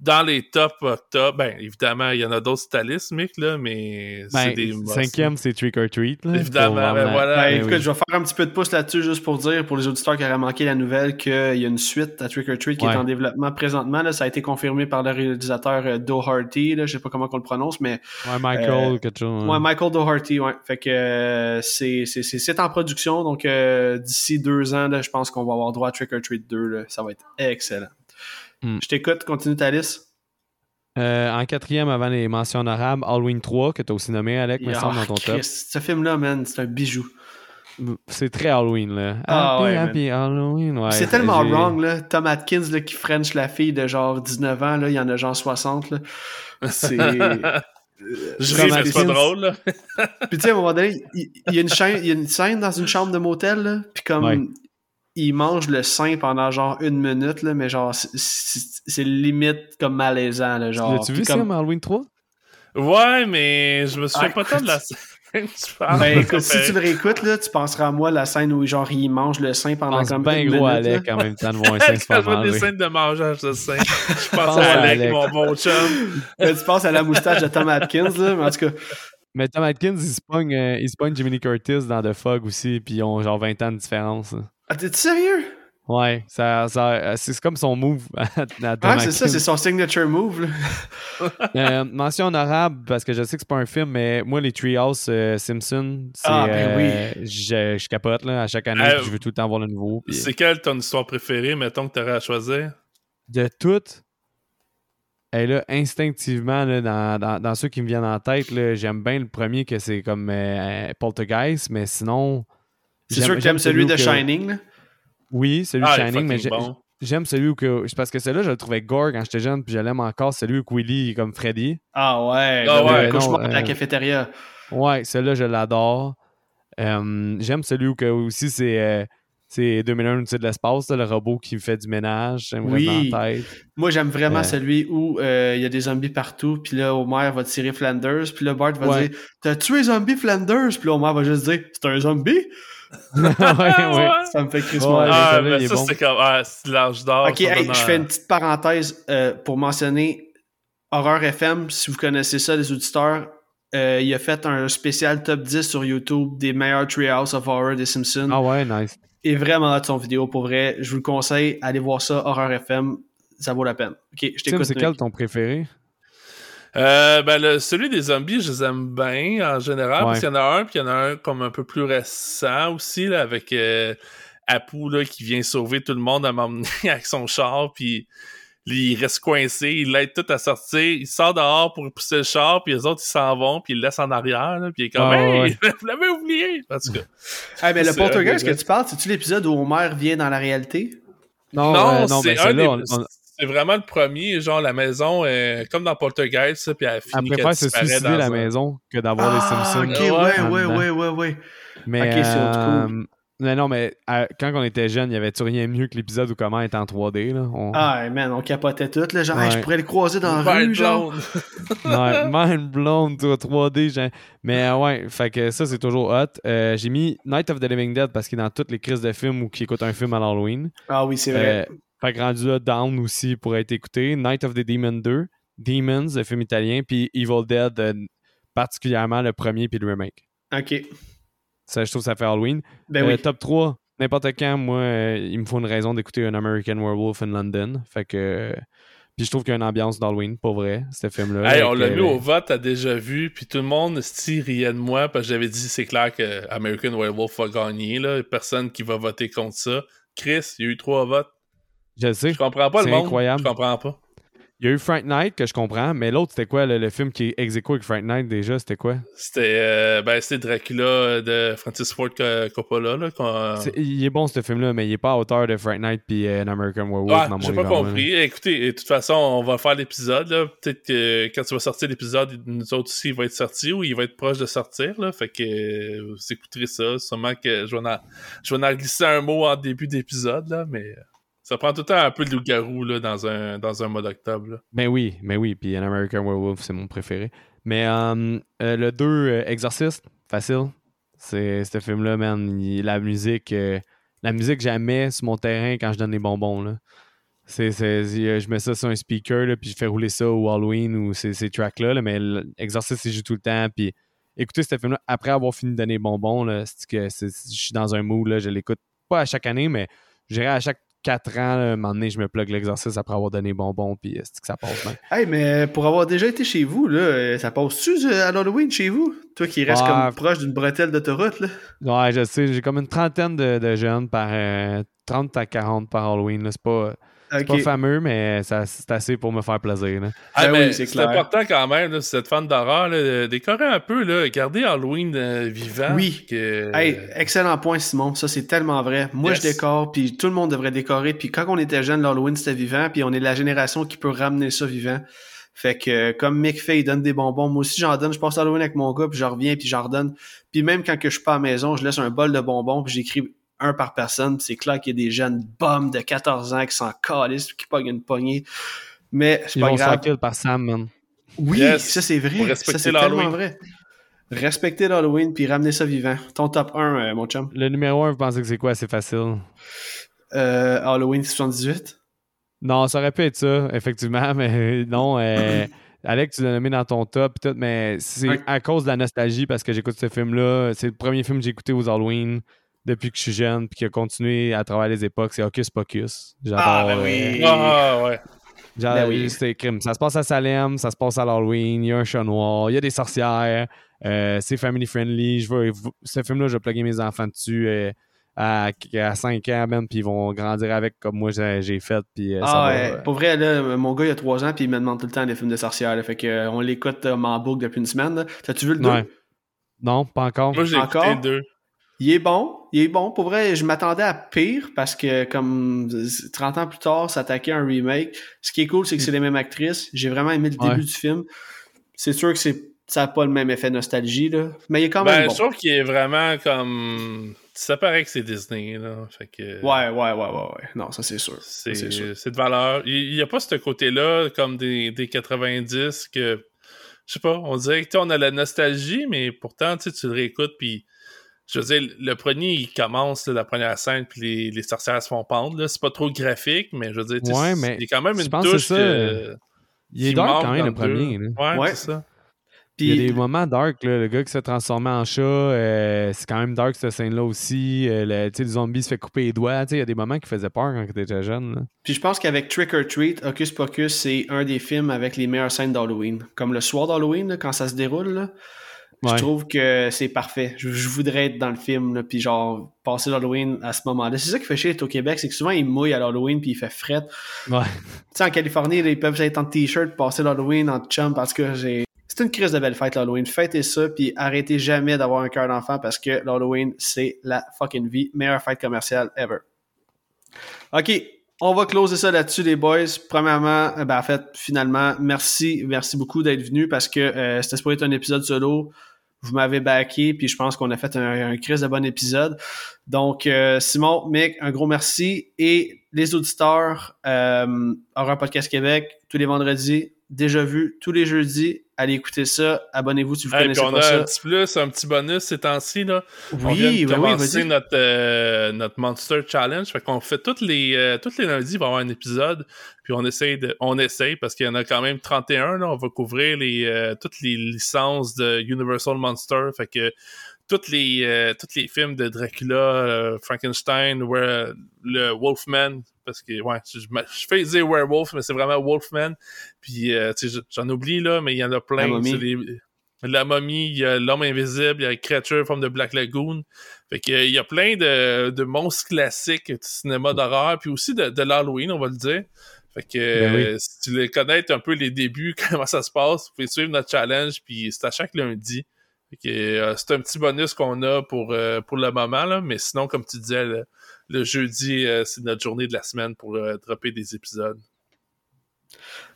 Dans les top octobre, ben évidemment, il y en a d'autres stylistes, Mick, là, mais c'est Ben, des. cinquième, c'est Trick or Treat. là. Évidemment, ben vraiment- voilà. Ben, Ben écoute, oui. je vais faire un petit peu de pouce là-dessus juste pour dire, pour les auditeurs qui auraient manqué la nouvelle, qu'il y a une suite à Trick or Treat qui Ouais. est en développement présentement. Là, ça a été confirmé par le réalisateur euh, Doherty. Là, je sais pas comment on le prononce, mais Ouais, Michael, Euh, quelque chose. Ouais, Michael Doherty, ouais. Fait que euh, c'est, c'est, c'est, c'est en production, donc euh, d'ici deux ans, là, je pense qu'on va avoir droit à Trick or Treat 2. Là. Ça va être excellent. Hmm. Je t'écoute, continue ta liste. Euh, en quatrième, avant les mentions honorables, Halloween 3, que tu as aussi nommé, Alec, me Ah, semble, dans ton top. Ce film-là, man, c'est un bijou. C'est très Halloween, là. Ah happy, ouais, happy Halloween, ouais. c'est tellement wrong, là. Tom Atkins, là, qui French la fille de genre 19 ans, là, il y en a genre 60, là. C'est... Je ris, mais c'est pas drôle, là. Puis tu sais, à un moment donné, il, il y a une chaîne, il y a une scène dans une chambre de motel, là, puis comme Ouais. Il mange le sein pendant genre une minute, là, mais genre c'est- limite comme malaisant, là, genre. L'as-tu vu, comme- Sim, Halloween 3? Ouais, mais je me souviens Ah, pas tant de la scène. Ben écoute, si Ça tu le réécoutes, là, tu penseras à moi la scène où genre il mange le sein pendant comme bien une gros minute. Alec là. en même temps de voir un sein se Quand faire je vois des scènes de mangeage de sein, je pense pense à à Alec, Alec. mon bon chum. Ben, tu penses à la moustache de Tom Atkins, là, mais en tout cas. Mais Tom Atkins, il se pogne, euh, il se pogne Jiminy Curtis dans The Fog aussi, puis ils ont genre 20 ans de différence. là. Ah, t'es sérieux? Ouais, ça, ça, euh, c'est comme son move à, à Tom Ah, c'est ça, Atkins. c'est son signature move, là. Euh, mention honorable, parce que je sais que c'est pas un film, mais moi, les Treehouse euh, Simpson, c'est, Ah, ben euh, je, je capote là, à chaque année, Euh, puis je veux tout le temps voir le nouveau. puis- C'est quelle ton histoire préférée, mettons, que t'aurais à choisir? de toutes, et là, instinctivement, là, dans, dans, dans ceux qui me viennent en tête, j'aime bien le premier que c'est comme euh, Poltergeist, mais sinon. C'est j'aime- sûr que j'aime t'aimes celui de que- Shining, là? Oui, celui Ah, de est Shining, mais bon. j'aime celui où que. c'est Parce que celui-là, je le trouvais gore quand j'étais jeune, puis je l'aime encore, celui où Willy est comme Freddy. Ah ouais, Ah ouais, cauchemar de la euh, cafétéria. Ouais, celui-là, je l'adore. Euh, j'aime celui où que aussi c'est. C'est 2001 au-dessus de l'espace, le robot qui fait du ménage, Oui. tête. Moi, j'aime vraiment Euh. celui où euh, il y a des zombies partout, puis là, Homer va tirer Flanders, puis là, Bart va Ouais. dire « T'as tué zombie Flanders? » Puis là, Homer va juste dire « C'est un zombie? ouais, ouais. Ça me fait crissement Ouais. Ah, mais ça, bon. c'est comme. Ah, c'est l'âge d'or. Ok, hey, je fais une petite parenthèse euh, pour mentionner Horreur FM, si vous connaissez ça, les auditeurs. euh, il a fait un spécial top 10 sur YouTube des meilleurs Treehouse of Horror des Simpsons. Ah ouais, nice. Est vraiment hâte son vidéo, pour vrai. Je vous le conseille, allez voir ça, Horror FM, ça vaut la peine. Ok, je t'écoute. c'est quel ton préféré? Euh, ben, celui des zombies, je les aime bien en général, parce qu'il y en a un, puis il y en a un comme un peu plus récent aussi, là, avec euh, Apu là, qui vient sauver tout le monde à m'emmener avec son char, puis il reste coincé, il l'aide tout à sortir, il sort dehors pour pousser le char, puis les autres ils s'en vont, puis il le laisse en arrière, là, puis il est comme Hey, vous l'avez oublié! En tout cas. Ah, mais le poltergeist que tu parles, c'est-tu l'épisode où Homer vient dans la réalité? Non, non, non c'est ben, un c'est vraiment le premier, genre la maison, euh, comme dans Poltergeist, puis elle finit Elle préfère se suicider la maison que d'avoir les ah, Simpsons. Ok, ouais, ouais, ouais, ouais, ouais. Mais, ok, c'est cool. Mais non, mais quand on était jeune, il y avait-tu rien mieux que l'épisode où comment être en 3D, là? Ah, man, on capotait tout, là. Genre, je pourrais le croiser dans la rue, genre. ouais, mind blown, toi, 3D, genre. Mais euh, ouais, fait que ça, c'est toujours hot. Euh, j'ai mis Night of the Living Dead parce qu'il est dans toutes les crises de films ou qui écoutent un film à l'Halloween. Ah oui, c'est vrai. Euh, fait que rendu là, Down aussi pour être écouté. Night of the Demon 2, Demons, le film italien, puis Evil Dead, euh, particulièrement le premier puis le remake. OK. Ça, je trouve que ça fait Halloween. Ben oui. Euh, top 3, n'importe quand, moi, euh, il me faut une raison d'écouter un American Werewolf in London. Fait que. Puis je trouve qu'il y a une ambiance d'Halloween, pour vrai, ce film-là. Hey, on l'a mis au vote, t'as déjà vu, puis tout le monde se riait de moi, parce que j'avais dit, c'est clair que American Werewolf va gagner, là. Personne qui va voter contre ça. Chris, il y a eu trois votes. Je sais. Je comprends pas le monde. incroyable. Je comprends pas. Il y a eu Frank Knight que je comprends, mais l'autre, c'était quoi le, film qui est ex avec Frank Knight déjà C'était quoi? C'était euh, ben, Dracula de Francis Ford Coppola. Là, il est bon ce film-là, mais il est pas à hauteur de Frank Knight puis euh, American Werewolf. Ouais, j'ai pas compris. Écoutez, de toute façon, on va faire l'épisode. Peut-être que quand tu vas sortir l'épisode, nous autres aussi, il va être sorti ou il va être proche de sortir. Là, fait que euh, vous écouterez ça. Sûrement que je vais en, je vais en glisser un mot en début d'épisode, mais. Euh, ça prend tout le temps un peu de loup-garou dans un, dans un mois d'octobre. Mais oui, mais oui. Puis An American Werewolf, c'est mon préféré. Mais euh, euh, le 2, euh, Exorcist, facile. C'est ce film-là, man. la musique, la musique, jamais sur mon terrain quand je donne des bonbons. Là. C'est, je mets ça sur un speaker, là, puis je fais rouler ça au Halloween ou ces, tracks-là. mais l'exorciste, il joue tout le temps. Puis écoutez ce film-là après avoir fini de donner des bonbons. Là, que je suis dans un mood, là, je l'écoute pas à chaque année, mais j'irai à chaque 4 ans, à un moment donné, je me plug l'exercice après avoir donné bonbon, puis euh, c'est que ça passe bien. Hey, mais pour avoir déjà été chez vous, là, euh, ça passe-tu euh, à Halloween chez vous? Toi qui restes comme proche d'une bretelle d'autoroute, là? Ouais, je sais, j'ai comme une trentaine de, jeunes par 30 à 40 par Halloween, là. C'est pas. C'est pas fameux, mais c'est assez pour me faire plaisir. Ah, ben, c'est important quand même, là, si vous êtes fan d'horreur, décorer un peu, là, garder Halloween euh, vivant. Oui. excellent point, Simon. Ça, c'est tellement vrai. Moi, je décore, puis tout le monde devrait décorer. Puis quand on était jeune, l'Halloween, c'était vivant, puis on est la génération qui peut ramener ça vivant. Fait que comme Mick fait, il donne des bonbons. Moi aussi, j'en donne. Je passe Halloween avec mon gars, puis je reviens, puis j'en redonne. Puis même quand que je suis pas à la maison, je laisse un bol de bonbons, puis j'écris un par personne. C'est clair qu'il y a des jeunes bums de 14 ans qui s'en calissent qui pognent une poignée. Mais c'est pas grave. par Sam, man. Oui, ça c'est vrai. Ça c'est tellement vrai. Respecter l'Halloween puis ramener ça vivant. Ton top 1, euh, mon chum? Le numéro 1, vous pensez que c'est quoi? C'est facile. Euh, Halloween 78? Non, ça aurait pu être ça, effectivement, mais non. Euh, Alex, tu l'as nommé dans ton top, mais c'est à cause de la nostalgie parce que j'écoute ce film-là. C'est le premier film que j'ai écouté aux Halloween depuis que je suis jeune puis qui a continué à travers les époques, c'est Hocus Pocus. ah, ben oui! Euh, ah, ouais. ben oui. Ça se passe à Salem, ça se passe à l'Halloween, il y a un chat noir, il y a des sorcières, euh, c'est family friendly. Je veux, ce film-là, je vais plugger mes enfants dessus euh, à, à, 5 ans même, puis ils vont grandir avec comme moi j'ai fait. Puis, ah ouais, pour vrai, là, mon gars il a 3 ans, puis il me demande tout le temps des films de sorcières. fait que, on l'écoute en boucle depuis une semaine. T'as-tu vu le 2? Non, pas encore. Moi j'ai écouté le 2. Il est bon, il est bon. Pour vrai, je m'attendais à pire parce que comme 30 ans plus tard, s'attaquer à un remake. Ce qui est cool, c'est que c'est les mêmes actrices. J'ai vraiment aimé le début du film. C'est sûr que c'est ça n'a pas le même effet nostalgie, là. Mais il est quand même. Ben, bon. je trouve qu'il est vraiment comme. Ça paraît que c'est Disney, là. Fait que... Ouais, ouais, ouais, ouais, ouais. Non, ça c'est sûr. C'est de valeur. Il n'y a pas ce côté-là comme des, des 90 que. Je sais pas, on dirait que on a la nostalgie, mais pourtant, tu le réécoutes, puis je veux dire, le premier, il commence la première scène, puis les, les sorcières se font pendre. C'est pas trop graphique, mais je veux dire, ouais, mais il y a quand même une touche que, Il est dark quand même, le premier. Ouais, c'est ça. il y a des moments dark, là, le gars qui s'est transformé en chat, euh, c'est quand même dark cette scène-là aussi. Euh, le, le, zombie se fait couper les doigts. Il y a des moments qui faisaient peur quand tu étais jeune. Puis je pense qu'avec Trick or Treat, Hocus Pocus, c'est un des films avec les meilleures scènes d'Halloween. Comme le soir d'Halloween, quand ça se déroule. Je trouve que c'est parfait. Je, voudrais être dans le film, puis genre passer l'Halloween à ce moment-là. C'est ça qui fait chier au Québec, c'est que souvent ils mouillent à l'Halloween puis il fait fret. Ouais. Tu sais, en Californie, ils peuvent être en t-shirt, passer l'Halloween en chum parce que j'ai. C'est une crise de belle fête l'Halloween. Fêtez ça puis arrêtez jamais d'avoir un cœur d'enfant parce que l'Halloween c'est la fucking vie. Meilleure fête commerciale ever. Ok, on va closer ça là-dessus, les boys. Premièrement, ben, en fait, finalement, merci, merci beaucoup d'être venu parce que euh, c'était supposé être un épisode solo vous m'avez backé, puis je pense qu'on a fait un, un crise de bon épisode. Donc, euh, Simon, Mick, un gros merci. Et les auditeurs, euh, un Podcast Québec, tous les vendredis, déjà vu tous les jeudis. Allez écouter ça. Abonnez-vous si vous hey, connaissez on pas a ça. un petit plus, un petit bonus ces temps-ci. Là. Oui, on vient de commencer oui, notre, euh, notre Monster Challenge. Fait qu'on fait tous les, euh, tous les lundis, il va y avoir un épisode. Puis on essaye, de, on essaye parce qu'il y en a quand même 31. Là. On va couvrir les, euh, toutes les licences de Universal Monster. Fait que toutes les, euh, tous les films de Dracula, euh, Frankenstein, where, le Wolfman, parce que, ouais, je, je fais dire Werewolf, mais c'est vraiment Wolfman. Puis, euh, tu sais, j'en oublie, là, mais il y en a plein. La momie. La momie, il y a l'homme invisible, il y a Creature forme de Black Lagoon. Fait que, il y a plein de, de monstres classiques du cinéma d'horreur, puis aussi de, de l'Halloween, on va le dire. Fait que Ben oui. euh, si tu les connais un peu les débuts, comment ça se passe, vous pouvez suivre notre challenge, puis c'est à chaque lundi. Euh, c'est un petit bonus qu'on a pour, euh, pour le moment, là, mais sinon, comme tu disais, le, jeudi, euh, c'est notre journée de la semaine pour dropper des épisodes.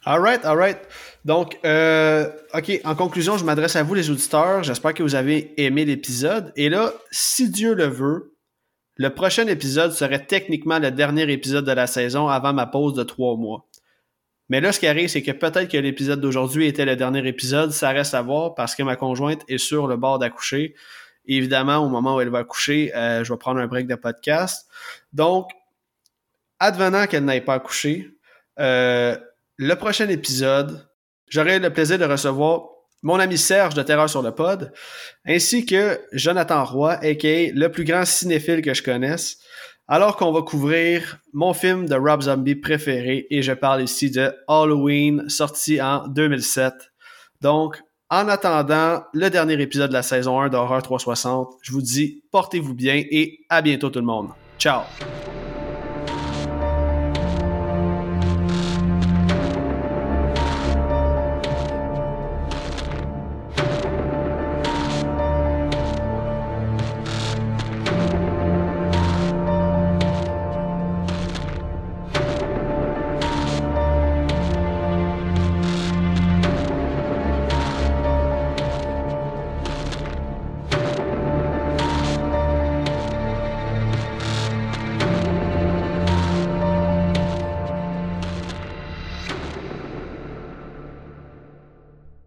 Alright, alright. Donc, OK, en conclusion, je m'adresse à vous, les auditeurs. J'espère que vous avez aimé l'épisode. Et là, si Dieu le veut, le prochain épisode serait techniquement le dernier épisode de la saison avant ma pause de trois mois. Mais là, ce qui arrive, c'est que peut-être que l'épisode d'aujourd'hui était le dernier épisode. Ça reste à voir parce que ma conjointe est sur le bord d'accoucher. Évidemment, au moment où elle va accoucher, euh, je vais prendre un break de podcast. Donc, advenant qu'elle n'aille pas accoucher, euh, le prochain épisode, j'aurai le plaisir de recevoir mon ami Serge de Terreur sur le Pod, ainsi que Jonathan Roy, a.k.a. le plus grand cinéphile que je connaisse, alors qu'on va couvrir mon film de Rob Zombie préféré, et je parle ici de Halloween, sorti en 2007. Donc, en attendant le dernier épisode de la saison 1 d'Horreur 360, je vous dis portez-vous bien et à bientôt tout le monde. Ciao!